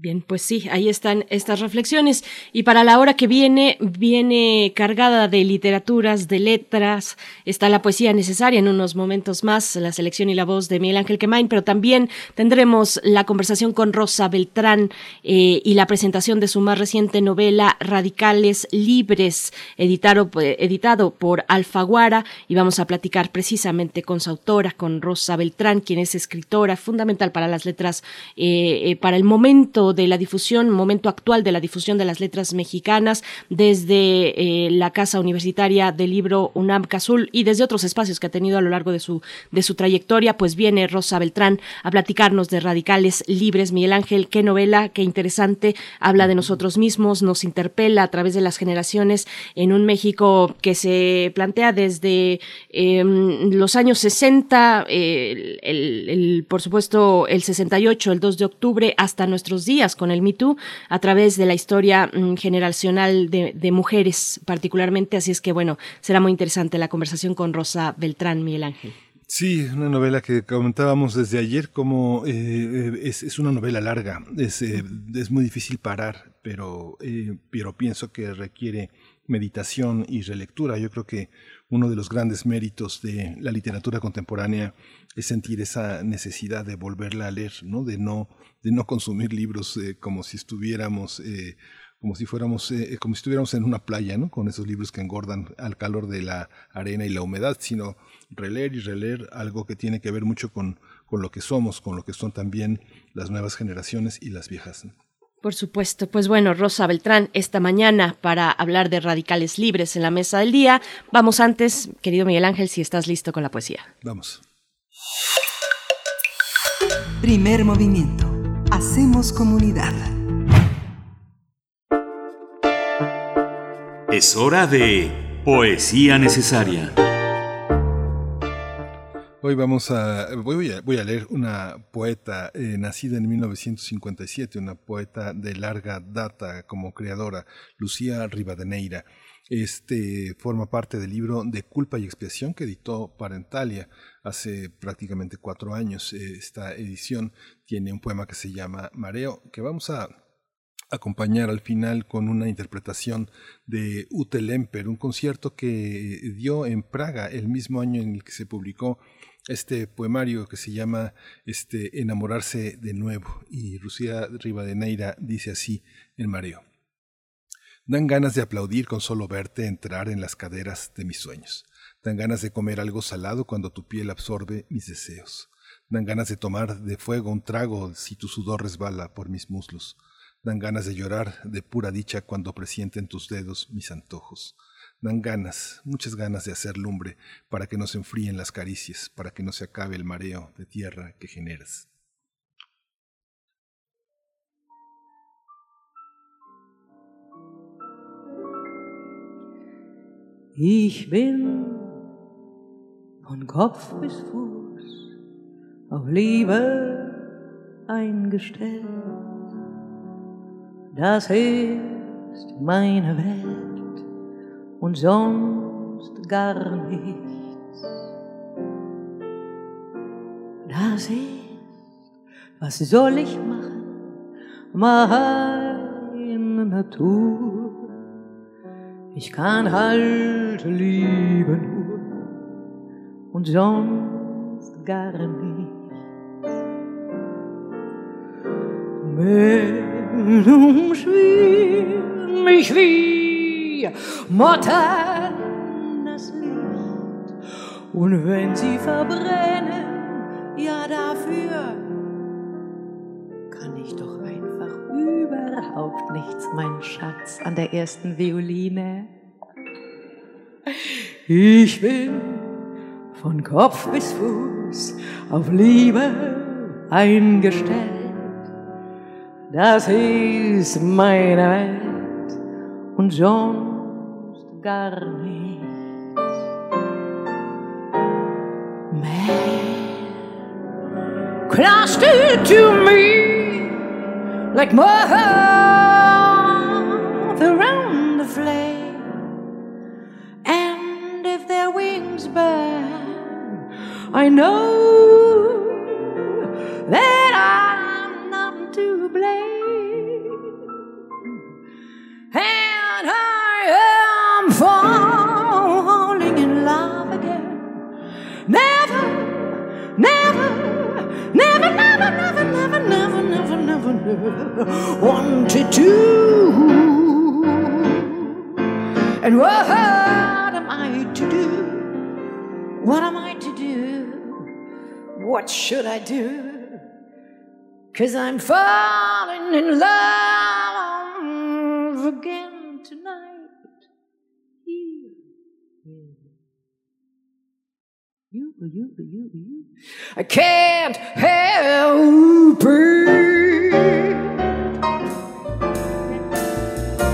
Bien, pues sí, ahí están estas reflexiones. Y para la hora que viene, viene cargada de literaturas, de letras, está la poesía necesaria en unos momentos más, la selección y la voz de Miguel Ángel Quemain, pero también tendremos la conversación con Rosa Beltrán eh, y la presentación de su más reciente novela Radicales Libres, editado, editado por Alfaguara, y vamos a platicar precisamente con su autora, con Rosa Beltrán, quien es escritora fundamental para las letras, eh, eh, para el momento de la difusión, momento actual de la difusión de las letras mexicanas, desde eh, la Casa Universitaria del Libro UNAM Cazul y desde otros espacios que ha tenido a lo largo de su, de su trayectoria, pues viene Rosa Beltrán a platicarnos de Radicales Libres. Miguel Ángel, qué novela, qué interesante, habla de nosotros mismos, nos interpela a través de las generaciones en un México que se plantea desde em, los años 60, el, el, por supuesto el 68, el 2 de octubre, hasta nuestros días con el Me a través de la historia mm, generacional de, mujeres particularmente. Así es que bueno, será muy interesante la conversación con Rosa Beltrán, Miguel Ángel. Sí, una novela que comentábamos desde ayer, como eh, es, es, una novela larga, es, eh, es muy difícil parar, pero, eh, pero pienso que requiere meditación y relectura. Yo creo que uno de los grandes méritos de la literatura contemporánea es sentir esa necesidad de volverla a leer, ¿no? De no, de no consumir libros eh, como si estuviéramos eh, como si fuéramos, eh, como si estuviéramos en una playa, ¿no? Con esos libros que engordan al calor de la arena y la humedad, sino releer y releer algo que tiene que ver mucho con, con lo que somos, con lo que son también las nuevas generaciones y las viejas. Por supuesto, pues bueno, Rosa Beltrán, esta mañana para hablar de radicales libres en la mesa del día. Vamos antes, querido Miguel Ángel, si estás listo con la poesía. Vamos. Primer movimiento. Hacemos comunidad. Es hora de Poesía Necesaria. Hoy vamos a voy, a, voy a leer una poeta eh, nacida en 1957, una poeta de larga data como creadora, Lucía Rivadeneira. Este forma parte del libro De culpa y expiación que editó Parentalia hace prácticamente cuatro años. Esta edición tiene un poema que se llama Mareo, que vamos a acompañar al final con una interpretación de Ute Lemper, un concierto que dio en Praga el mismo año en el que se publicó este poemario que se llama este, Enamorarse de nuevo. Y Lucía Rivadeneira dice así en Mareo. Dan ganas de aplaudir con solo verte entrar en las caderas de mis sueños. Dan ganas de comer algo salado cuando tu piel absorbe mis deseos. Dan ganas de tomar de fuego un trago si tu sudor resbala por mis muslos. Dan ganas de llorar de pura dicha cuando presienten tus dedos mis antojos. Dan ganas, muchas ganas de hacer lumbre para que no se enfríen las caricias, para que no se acabe el mareo de tierra que generas. Ich von Kopf bis Fuß auf Liebe eingestellt. Das ist meine Welt und sonst gar nichts. Das ist, was soll ich machen? Meine Natur. Ich kann halt lieben und sonst gar nichts. Meldung schwirrt mich wie Motten das Licht. Und wenn sie verbrennen, ja dafür kann ich doch einfach überhaupt nichts, mein Schatz, an der ersten Violine. Ich bin von Kopf bis Fuß auf Liebe eingestellt das ist meine Welt und sonst gar nichts mehr. Clustered to me like moth around I know that I'm not to blame. And I am falling in love again. Never, never, never, never, never, never, never, never, never, never wanted to. And what am I to do? What am I? What should I do? Cause I'm falling in love again tonight. You, you, you, you, you. I can't help it.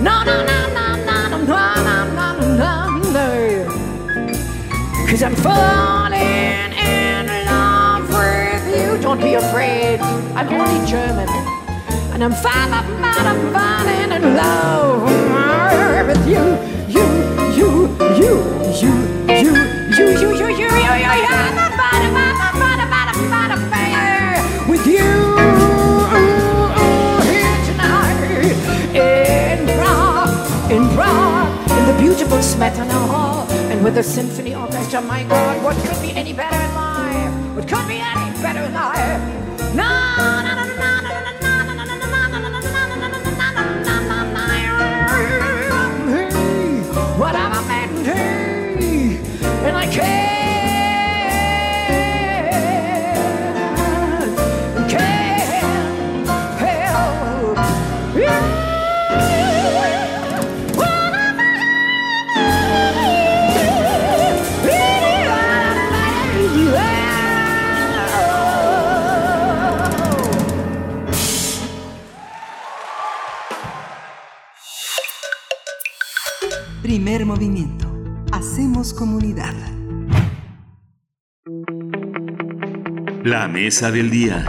No, no, no, no, no, no, no, no, no, no. Cause I'm falling in. Don't be afraid, I'm only German. And I'm falling, falling, falling in love with you. You, you, you, you, you, you, you, you, you, you, you, you. With you here tonight in Prague, in Prague, in the beautiful Smetana Hall, and with the symphony orchestra. My God, what could be any better in life? What could be any better life. Now movimiento. Hacemos comunidad. La mesa del día.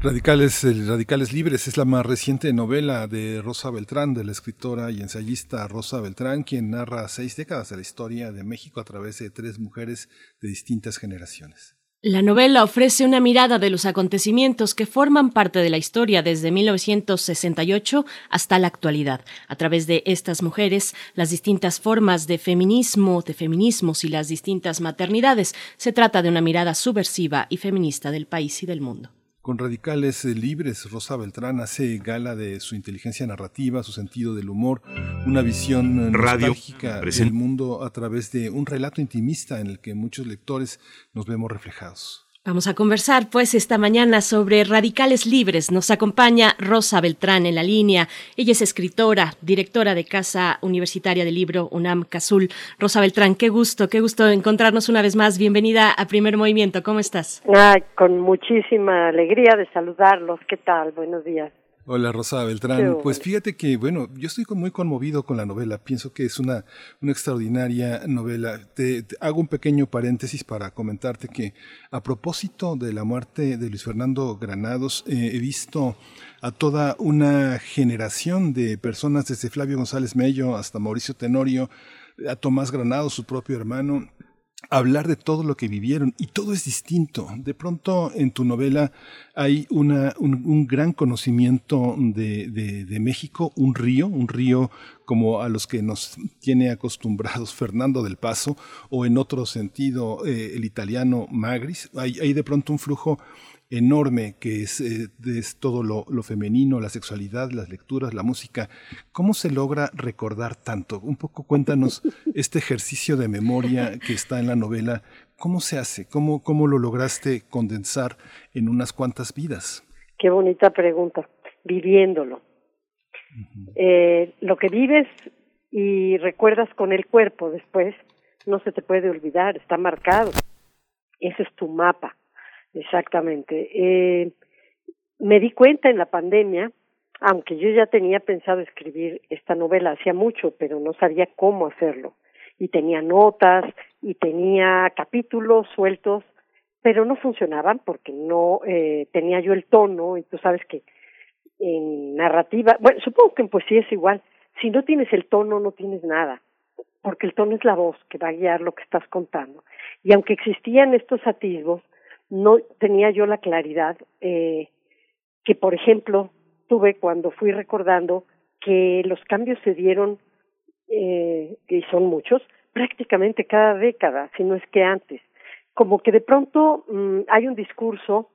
Radicales, Radicales Libres es la más reciente novela de Rosa Beltrán, de la escritora y ensayista Rosa Beltrán, quien narra seis décadas de la historia de México a través de tres mujeres de distintas generaciones. La novela ofrece una mirada de los acontecimientos que forman parte de la historia desde 1968 hasta la actualidad. A través de estas mujeres, las distintas formas de feminismo, de feminismos y las distintas maternidades, se trata de una mirada subversiva y feminista del país y del mundo. Con Radicales Libres, Rosa Beltrán hace gala de su inteligencia narrativa, su sentido del humor, una visión Radio nostálgica presenta. del mundo a través de un relato intimista en el que muchos lectores nos vemos reflejados. Vamos a conversar pues esta mañana sobre radicales libres. Nos acompaña Rosa Beltrán en la línea. Ella es escritora, directora de Casa Universitaria del Libro UNAM Cazul. Rosa Beltrán, qué gusto, qué gusto encontrarnos una vez más. Bienvenida a Primer Movimiento. ¿Cómo estás? Ay, con muchísima alegría de saludarlos. ¿Qué tal? Buenos días. Hola Rosa Beltrán, pues fíjate que, bueno, yo estoy muy conmovido con la novela, pienso que es una, una extraordinaria novela. Te, te hago un pequeño paréntesis para comentarte que a propósito de la muerte de Luis Fernando Granados, eh, he visto a toda una generación de personas, desde Flavio González Mello hasta Mauricio Tenorio, a Tomás Granados, su propio hermano, hablar de todo lo que vivieron y todo es distinto. De pronto en tu novela hay una, un, gran conocimiento de, de- México, un río, un río como a los que nos tiene acostumbrados Fernando del Paso o en otro sentido eh, el italiano Magris. Hay de pronto un flujo enorme que es, eh, es todo lo, lo femenino, la sexualidad, las lecturas, la música. ¿Cómo se logra recordar tanto? Un poco cuéntanos este ejercicio de memoria que está en la novela. ¿Cómo se hace? ¿Cómo, cómo lo lograste condensar en unas cuantas vidas? Qué bonita pregunta. Viviéndolo. Eh, lo que vives y recuerdas con el cuerpo después, no se te puede olvidar, está marcado. Ese es tu mapa, exactamente. Eh, me di cuenta en la pandemia, aunque yo ya tenía pensado escribir esta novela hacía mucho, pero no sabía cómo hacerlo. Y tenía notas y tenía capítulos sueltos, pero no funcionaban porque no eh, tenía yo el tono y tú sabes que en narrativa, bueno, supongo que en poesía es igual. Si no tienes el tono, no tienes nada, porque el tono es la voz que va a guiar lo que estás contando. Y aunque existían estos atisbos, no tenía yo la claridad eh, que, por ejemplo, tuve cuando fui recordando que los cambios se dieron, eh, y son muchos, prácticamente cada década, si no es que antes. Como que de pronto mm, hay un discurso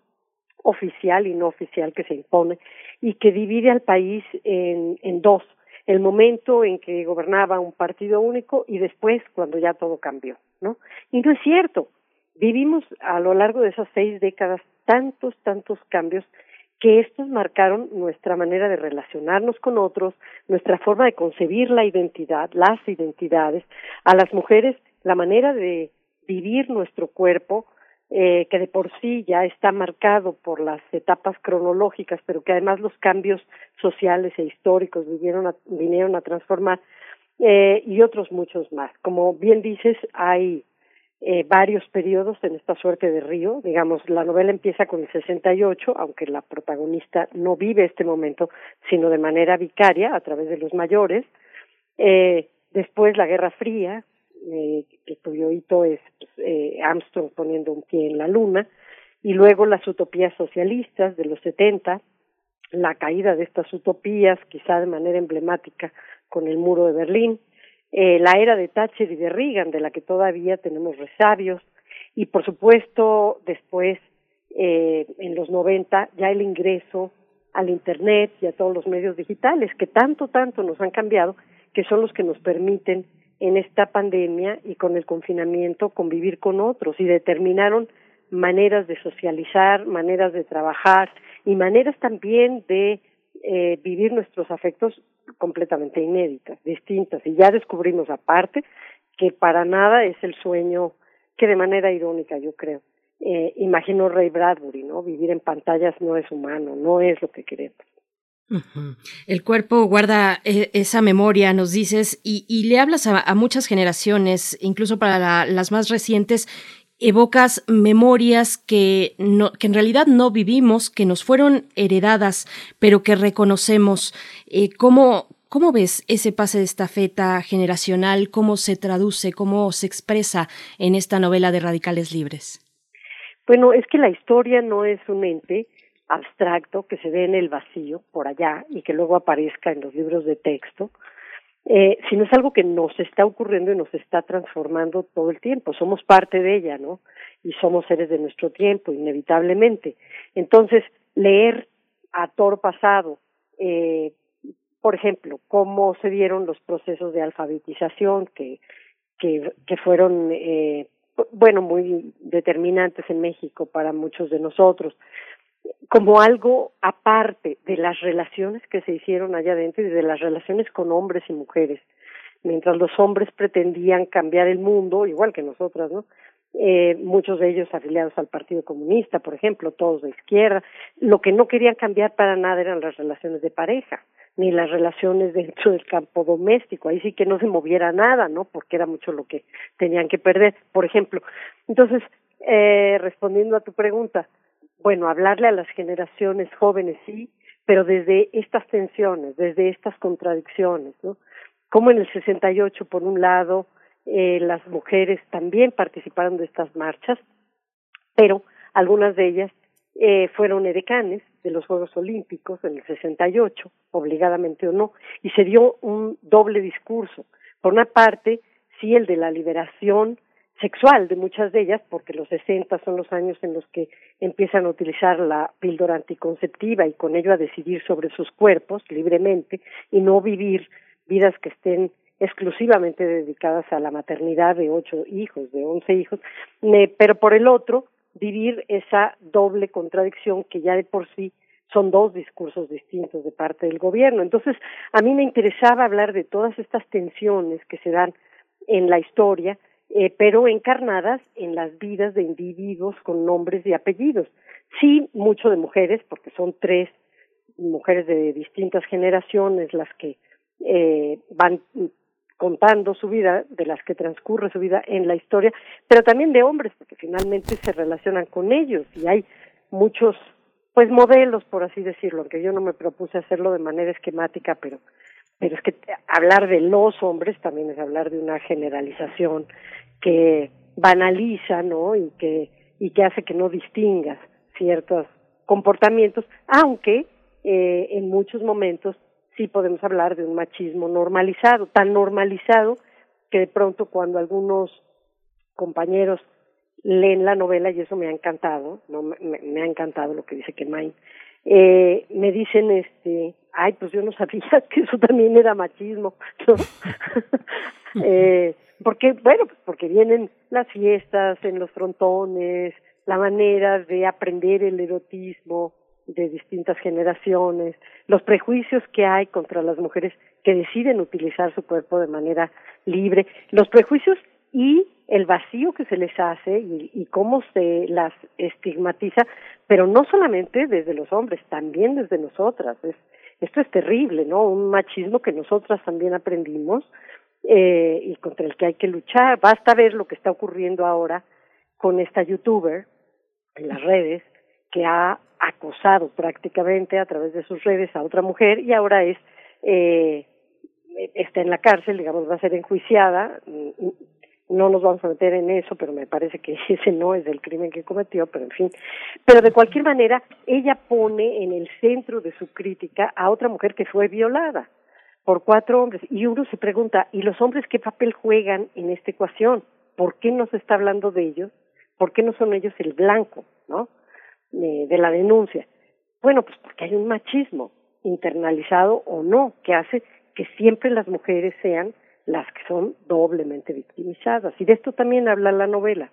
oficial y no oficial que se impone y que divide al país en, en dos, el momento en que gobernaba un partido único y después cuando ya todo cambió, ¿no? Y no es cierto. Vivimos a lo largo de esas seis décadas tantos, tantos cambios que estos marcaron nuestra manera de relacionarnos con otros, nuestra forma de concebir la identidad, las identidades, a las mujeres la manera de vivir nuestro cuerpo, eh, que de por sí ya está marcado por las etapas cronológicas, pero que además los cambios sociales e históricos vinieron a, transformar, eh, y otros muchos más. Como bien dices, hay eh, varios periodos en esta suerte de río. Digamos, la novela empieza con el 68, aunque la protagonista no vive este momento, sino de manera vicaria, a través de los mayores. Eh, después la Guerra Fría, eh, cuyo hito es pues, eh, Armstrong poniendo un pie en la luna, y luego las utopías socialistas de los 70, la caída de estas utopías, quizá de manera emblemática con el muro de Berlín, eh, la era de Thatcher y de Reagan, de la que todavía tenemos resabios, y por supuesto después, eh, en los 90, ya el ingreso al Internet y a todos los medios digitales, que tanto, tanto nos han cambiado, que son los que nos permiten en esta pandemia y con el confinamiento convivir con otros. Y determinaron maneras de socializar, maneras de trabajar y maneras también de eh, vivir nuestros afectos completamente inéditas, distintas. Y ya descubrimos aparte que para nada es el sueño que de manera irónica, yo creo, eh, Ray Bradbury, ¿no? Vivir en pantallas no es humano, no es lo que queremos. El cuerpo guarda eh, esa memoria, nos dices, y, le hablas a, muchas generaciones, incluso para las más recientes, evocas memorias que, no, que en realidad no vivimos, que nos fueron heredadas, pero que reconocemos. Eh, ¿cómo, ¿Cómo ves ese pase de estafeta generacional? ¿Cómo se traduce? ¿Cómo se expresa en esta novela de Radicales Libres? Bueno, es que la historia no es un ente abstracto que se ve en el vacío por allá y que luego aparezca en los libros de texto, eh, sino es algo que nos está ocurriendo y nos está transformando todo el tiempo. Somos parte de ella, ¿no? Y somos seres de nuestro tiempo, inevitablemente. Entonces, leer a toro pasado, eh, por ejemplo, cómo se dieron los procesos de alfabetización que, que, fueron, eh, bueno, muy determinantes en México para muchos de nosotros, como algo aparte de las relaciones que se hicieron allá adentro y de las relaciones con hombres y mujeres. Mientras los hombres pretendían cambiar el mundo, igual que nosotras, ¿no? Eh, muchos de ellos afiliados al Partido Comunista, por ejemplo, todos de izquierda, lo que no querían cambiar para nada eran las relaciones de pareja, ni las relaciones dentro del campo doméstico, ahí sí que no se moviera nada, ¿no? Porque era mucho lo que tenían que perder, por ejemplo. Entonces, eh, respondiendo a tu pregunta, bueno, hablarle a las generaciones jóvenes sí, pero desde estas tensiones, desde estas contradicciones, ¿no? Como en el 68, por un lado, eh, las mujeres también participaron de estas marchas, pero algunas de ellas eh, fueron edecanes de los Juegos Olímpicos en el 68, obligadamente o no, y se dio un doble discurso. Por una parte, sí el de la liberación sexual de muchas de ellas, porque los 60 son los años en los que empiezan a utilizar la píldora anticonceptiva y con ello a decidir sobre sus cuerpos libremente y no vivir vidas que estén exclusivamente dedicadas a la maternidad de ocho hijos, de once hijos, pero por el otro, vivir esa doble contradicción que ya de por sí son dos discursos distintos de parte del gobierno. Entonces, a mí me interesaba hablar de todas estas tensiones que se dan en la historia, eh, pero encarnadas en las vidas de individuos con nombres y apellidos. Sí, mucho de mujeres, porque son tres mujeres de distintas generaciones las que eh, van contando su vida, de las que transcurre su vida en la historia, pero también de hombres, porque finalmente se relacionan con ellos y hay muchos pues modelos, por así decirlo, aunque yo no me propuse hacerlo de manera esquemática, pero pero es que hablar de los hombres también es hablar de una generalización que banaliza, ¿no? Y que y que hace que no distingas ciertos comportamientos, aunque eh, en muchos momentos sí podemos hablar de un machismo normalizado, tan normalizado que de pronto cuando algunos compañeros leen la novela, y eso me ha encantado, no me, ha encantado lo que dice Kemain, eh, me dicen, este, ay, pues yo no sabía que eso también era machismo, ¿no? eh, porque, bueno, pues porque vienen las fiestas en los frontones, la manera de aprender el erotismo de distintas generaciones, los prejuicios que hay contra las mujeres que deciden utilizar su cuerpo de manera libre, los prejuicios y el vacío que se les hace y, y, cómo se las estigmatiza, pero no solamente desde los hombres, también desde nosotras. Es, esto es terrible, ¿no? Un machismo que nosotras también aprendimos eh, y contra el que hay que luchar. Basta ver lo que está ocurriendo ahora con esta youtuber en las redes que ha acosado prácticamente a través de sus redes a otra mujer y ahora es eh, está en la cárcel, digamos, va a ser enjuiciada. No nos vamos a meter en eso, pero me parece que ese no es el crimen que cometió, pero en fin. Pero de cualquier manera, ella pone en el centro de su crítica a otra mujer que fue violada por cuatro hombres. Y uno se pregunta, ¿y los hombres qué papel juegan en esta ecuación? ¿Por qué no se está hablando de ellos? ¿Por qué no son ellos el blanco, no? de, de la denuncia. Bueno, pues porque hay un machismo internalizado o no que hace que siempre las mujeres sean las que son doblemente victimizadas. Y de esto también habla la novela.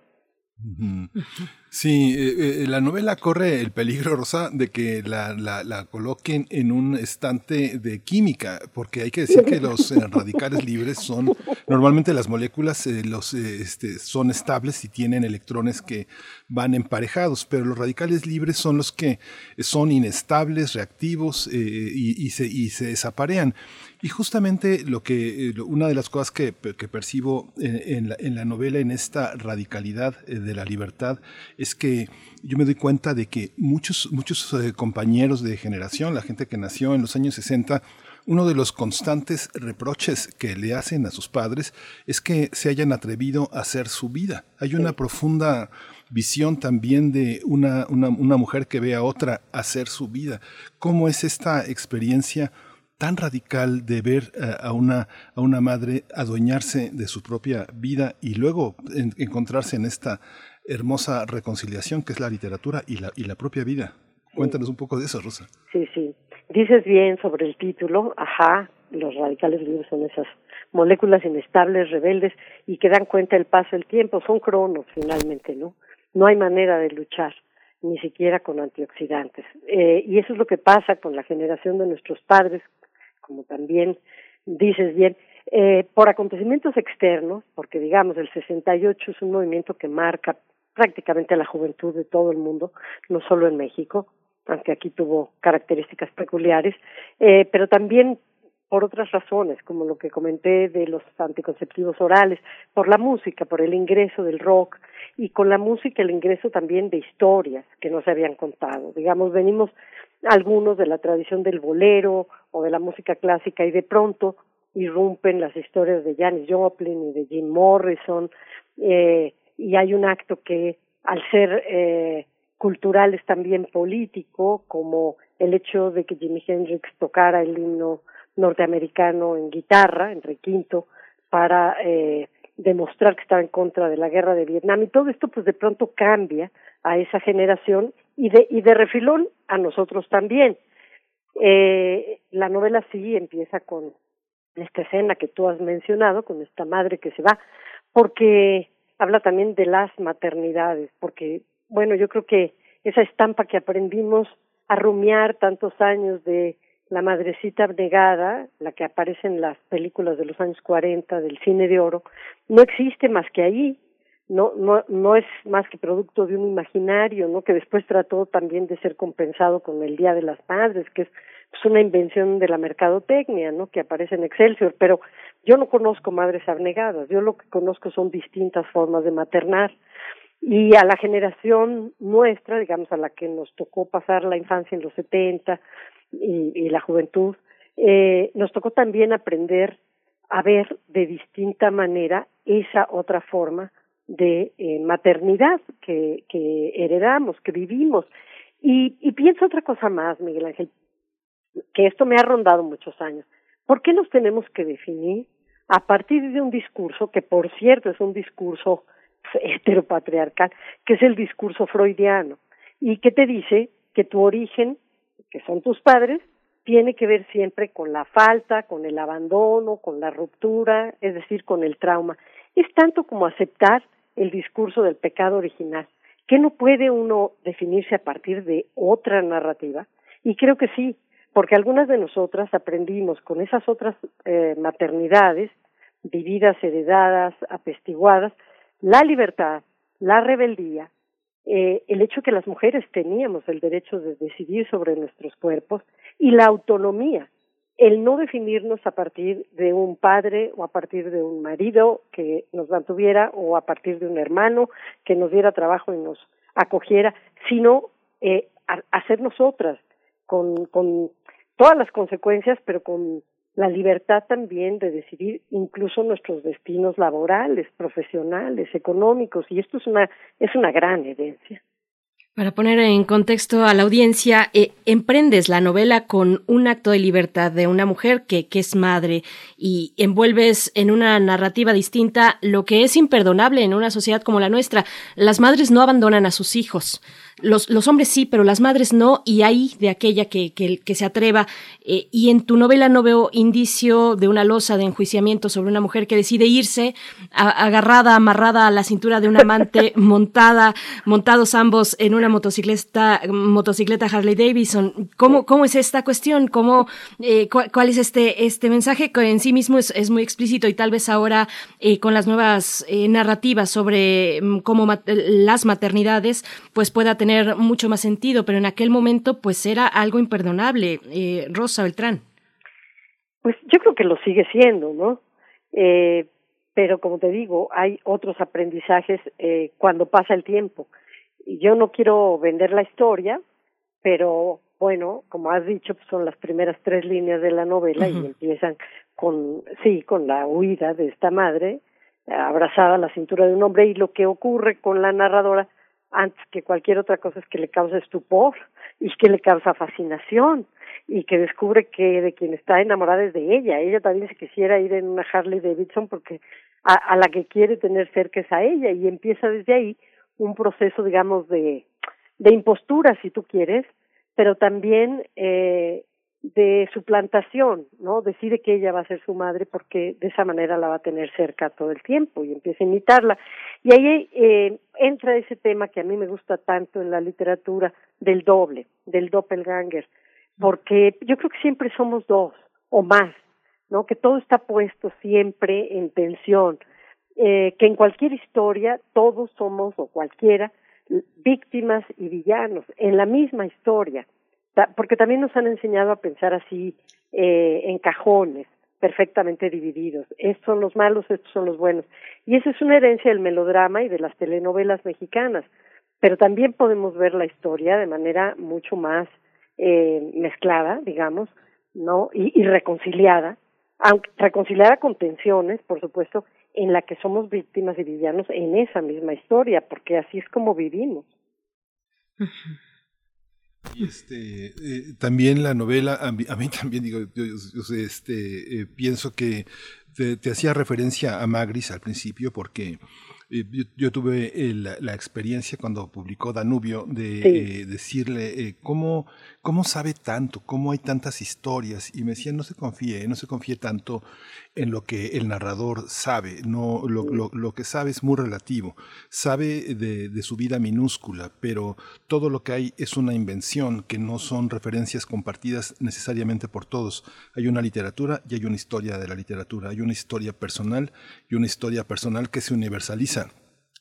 Sí, eh, eh, la novela corre el peligro, Rosa, de que la, la, coloquen en un estante de química, porque hay que decir que los eh, radicales libres son, normalmente las moléculas los, este, son estables y tienen electrones que van emparejados, pero los radicales libres son los que son inestables, reactivos y, y, se, y se desaparean. Y justamente lo que, una de las cosas que, que percibo en, en, la, en, la, novela, en esta radicalidad de la libertad, es que yo me doy cuenta de que muchos, muchos eh, compañeros de generación, la gente que nació en los años 60, uno de los constantes reproches que le hacen a sus padres es que se hayan atrevido a hacer su vida. Hay una profunda visión también de una, una, una mujer que ve a otra hacer su vida. ¿Cómo es esta experiencia? tan radical de ver a una, a una madre adueñarse de su propia vida y luego encontrarse en esta hermosa reconciliación que es la literatura y la, y la propia vida. Cuéntanos un poco de eso, Rosa. Sí, sí. Dices bien sobre el título, ajá, los radicales libres son esas moléculas inestables, rebeldes y que dan cuenta del paso del tiempo, son cronos finalmente, ¿no? No hay manera de luchar, ni siquiera con antioxidantes. Eh, y eso es lo que pasa con la generación de nuestros padres, como también dices bien, eh, por acontecimientos externos, porque digamos el 68 es un movimiento que marca prácticamente la juventud de todo el mundo, no solo en México, aunque aquí tuvo características peculiares, eh, pero también por otras razones, como lo que comenté de los anticonceptivos orales, por la música, por el ingreso del rock y con la música el ingreso también de historias que no se habían contado. Digamos, venimos algunos de la tradición del bolero o de la música clásica y de pronto irrumpen las historias de Janis Joplin y de Jim Morrison eh, y hay un acto que al ser eh, cultural es también político como el hecho de que Jimi Hendrix tocara el himno norteamericano en guitarra, entre quinto, para eh, demostrar que estaba en contra de la guerra de Vietnam. Y todo esto, pues de pronto cambia a esa generación y de, y de refilón a nosotros también. Eh, la novela sí empieza con esta escena que tú has mencionado, con esta madre que se va, porque habla también de las maternidades, porque, bueno, yo creo que esa estampa que aprendimos a rumiar tantos años de la madrecita abnegada, la que aparece en las películas de los años 40 del cine de oro, no existe más que ahí, no, no, no es más que producto de un imaginario, ¿no? que después trató también de ser compensado con el Día de las Madres, que es pues, una invención de la mercadotecnia, ¿no? que aparece en Excelsior, pero yo no conozco madres abnegadas, yo lo que conozco son distintas formas de maternar. Y a la generación nuestra, digamos, a la que nos tocó pasar la infancia en los 70 y, la juventud, eh, nos tocó también aprender a ver de distinta manera esa otra forma de eh, maternidad que, que heredamos, que vivimos. Y, y pienso otra cosa más, Miguel Ángel, que esto me ha rondado muchos años. ¿Por qué nos tenemos que definir a partir de un discurso, que por cierto es un discurso heteropatriarcal, que es el discurso freudiano, y que te dice que tu origen, que son tus padres, tiene que ver siempre con la falta, con el abandono, con la ruptura, es decir, con el trauma. Es tanto como aceptar el discurso del pecado original. ¿Qué no puede uno definirse a partir de otra narrativa? Y creo que sí, porque algunas de nosotras aprendimos con esas otras eh, maternidades vividas, heredadas, apestiguadas, la libertad, la rebeldía, eh, el hecho que las mujeres teníamos el derecho de decidir sobre nuestros cuerpos y la autonomía, el no definirnos a partir de un padre o a partir de un marido que nos mantuviera o a partir de un hermano que nos diera trabajo y nos acogiera, sino eh, hacer nosotras con, con todas las consecuencias, pero con la libertad también de decidir incluso nuestros destinos laborales, profesionales, económicos, y esto es una, es una gran herencia. Para poner en contexto a la audiencia, eh, emprendes la novela con un acto de libertad de una mujer que, que es madre y envuelves en una narrativa distinta lo que es imperdonable en una sociedad como la nuestra. Las madres no abandonan a sus hijos. Los, los hombres sí, pero las madres no, y hay de aquella que, que, que se atreva. Eh, y en tu novela no veo indicio de una losa de enjuiciamiento sobre una mujer que decide irse agarrada, amarrada a la cintura de un amante, montada, montados ambos en una motocicleta, motocicleta Harley Davidson. ¿Cómo, cómo es esta cuestión? ¿Cómo, eh, cuál, es este, este mensaje que en sí mismo es, es muy explícito y tal vez ahora eh, con las nuevas narrativas sobre mm, cómo las maternidades, pues pueda tener tener mucho más sentido, pero en aquel momento pues era algo imperdonable. Eh, Rosa Beltrán. Pues yo creo que lo sigue siendo, ¿no? Eh, pero como te digo, hay otros aprendizajes eh, cuando pasa el tiempo. Y yo no quiero vender la historia, pero bueno, como has dicho, pues son las primeras tres líneas de la novela y empiezan con, sí, con la huida de esta madre, abrazada a la cintura de un hombre y lo que ocurre con la narradora antes que cualquier otra cosa es que le causa estupor y que le causa fascinación y que descubre que de quien está enamorada es de ella. Ella también se quisiera ir en una Harley Davidson porque a, la que quiere tener cerca es a ella y empieza desde ahí un proceso, digamos, de, de impostura, si tú quieres, pero también eh, de suplantación, ¿no? Decide que ella va a ser su madre porque de esa manera la va a tener cerca todo el tiempo y empieza a imitarla. Y ahí eh, entra ese tema que a mí me gusta tanto en la literatura del doble, del doppelganger, porque yo creo que siempre somos dos o más, ¿no? Que todo está puesto siempre en tensión, eh, que en cualquier historia todos somos o cualquiera víctimas y villanos en la misma historia porque también nos han enseñado a pensar así eh, en cajones perfectamente divididos. Estos son los malos, estos son los buenos. Y esa es una herencia del melodrama y de las telenovelas mexicanas. Pero también podemos ver la historia de manera mucho más eh, mezclada, digamos, ¿no? Y, reconciliada, aunque reconciliada con tensiones, por supuesto, en la que somos víctimas y villanos en esa misma historia, porque así es como vivimos. Y este, eh, también la novela, a mí, también digo, yo, este, eh, pienso que te, te, hacía referencia a Magris al principio porque eh, yo, tuve la, experiencia cuando publicó Danubio de decirle cómo ¿cómo sabe tanto? ¿Cómo hay tantas historias? Y me decían, no se confíe, no se confíe tanto en lo que el narrador sabe, no, lo, lo, que sabe es muy relativo, sabe de, de, su vida minúscula, pero todo lo que hay es una invención, que no son referencias compartidas necesariamente por todos. Hay una literatura y hay una historia de la literatura, hay una historia personal y una historia personal que se universaliza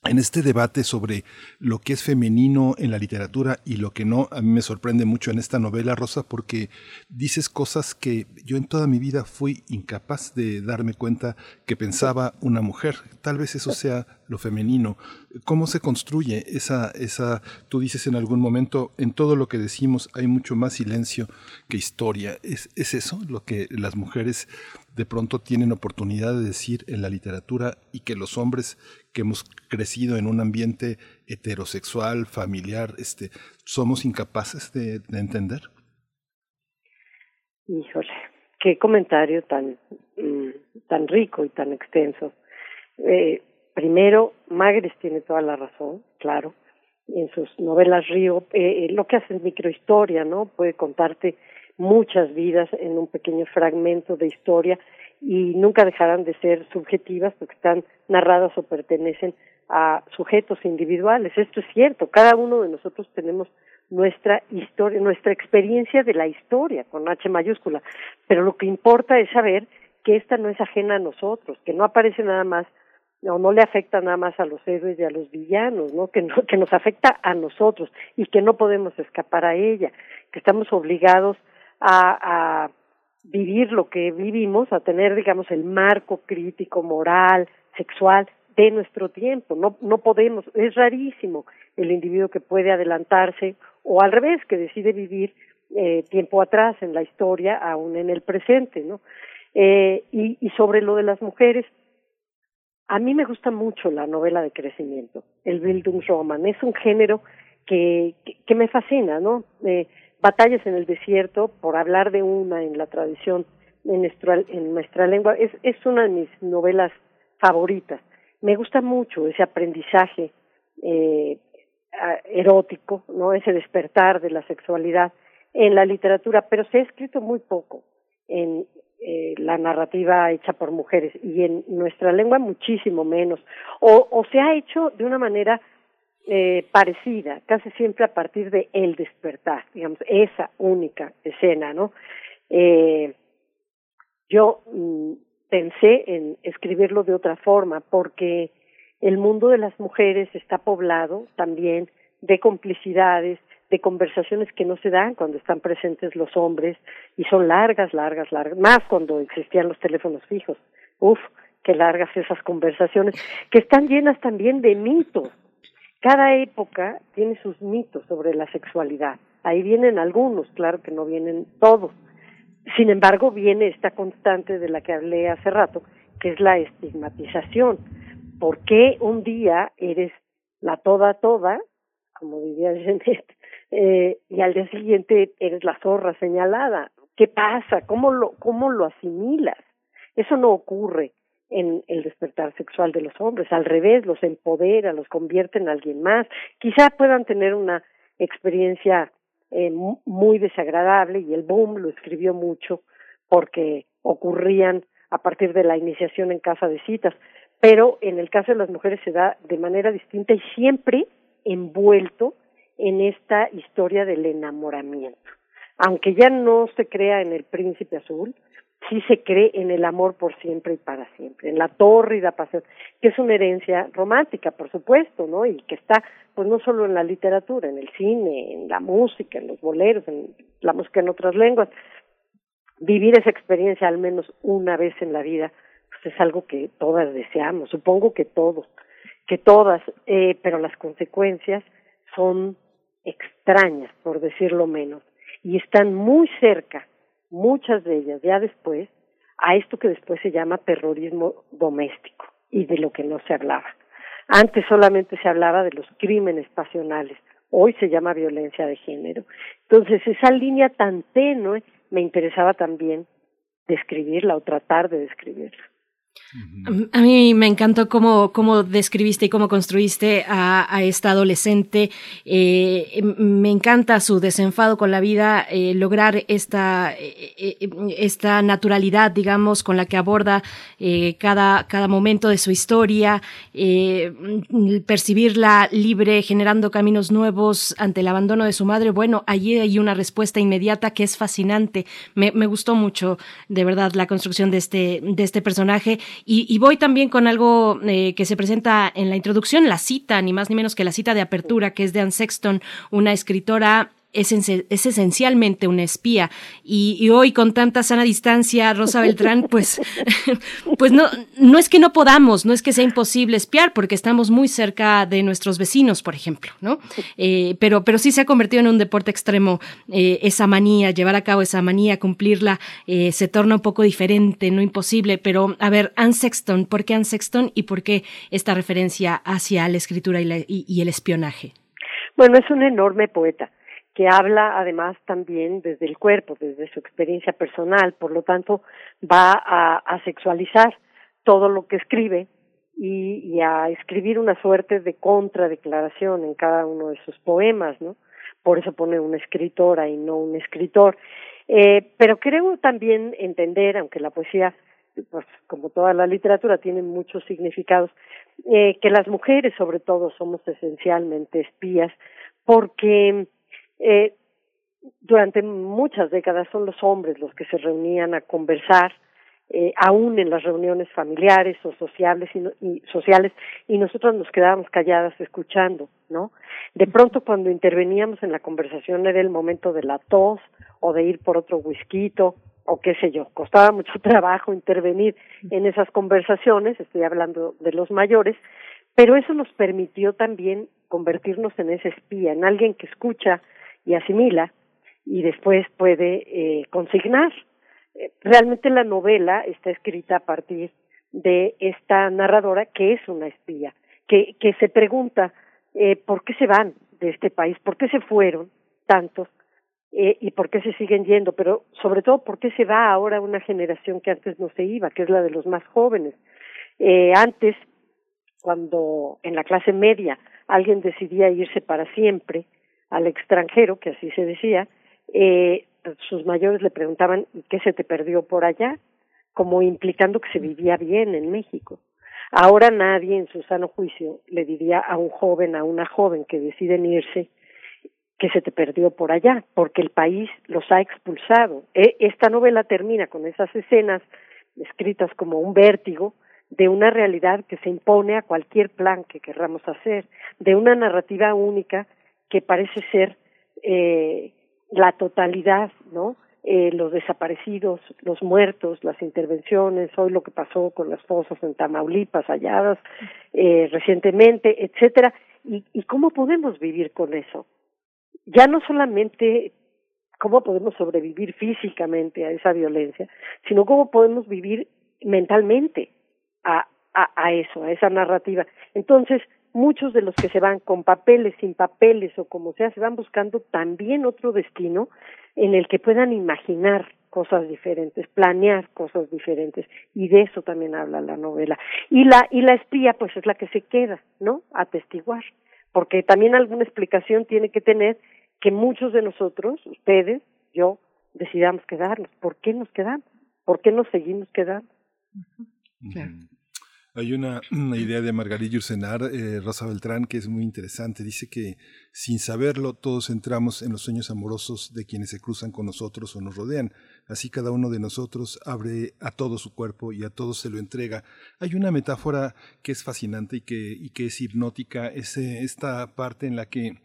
en este debate sobre lo que es femenino en la literatura y lo que no, a mí me sorprende mucho en esta novela, Rosa, porque dices cosas que yo en toda mi vida fui incapaz de darme cuenta que pensaba una mujer. Tal vez eso sea lo femenino. ¿Cómo se construye esa, esa, tú dices en algún momento, en todo lo que decimos hay mucho más silencio que historia? ¿Es, es eso lo que las mujeres de pronto tienen oportunidad de decir en la literatura y que los hombres que hemos crecido en un ambiente heterosexual, familiar, este, somos incapaces de, entender? Híjole, qué comentario tan, mm, tan rico y tan extenso. Eh, primero, Magres tiene toda la razón, claro. En sus novelas Río, eh, lo que hace es microhistoria, ¿no? Puede contarte muchas vidas en un pequeño fragmento de historia y nunca dejarán de ser subjetivas porque están narradas o pertenecen a sujetos individuales. Esto es cierto, cada uno de nosotros tenemos nuestra historia, nuestra experiencia de la historia con H mayúscula, pero lo que importa es saber que esta no es ajena a nosotros, que no aparece nada más o no le afecta nada más a los héroes y a los villanos, ¿no? Que, que nos afecta a nosotros y que no podemos escapar a ella, que estamos obligados a, a vivir lo que vivimos, a tener, digamos, el marco crítico, moral, sexual de nuestro tiempo. No, no podemos, es rarísimo el individuo que puede adelantarse o al revés, que decide vivir eh, tiempo atrás en la historia, aún en el presente, ¿no? Eh, y, y sobre lo de las mujeres, a mí me gusta mucho la novela de crecimiento, el Bildungsroman. Es un género que, que, me fascina, ¿no? Eh, batallas en el desierto, por hablar de una en la tradición en nuestra, en nuestra lengua, es, es una de mis novelas favoritas. Me gusta mucho ese aprendizaje eh, erótico, ¿no? Ese despertar de la sexualidad en la literatura, pero se ha escrito muy poco en, eh, la narrativa hecha por mujeres y en nuestra lengua muchísimo menos o, o se ha hecho de una manera eh, parecida casi siempre a partir de el despertar digamos esa única escena no eh, yo mm, pensé en escribirlo de otra forma porque el mundo de las mujeres está poblado también de complicidades de conversaciones que no se dan cuando están presentes los hombres y son largas, largas, largas, más cuando existían los teléfonos fijos. Uf, qué largas esas conversaciones, que están llenas también de mitos. Cada época tiene sus mitos sobre la sexualidad. Ahí vienen algunos, claro que no vienen todos. Sin embargo, viene esta constante de la que hablé hace rato, que es la estigmatización. ¿Por qué un día eres la toda toda, como diría Jeanette, eh, y al día siguiente eres la zorra señalada. ¿Qué pasa? ¿Cómo lo, cómo lo asimilas? Eso no ocurre en el despertar sexual de los hombres, al revés, los empodera, los convierte en alguien más. Quizá puedan tener una experiencia eh, muy desagradable y el boom lo escribió mucho porque ocurrían a partir de la iniciación en casa de citas, pero en el caso de las mujeres se da de manera distinta y siempre envuelto en esta historia del enamoramiento. Aunque ya no se crea en el príncipe azul, sí se cree en el amor por siempre y para siempre, en la tórrida pasión, que es una herencia romántica, por supuesto, ¿no? Y que está, pues no solo en la literatura, en el cine, en la música, en los boleros, en la música en otras lenguas. Vivir esa experiencia al menos una vez en la vida, pues es algo que todas deseamos, supongo que todos, que todas, eh, pero las consecuencias son extrañas, por decirlo menos, y están muy cerca, muchas de ellas ya después, a esto que después se llama terrorismo doméstico y de lo que no se hablaba. Antes solamente se hablaba de los crímenes pasionales, hoy se llama violencia de género. Entonces, esa línea tan tenue me interesaba también describirla o tratar de describirla. A mí me encantó cómo, cómo describiste y cómo construiste a, esta adolescente. Eh, me encanta su desenfado con la vida, eh, lograr esta, eh, esta naturalidad, digamos, con la que aborda cada, cada momento de su historia, percibirla libre, generando caminos nuevos ante el abandono de su madre. Bueno, allí hay una respuesta inmediata que es fascinante. Me, me gustó mucho, de verdad, la construcción de este, de este personaje y, voy también con algo eh, que se presenta en la introducción, la cita, ni más ni menos que la cita de apertura, que es de Anne Sexton, una escritora es, es, esencialmente una espía. Y, hoy con tanta sana distancia, Rosa Beltrán, pues, pues no, no es que no podamos, no es que sea imposible espiar, porque estamos muy cerca de nuestros vecinos, por ejemplo, ¿no? Eh, pero, pero sí se ha convertido en un deporte extremo eh, esa manía, llevar a cabo esa manía, cumplirla, eh, se torna un poco diferente, no imposible. Pero, a ver, Anne Sexton, ¿por qué Anne Sexton y por qué esta referencia hacia la escritura y el espionaje? Bueno, es un enorme poeta que habla además también desde el cuerpo, desde su experiencia personal, por lo tanto va a, sexualizar todo lo que escribe y, y, a escribir una suerte de contradeclaración en cada uno de sus poemas, ¿no? Por eso pone una escritora y no un escritor. Eh, pero creo también entender, aunque la poesía pues como toda la literatura tiene muchos significados, eh, que las mujeres sobre todo somos esencialmente espías porque eh, durante muchas décadas son los hombres los que se reunían a conversar eh, aún en las reuniones familiares o sociales y, sociales y nosotros nos quedábamos calladas escuchando, ¿no? De pronto cuando interveníamos en la conversación era el momento de la tos o de ir por otro whisky o qué sé yo, costaba mucho trabajo intervenir en esas conversaciones, estoy hablando de los mayores, pero eso nos permitió también convertirnos en ese espía, en alguien que escucha y asimila y después puede eh, consignar. Eh, realmente la novela está escrita a partir de esta narradora que es una espía, que, que se pregunta eh, por qué se van de este país, por qué se fueron tantos eh, y por qué se siguen yendo, pero sobre todo por qué se va ahora una generación que antes no se iba, que es la de los más jóvenes. Eh, antes, cuando en la clase media alguien decidía irse para siempre al extranjero, que así se decía, eh, sus mayores le preguntaban qué se te perdió por allá, como implicando que se vivía bien en México. Ahora nadie en su sano juicio le diría a un joven, a una joven que deciden irse, que se te perdió por allá, porque el país los ha expulsado. E, esta novela termina con esas escenas escritas como un vértigo de una realidad que se impone a cualquier plan que querramos hacer, de una narrativa única que parece ser eh, la totalidad, ¿no? Eh, los desaparecidos, los muertos, las intervenciones, hoy lo que pasó con las fosas en Tamaulipas halladas eh, recientemente, etcétera, y, y cómo podemos vivir con eso. Ya no solamente cómo podemos sobrevivir físicamente a esa violencia, sino cómo podemos vivir mentalmente a, a, a eso, a esa narrativa. Entonces, muchos de los que se van con papeles, sin papeles o como sea, se van buscando también otro destino en el que puedan imaginar cosas diferentes, planear cosas diferentes y de eso también habla la novela. Y la y la espía pues es la que se queda, ¿no? Atestiguar, porque también alguna explicación tiene que tener que muchos de nosotros, ustedes, yo, decidamos quedarnos. ¿Por qué nos quedamos? ¿Por qué nos seguimos quedando? Hay una, idea de Margarita Ursenar, eh, Rosa Beltrán, que es muy interesante. Dice que sin saberlo todos entramos en los sueños amorosos de quienes se cruzan con nosotros o nos rodean. Así cada uno de nosotros abre a todo su cuerpo y a todos se lo entrega. Hay una metáfora que es fascinante y que, y que es hipnótica, es esta parte en la que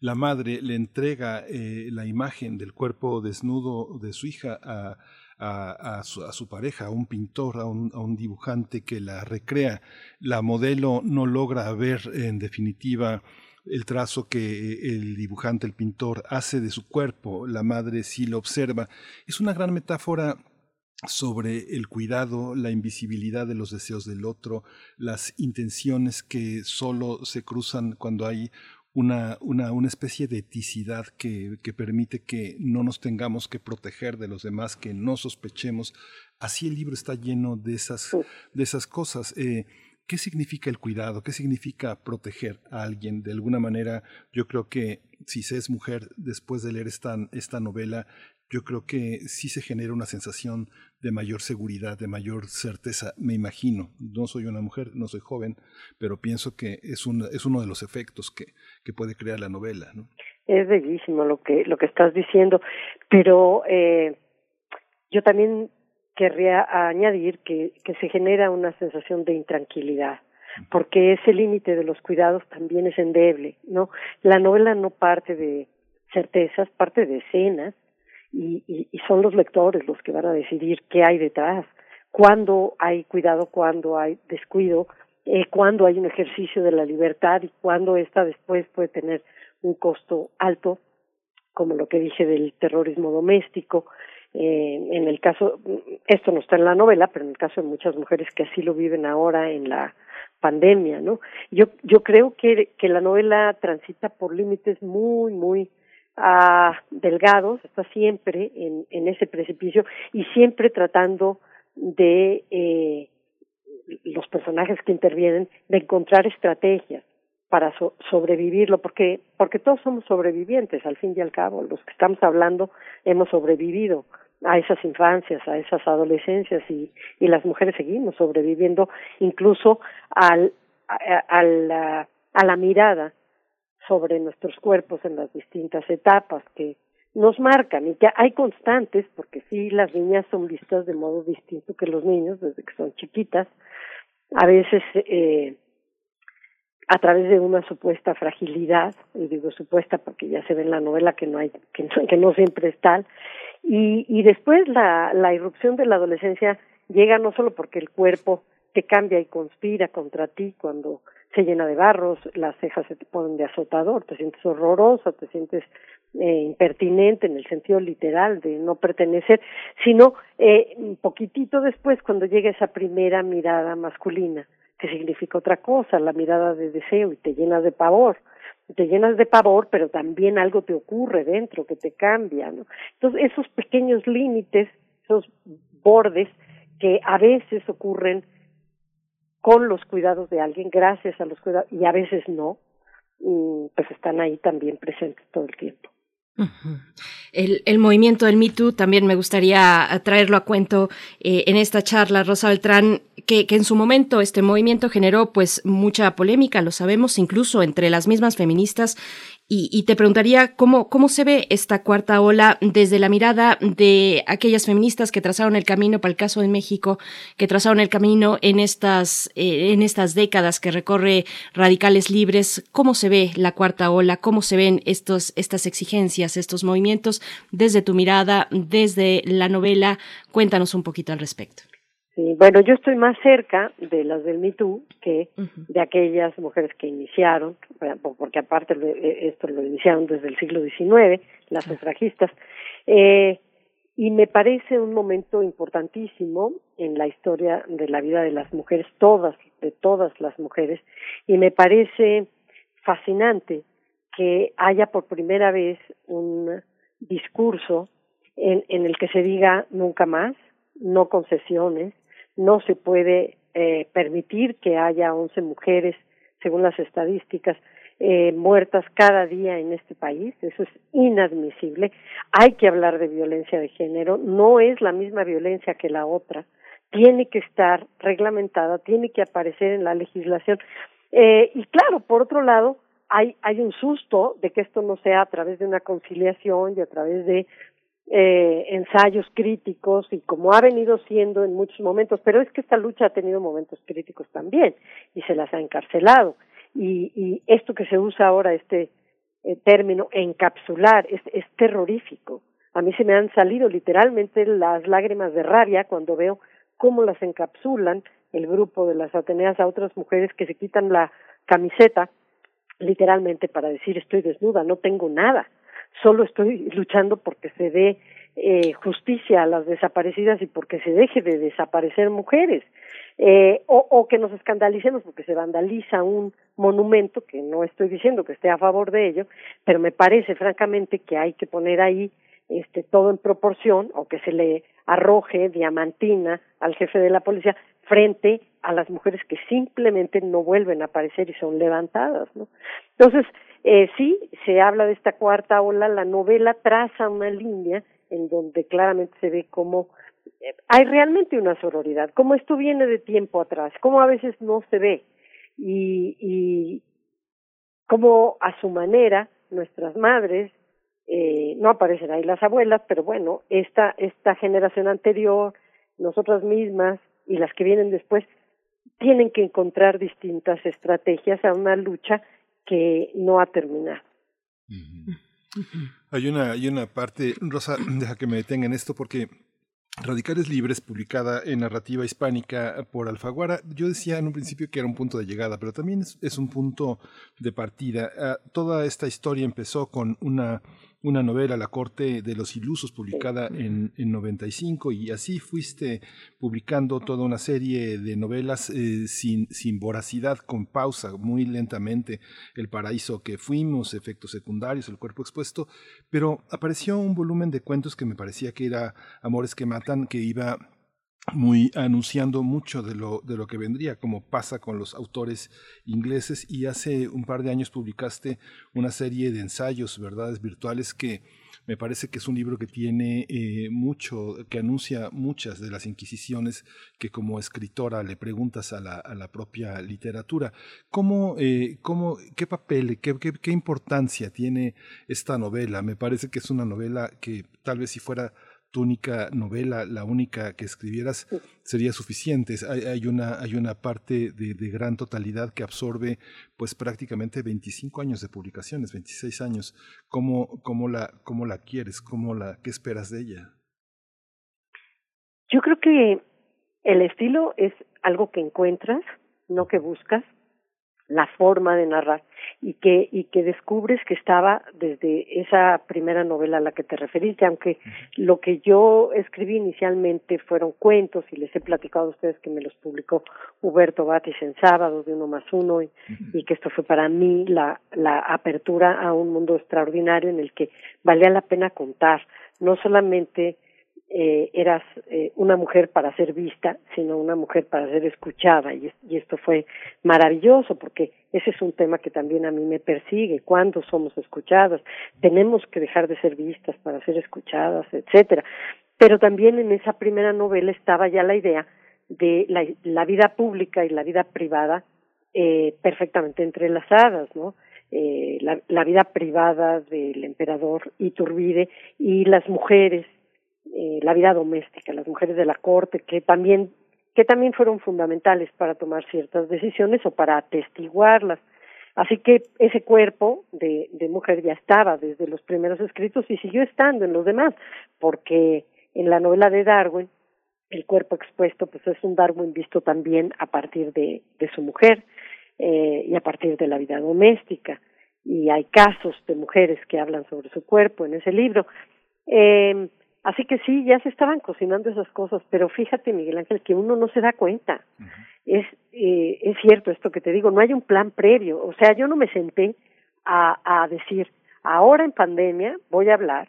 la madre le entrega eh, la imagen del cuerpo desnudo de su hija a a, su, pareja, a un pintor, a un, a un dibujante que la recrea. La modelo no logra ver en definitiva el trazo que el dibujante, el pintor, hace de su cuerpo, la madre sí lo observa. Es una gran metáfora sobre el cuidado, la invisibilidad de los deseos del otro, las intenciones que solo se cruzan cuando hay una, una, una especie de eticidad que, que, permite que no nos tengamos que proteger de los demás, que no sospechemos. Así el libro está lleno de esas, de esas cosas. Eh, ¿Qué significa el cuidado? ¿Qué significa proteger a alguien? De alguna manera, yo creo que si se es mujer, después de leer esta, esta novela, yo creo que sí se genera una sensación de mayor seguridad, de mayor certeza, me imagino. No soy una mujer, no soy joven, pero pienso que es, un, es uno de los efectos que, que puede crear la novela. ¿no? Es bellísimo lo que, lo que estás diciendo, pero eh, yo también querría añadir que, que se genera una sensación de intranquilidad porque ese límite de los cuidados también es endeble, ¿no? La novela no parte de certezas, parte de escenas, y, y, son los lectores los que van a decidir qué hay detrás, cuándo hay cuidado, cuándo hay descuido, eh, cuándo hay un ejercicio de la libertad y cuándo esta después puede tener un costo alto, como lo que dije del terrorismo doméstico. Eh, en el caso, esto no está en la novela, pero en el caso de muchas mujeres que así lo viven ahora en la pandemia, ¿no? Yo, yo creo que, que la novela transita por límites muy, muy a delgados, está siempre en, en ese precipicio y siempre tratando de eh, los personajes que intervienen de encontrar estrategias para sobrevivirlo, porque porque todos somos sobrevivientes al fin y al cabo, los que estamos hablando hemos sobrevivido a esas infancias, a esas adolescencias y, y las mujeres seguimos sobreviviendo incluso al, a, la, a la mirada sobre nuestros cuerpos en las distintas etapas que nos marcan y que hay constantes, porque sí, las niñas son vistas de modo distinto que los niños desde que son chiquitas, a veces eh, a través de una supuesta fragilidad, y digo supuesta porque ya se ve en la novela que no hay, que no, que no siempre es tal, y, y después la, la irrupción de la adolescencia llega no solo porque el cuerpo te cambia y conspira contra ti cuando se llena de barros, las cejas se te ponen de azotador, te sientes horrorosa, te sientes eh, impertinente en el sentido literal de no pertenecer, sino eh, un poquitito después cuando llega esa primera mirada masculina, que significa otra cosa, la mirada de deseo y te llenas de pavor te llenas de pavor, pero también algo te ocurre dentro que te cambia, ¿no? Entonces, esos pequeños límites, esos bordes que a veces ocurren con los cuidados de alguien, gracias a los cuidados, y a veces no, pues están ahí también presentes todo el tiempo. El, movimiento del Me Too también me gustaría traerlo a cuento eh, en esta charla, Rosa Beltrán, que, que, en su momento este movimiento generó pues mucha polémica, lo sabemos, incluso entre las mismas feministas y, te preguntaría cómo, cómo se ve esta cuarta ola desde la mirada de aquellas feministas que trazaron el camino para el caso de México, que trazaron el camino en estas, eh, en estas décadas que recorre Radicales Libres. ¿Cómo se ve la cuarta ola? ¿Cómo se ven estos, estas exigencias, estos movimientos desde tu mirada, desde la novela? Cuéntanos un poquito al respecto. Sí, bueno, yo estoy más cerca de las del Me Too que de aquellas mujeres que iniciaron, porque aparte eh, esto lo iniciaron desde el siglo XIX, las sufragistas, eh, y me parece un momento importantísimo en la historia de la vida de las mujeres, todas, de todas las mujeres, y me parece fascinante que haya por primera vez un discurso en, en el que se diga nunca más, no concesiones, no se puede eh, permitir que haya 11 mujeres, según las estadísticas, eh, muertas cada día en este país. Eso es inadmisible. Hay que hablar de violencia de género. No es la misma violencia que la otra. Tiene que estar reglamentada, tiene que aparecer en la legislación. Eh, y claro, por otro lado, hay, hay un susto de que esto no sea a través de una conciliación y a través de eh, ensayos críticos y como ha venido siendo en muchos momentos, pero es que esta lucha ha tenido momentos críticos también y se las ha encarcelado. Y, y esto que se usa ahora, este eh, término encapsular, es, es terrorífico. A mí se me han salido literalmente las lágrimas de rabia cuando veo cómo las encapsulan el grupo de las Ateneas a otras mujeres que se quitan la camiseta literalmente para decir estoy desnuda, no tengo nada solo estoy luchando porque se dé eh, justicia a las desaparecidas y porque se deje de desaparecer mujeres. Eh, o, que nos escandalicemos porque se vandaliza un monumento, que no estoy diciendo que esté a favor de ello, pero me parece francamente que hay que poner ahí este todo en proporción o que se le arroje diamantina al jefe de la policía frente a las mujeres que simplemente no vuelven a aparecer y son levantadas, ¿no? Entonces, eh, sí, se habla de esta cuarta ola, la novela traza una línea en donde claramente se ve cómo eh, hay realmente una sororidad, cómo esto viene de tiempo atrás, cómo a veces no se ve y, y cómo a su manera nuestras madres, eh, no aparecen ahí las abuelas, pero bueno, esta, esta generación anterior, nosotras mismas y las que vienen después, tienen que encontrar distintas estrategias a una lucha que no ha terminado. Hay una, hay una parte, Rosa, deja que me detenga en esto porque Radicales Libres, publicada en narrativa hispánica por Alfaguara, yo decía en un principio que era un punto de llegada, pero también es, un punto de partida. Uh, toda esta historia empezó con una una novela, La Corte de los Ilusos, publicada en, en 95, y así fuiste publicando toda una serie de novelas eh, sin, sin voracidad, con pausa, muy lentamente, El Paraíso que fuimos, Efectos Secundarios, El Cuerpo Expuesto, pero apareció un volumen de cuentos que me parecía que era Amores que Matan, que iba muy anunciando mucho de lo, de lo que vendría, como pasa con los autores ingleses, y hace un par de años publicaste una serie de ensayos, verdades virtuales, que Me parece que es un libro que tiene eh, mucho, que anuncia muchas de las inquisiciones que como escritora le preguntas a la, a la propia literatura. ¿Cómo, eh, cómo, ¿Qué papel, qué, qué, qué importancia tiene esta novela? Me parece que es una novela que tal vez si fuera única novela, la única que escribieras, sería suficiente. Hay, hay una, hay una parte de, de, gran totalidad que absorbe pues prácticamente 25 años de publicaciones, 26 años. ¿Cómo, cómo, la, cómo la quieres? ¿Cómo la, ¿Qué esperas de ella? Yo creo que el estilo es algo que encuentras, no que buscas la forma de narrar y que y que descubres que estaba desde esa primera novela a la que te referiste aunque lo que yo escribí inicialmente fueron cuentos y les he platicado a ustedes que me los publicó Huberto Batis en sábado de uno más uno y, y que esto fue para mí la la apertura a un mundo extraordinario en el que valía la pena contar no solamente eh, eras eh, una mujer para ser vista, sino una mujer para ser escuchada. Y, esto fue maravilloso porque ese es un tema que también a mí me persigue. ¿Cuándo somos escuchadas? Tenemos que dejar de ser vistas para ser escuchadas, etcétera. Pero también en esa primera novela estaba ya la idea de la, la vida pública y la vida privada eh, perfectamente entrelazadas, ¿no? Eh, la, la vida privada del emperador Iturbide y las mujeres eh, la vida doméstica, las mujeres de la corte, que también que también fueron fundamentales para tomar ciertas decisiones o para atestiguarlas. Así que ese cuerpo de, de mujer ya estaba desde los primeros escritos y siguió estando en los demás, porque en la novela de Darwin el cuerpo expuesto pues es un Darwin visto también a partir de, de su mujer eh, y a partir de la vida doméstica y hay casos de mujeres que hablan sobre su cuerpo en ese libro. Eh, Así que sí, ya se estaban cocinando esas cosas, pero fíjate, Miguel Ángel, que uno no se da cuenta. Es eh, es cierto esto que te digo, no hay un plan previo. O sea, yo no me senté a, a decir, ahora en pandemia voy a hablar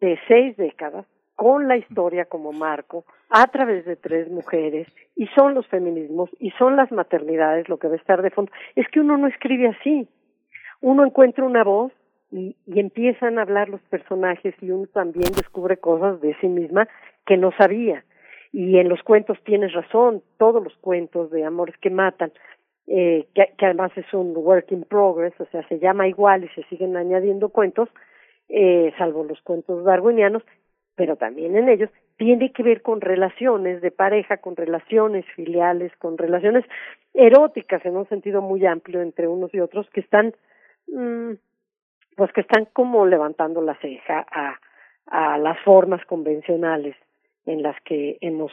de seis décadas con la historia como marco, a través de tres mujeres, y son los feminismos, y son las maternidades lo que va a estar de fondo. Es que uno no escribe así. Uno encuentra una voz y, y empiezan a hablar los personajes y uno también descubre cosas de sí misma que no sabía. Y en los cuentos tienes razón, todos los cuentos de amores que matan, eh, que, además es un work in progress, o sea, se llama igual y se siguen añadiendo cuentos, eh, salvo los cuentos darwinianos, pero también en ellos tiene que ver con relaciones de pareja, con relaciones filiales, con relaciones eróticas en un sentido muy amplio entre unos y otros que están mmm, pues que están como levantando la ceja a, a las formas convencionales en las que hemos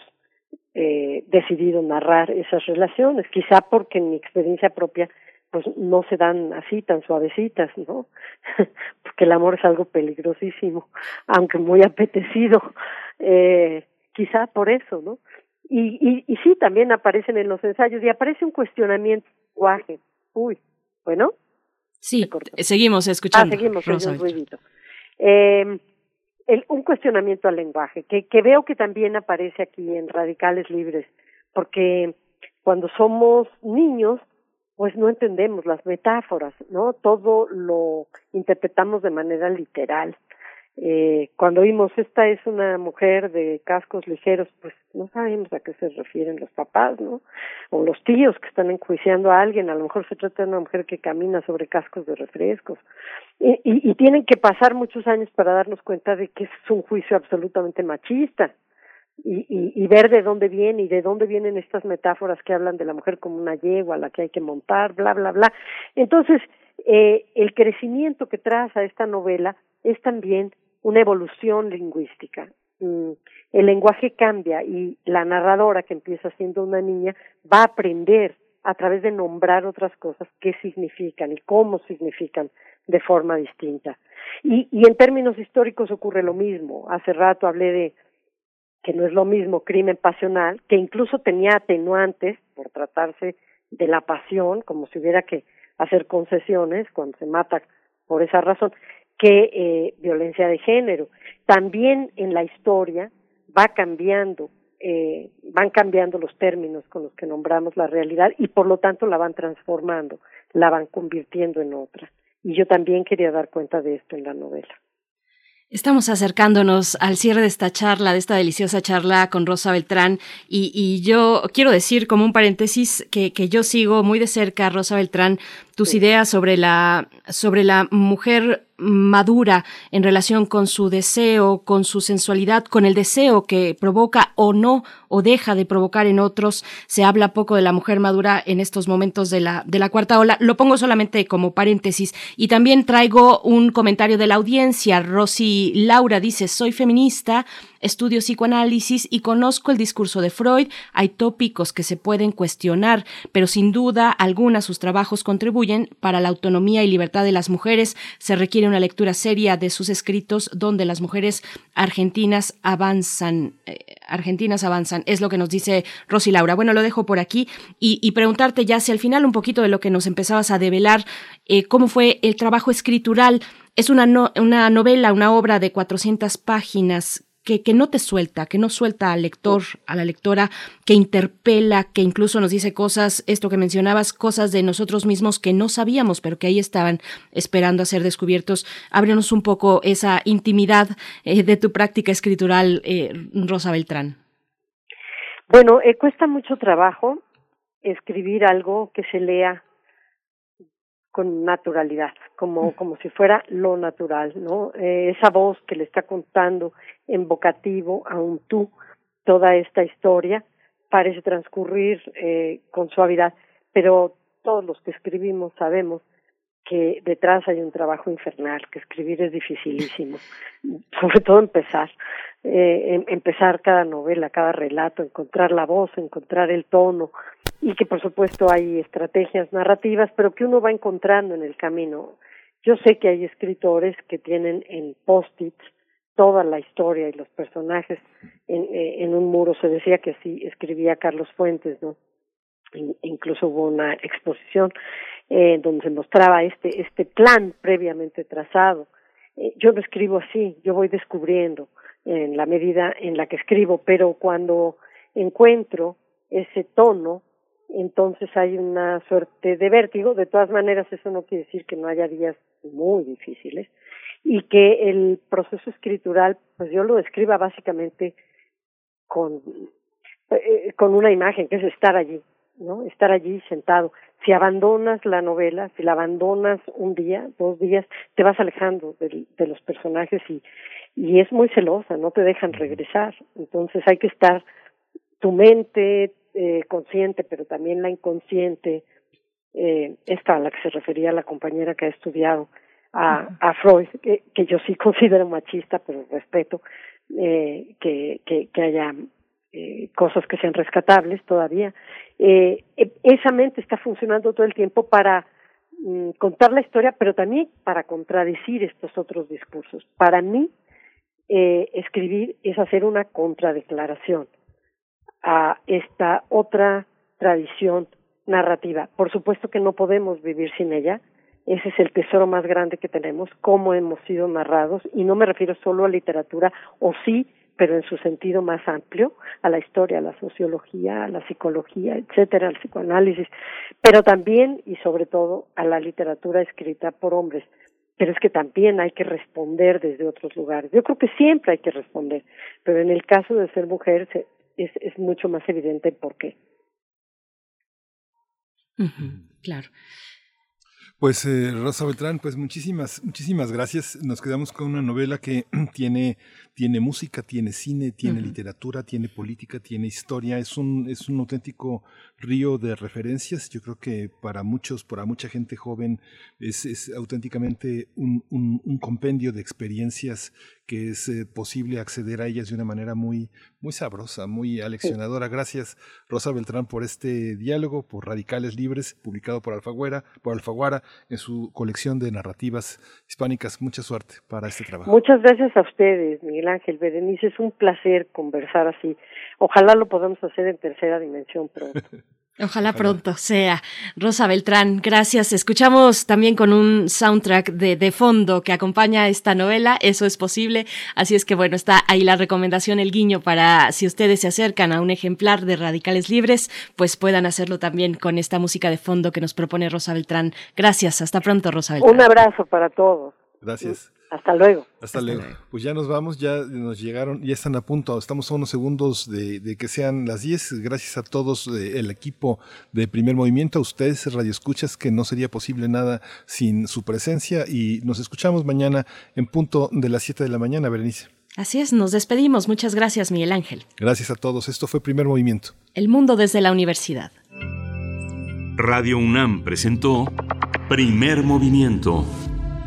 eh, decidido narrar esas relaciones, quizá porque en mi experiencia propia pues no se dan así tan suavecitas, ¿no? porque el amor es algo peligrosísimo, aunque muy apetecido, eh, quizá por eso, ¿no? Y, y, y sí, también aparecen en los ensayos y aparece un cuestionamiento, guaje, uy, bueno, Sí, seguimos escuchando. Ah, seguimos, ruidito. Eh, el, un cuestionamiento al lenguaje, que, que veo que también aparece aquí en Radicales Libres, porque cuando somos niños, pues no entendemos las metáforas, ¿no? Todo lo interpretamos de manera literal eh, cuando vimos esta es una mujer de cascos ligeros, pues no sabemos a qué se refieren los papás, ¿no? O los tíos que están enjuiciando a alguien, a lo mejor se trata de una mujer que camina sobre cascos de refrescos. Y, y, y tienen que pasar muchos años para darnos cuenta de que es un juicio absolutamente machista. Y, y, y ver de dónde viene y de dónde vienen estas metáforas que hablan de la mujer como una yegua a la que hay que montar, bla, bla, bla. Entonces, eh, el crecimiento que traza esta novela es también una evolución lingüística. Mm, el lenguaje cambia y la narradora, que empieza siendo una niña, va a aprender a través de nombrar otras cosas qué significan y cómo significan de forma distinta. Y, y en términos históricos ocurre lo mismo. Hace rato hablé de que no es lo mismo crimen pasional, que incluso tenía atenuantes por tratarse de la pasión, como si hubiera que hacer concesiones cuando se mata por esa razón, que eh, violencia de género. También en la historia va cambiando, eh, van cambiando los términos con los que nombramos la realidad y por lo tanto la van transformando, la van convirtiendo en otra. Y yo también quería dar cuenta de esto en la novela. Estamos acercándonos al cierre de esta charla, de esta deliciosa charla con Rosa Beltrán, y, yo quiero decir como un paréntesis que, que, yo sigo muy de cerca, Rosa Beltrán, tus ideas sobre la, sobre la mujer madura en relación con su deseo, con su sensualidad, con el deseo que provoca o no o deja de provocar en otros. Se habla poco de la mujer madura en estos momentos de la, de la cuarta ola. Lo pongo solamente como paréntesis. Y también traigo un comentario de la audiencia. Rosy Laura dice, soy feminista, estudio psicoanálisis y conozco el discurso de Freud. Hay tópicos que se pueden cuestionar, pero sin duda alguna sus trabajos contribuyen para la autonomía y libertad de las mujeres. Se requiere una lectura seria de sus escritos donde las mujeres argentinas avanzan. Eh, argentinas avanzan, es lo que nos dice Rosy Laura. Bueno, lo dejo por aquí y, preguntarte ya si al final un poquito de lo que nos empezabas a develar, eh, cómo fue el trabajo escritural. Es una, una novela, una obra de 400 páginas que, que, no te suelta, que no suelta al lector, a la lectora, que interpela, que incluso nos dice cosas, esto que mencionabas, cosas de nosotros mismos que no sabíamos, pero que ahí estaban esperando a ser descubiertos. Ábrenos un poco esa intimidad eh, de tu práctica escritural, eh, Rosa Beltrán. Bueno, eh, cuesta mucho trabajo escribir algo que se lea con naturalidad, como, como si fuera lo natural, ¿no? Eh, esa voz que le está contando en vocativo a un tú toda esta historia parece transcurrir eh, con suavidad, pero todos los que escribimos sabemos que detrás hay un trabajo infernal, que escribir es dificilísimo, sobre todo empezar, eh, em, empezar cada novela, cada relato, encontrar la voz, encontrar el tono, y que por supuesto hay estrategias narrativas, pero que uno va encontrando en el camino. Yo sé que hay escritores que tienen en post-its toda la historia y los personajes en, eh, en un muro. Se decía que así escribía Carlos Fuentes, ¿no? incluso hubo una exposición eh, donde se mostraba este este plan previamente trazado. Eh, yo lo escribo así, yo voy descubriendo en la medida en la que escribo, pero cuando encuentro ese tono, entonces hay una suerte de vértigo. De todas maneras, eso no quiere decir que no haya días muy difíciles y que el proceso escritural, pues yo lo describa básicamente con, eh, con una imagen, que es estar allí, ¿no? Estar allí sentado. Si abandonas la novela, si la abandonas un día, dos días, te vas alejando de, de los personajes y, y es muy celosa, no te dejan regresar. Entonces hay que estar tu mente eh, consciente, pero también la inconsciente, eh, esta a la que se refería la compañera que ha estudiado a, a Freud, que, que yo sí considero machista, pero respeto eh, que, que, que haya eh, cosas que sean rescatables todavía. Eh, e, esa mente está funcionando todo el tiempo para mm, contar la historia, pero también para contradecir estos otros discursos. Para mí, eh, escribir es hacer una contradeclaración a esta otra tradición narrativa. Por supuesto que no podemos vivir sin ella. Ese es el tesoro más grande que tenemos, cómo hemos sido narrados, y no me refiero solo a literatura, o sí pero en su sentido más amplio, a la historia, a la sociología, a la psicología, etcétera, al psicoanálisis, pero también y sobre todo a la literatura escrita por hombres. Pero es que también hay que responder desde otros lugares. Yo creo que siempre hay que responder, pero en el caso de ser mujer es, es mucho más evidente por qué. claro. Pues eh, Rosa Beltrán, pues muchísimas, muchísimas gracias. Nos quedamos con una novela que tiene, tiene música, tiene cine, tiene literatura, tiene política, tiene historia. Es un, es un auténtico río de referencias. Yo creo que para muchos, para mucha gente joven, es, es auténticamente un, un, un compendio de experiencias que es eh, posible acceder a ellas de una manera muy, muy sabrosa, muy aleccionadora. Gracias, Rosa Beltrán, por este diálogo, por Radicales Libres, publicado por Alfaguara, por Alfaguara, en su colección de narrativas hispánicas. Mucha suerte para este trabajo. Muchas gracias a ustedes, Miguel Ángel Berenice. Es un placer conversar así. Ojalá lo podamos hacer en tercera dimensión pronto. Ojalá pronto sea. Rosa Beltrán, gracias. Escuchamos también con un soundtrack de, de, fondo que acompaña esta novela, eso es posible. Así es que bueno, está ahí la recomendación, el guiño para si ustedes se acercan a un ejemplar de Radicales Libres, pues puedan hacerlo también con esta música de fondo que nos propone Rosa Beltrán. Gracias, hasta pronto Rosa Beltrán. Un abrazo para todos. Gracias. Hasta luego. Hasta, luego. Pues ya nos vamos, ya nos llegaron, ya están a punto, estamos a unos segundos de, que sean las 10. Gracias a todos eh, el equipo de Primer Movimiento, a ustedes, Radio Escuchas, que no sería posible nada sin su presencia y nos escuchamos mañana en punto de las 7 de la mañana, Berenice. Así es, nos despedimos. Muchas gracias, Miguel Ángel. Gracias a todos. Esto fue Primer Movimiento. El mundo desde la universidad. Radio UNAM presentó Primer Movimiento.